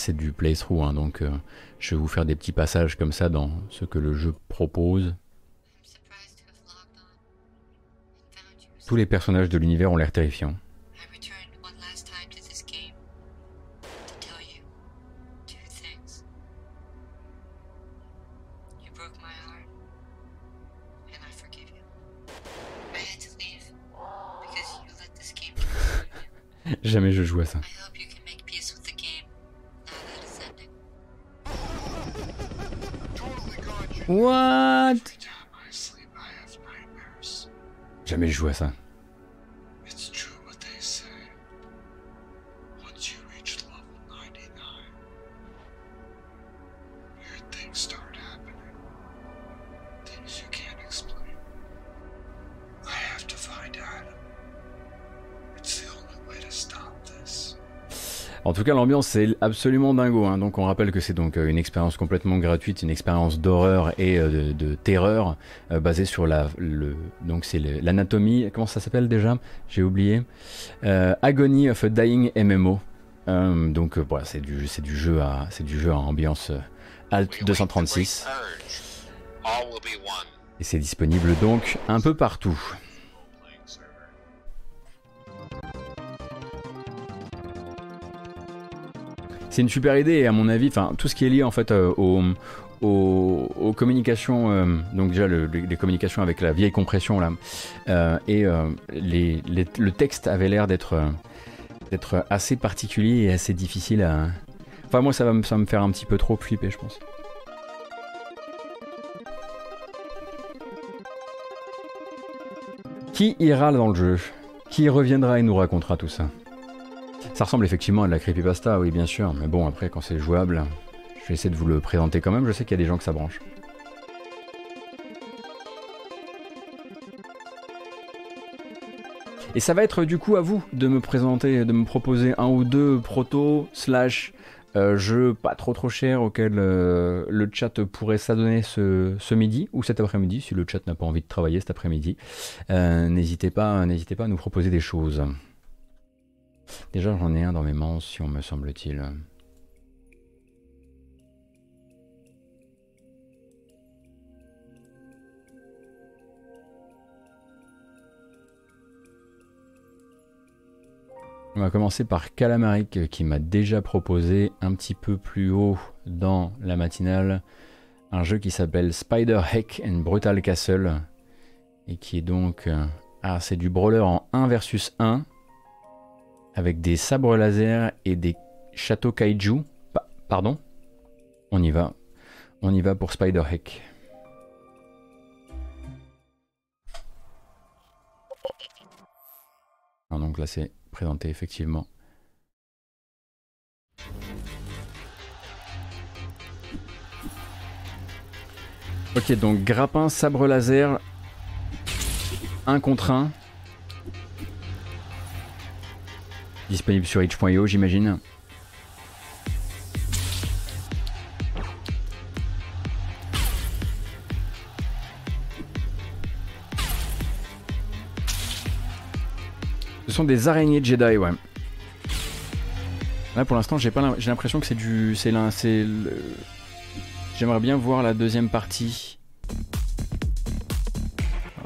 C'est du playthrough, hein, donc euh, je vais vous faire des petits passages comme ça dans ce que le jeu propose. Tous les personnages de l'univers ont l'air terrifiants. Jamais je joue à ça. Cas, l'ambiance c'est absolument dingo. Hein. Donc, on rappelle que c'est donc euh, une expérience complètement gratuite, une expérience d'horreur et euh, de, terreur euh, basée sur la, le, donc c'est l'anatomie. Comment ça s'appelle déjà? J'ai oublié. Agony of a Dying MMO. donc voilà, c'est du, c'est du jeu à, c'est du jeu à ambiance Alt 236. Et c'est disponible donc un peu partout. C'est une super idée et à mon avis, enfin tout ce qui est lié en fait euh, aux, communications, euh, donc déjà les communications avec la vieille compression là, euh, et le texte avait l'air d'être assez particulier et assez difficile à. Enfin moi ça va ça me faire un petit peu trop flipper je pense. Qui ira dans le jeu? Qui reviendra et nous racontera tout ça? Ça ressemble effectivement à de la creepypasta, oui, bien sûr, mais bon, après, quand c'est jouable, je vais essayer de vous le présenter quand même, je sais qu'il y a des gens que ça branche. Et ça va être du coup à vous de me présenter, de me proposer un ou deux proto slash euh, jeux pas trop trop chers auxquels euh, le chat pourrait s'adonner ce, midi ou cet après-midi si le chat n'a pas envie de travailler cet après-midi. Euh, n'hésitez pas, n'hésitez pas à nous proposer des choses. Déjà j'en ai un dans mes mentions me semble-t-il. On va commencer par Calamaric qui m'a déjà proposé un petit peu plus haut dans la matinale un jeu qui s'appelle Spider Heck and Brutal Castle et qui est donc euh, ah c'est du brawler en 1 versus 1 avec des sabres laser et des châteaux kaiju. pardon. On y va. On y va pour Spider Heck. Donc là c'est présenté effectivement. Ok, donc grappin, sabre laser, un contre 1. Disponible sur itch.io, j'imagine. sont des araignées Jedi, ouais. Là pour l'instant j'ai pas j'ai l'impression que c'est du c'est là c'est j'aimerais bien voir la deuxième partie.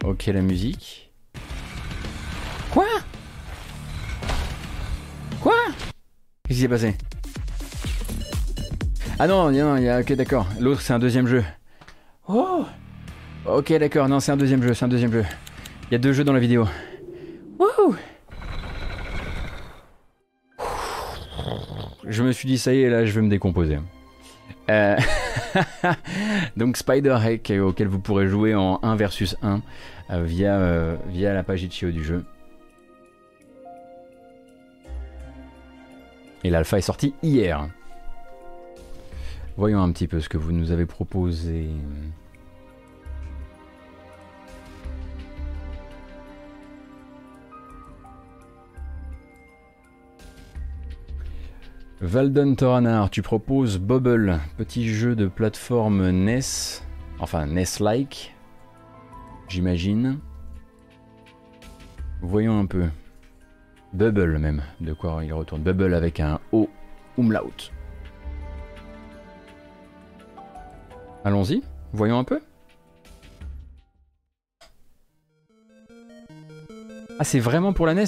Ok la musique. Qu'est-ce qui s'est passé? Ah non, non, il y a ok d'accord. L'autre c'est un deuxième jeu. Oh Ok d'accord, non c'est un deuxième jeu, c'est un deuxième jeu. Il y a deux jeux dans la vidéo. Wouhou je me suis dit, ça y est, là, je vais me décomposer. Euh, donc Spider Hack, euh, auquel vous pourrez jouer en 1 versus 1 euh, via, via la page Itch.io du jeu. Et l'alpha est sorti hier. Voyons un petit peu ce que vous nous avez proposé. Valdon Toranar, tu proposes Bubble, petit jeu de plateforme NES, enfin NES-like, j'imagine. Voyons un peu. Bubble même, de quoi il retourne. Bubble avec un O umlaut. Allons-y, voyons un peu. Ah, c'est vraiment pour la NES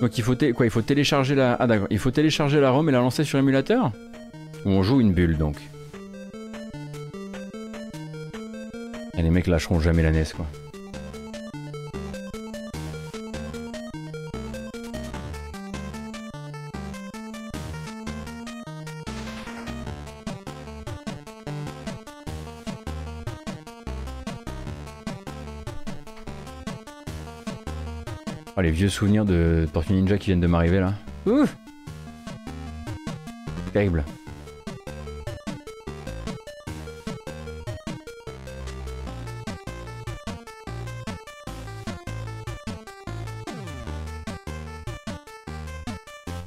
Donc il faut, quoi, il faut télécharger la... Ah il faut télécharger la ROM et la lancer sur émulateur? Ou on joue une bulle donc les mecs lâcheront jamais la NES quoi. Les vieux souvenirs de Tortue Ninja qui viennent de m'arriver là. Ouf Terrible.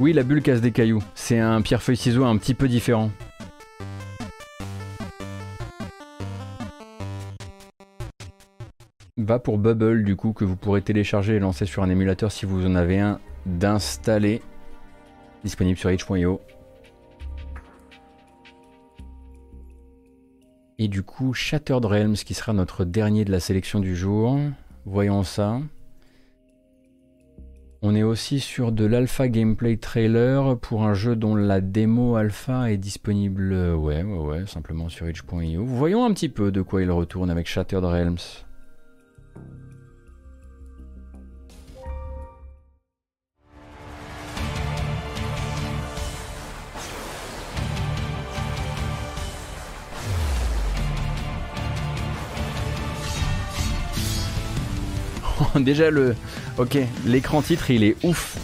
Oui, la bulle casse des cailloux. C'est un pierre-feuille-ciseau un petit peu différent. Pour Bubble du coup que vous pourrez télécharger et lancer sur un émulateur si vous en avez un d'installer. Disponible sur h.io. Et du coup Shattered Realms qui sera notre dernier de la sélection du jour. Voyons ça. On est aussi sur de l'alpha gameplay trailer pour un jeu dont la démo alpha est disponible, ouais, ouais, ouais, simplement sur itch.io. Voyons un petit peu de quoi il retourne avec Shattered Realms. déjà le. Ok, l'écran titre il est ouf.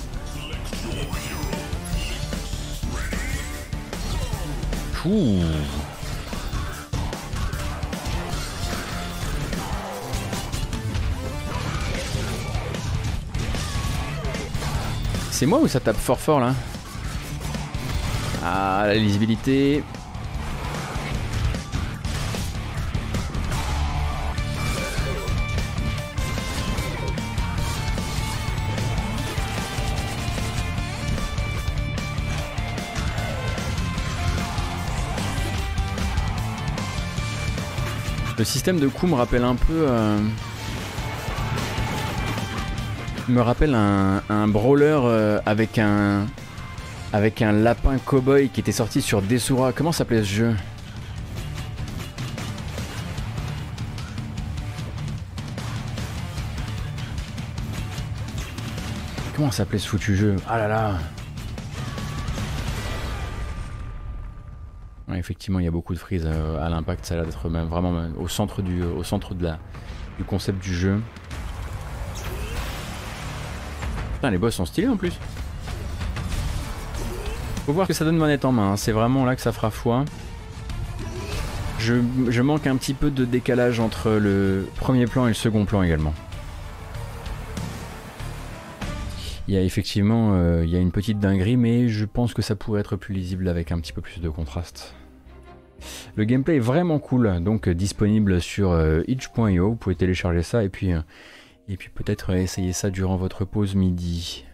C'est moi ou ça tape fort fort là? Ah la lisibilité Le système de coup me rappelle un peu. euh, me rappelle un, un brawler euh, avec un. Avec un lapin cowboy qui était sorti sur Desura. Comment s'appelait ce jeu? Comment s'appelait ce foutu jeu? Ah là là effectivement, il y a beaucoup de frises euh, à l'impact. Ça a l'air d'être même vraiment euh, au centre du, au centre de la, du concept du jeu. Putain, les boss sont stylés en plus. Faut voir ce que ça donne manette en main. hein. C'est vraiment là que ça fera foi. Je, je manque un petit peu de décalage entre le premier plan et le second plan également. Il y a effectivement euh, il y a une petite dinguerie, mais je pense que ça pourrait être plus lisible avec un petit peu plus de contraste. Le gameplay est vraiment cool, donc euh, disponible sur euh, itch.io. Vous pouvez télécharger ça et puis, euh, et puis peut-être essayer ça durant votre pause midi.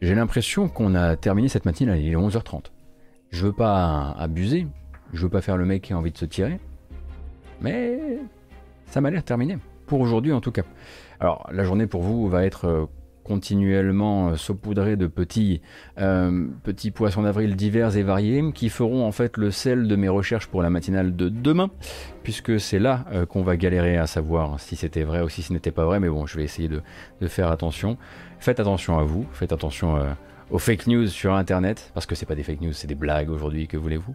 J'ai l'impression qu'on a terminé cette matinée, il est 11h30. Je veux pas abuser, je veux pas faire le mec qui a envie de se tirer, mais ça m'a l'air terminé. Pour aujourd'hui en tout cas. Alors la journée pour vous va être continuellement euh, saupoudrée de petits, euh, petits poissons d'avril divers et variés qui feront en fait le sel de mes recherches pour la matinale de demain, puisque c'est là euh, qu'on va galérer à savoir si c'était vrai ou si ce n'était pas vrai, mais bon, je vais essayer de, de faire attention. Faites attention à vous, faites attention euh, aux fake news sur internet, parce que c'est pas des fake news, c'est des blagues aujourd'hui, que voulez-vous.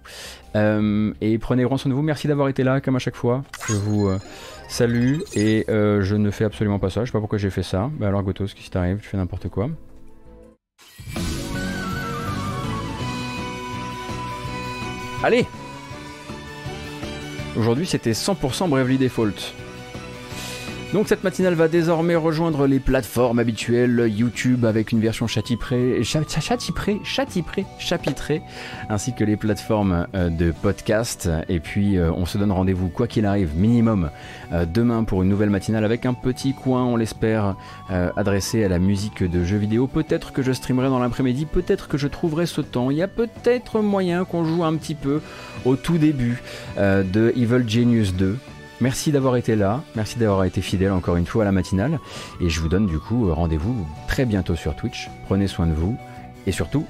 Euh, et prenez grand soin de vous, merci d'avoir été là, comme à chaque fois. Je vous euh, salue, et euh, je ne fais absolument pas ça, je sais pas pourquoi j'ai fait ça. Bah alors Gotos, qu'est-ce qui t'arrive? Tu fais n'importe quoi. Allez Aujourd'hui c'était 100% Bravely Default. Donc cette matinale va désormais rejoindre les plateformes habituelles, YouTube avec une version chatiprée, cha- cha- chatiprée, chatiprée, chapitrée, ainsi que les plateformes euh, de podcast. Et puis euh, on se donne rendez-vous quoi qu'il arrive, minimum, euh, demain pour une nouvelle matinale avec un petit coin, on l'espère, adressé à la musique de jeux vidéo. Peut-être que je streamerai dans l'après-midi, peut-être que je trouverai ce temps. Il y a peut-être moyen qu'on joue un petit peu au tout début de Evil Genius 2. Merci d'avoir été là, merci d'avoir été fidèle encore une fois à la matinale, et je vous donne du coup rendez-vous très bientôt sur Twitch. Prenez soin de vous, et surtout,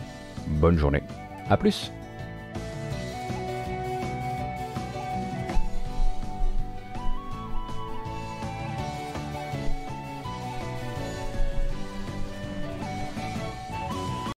bonne journée. A plus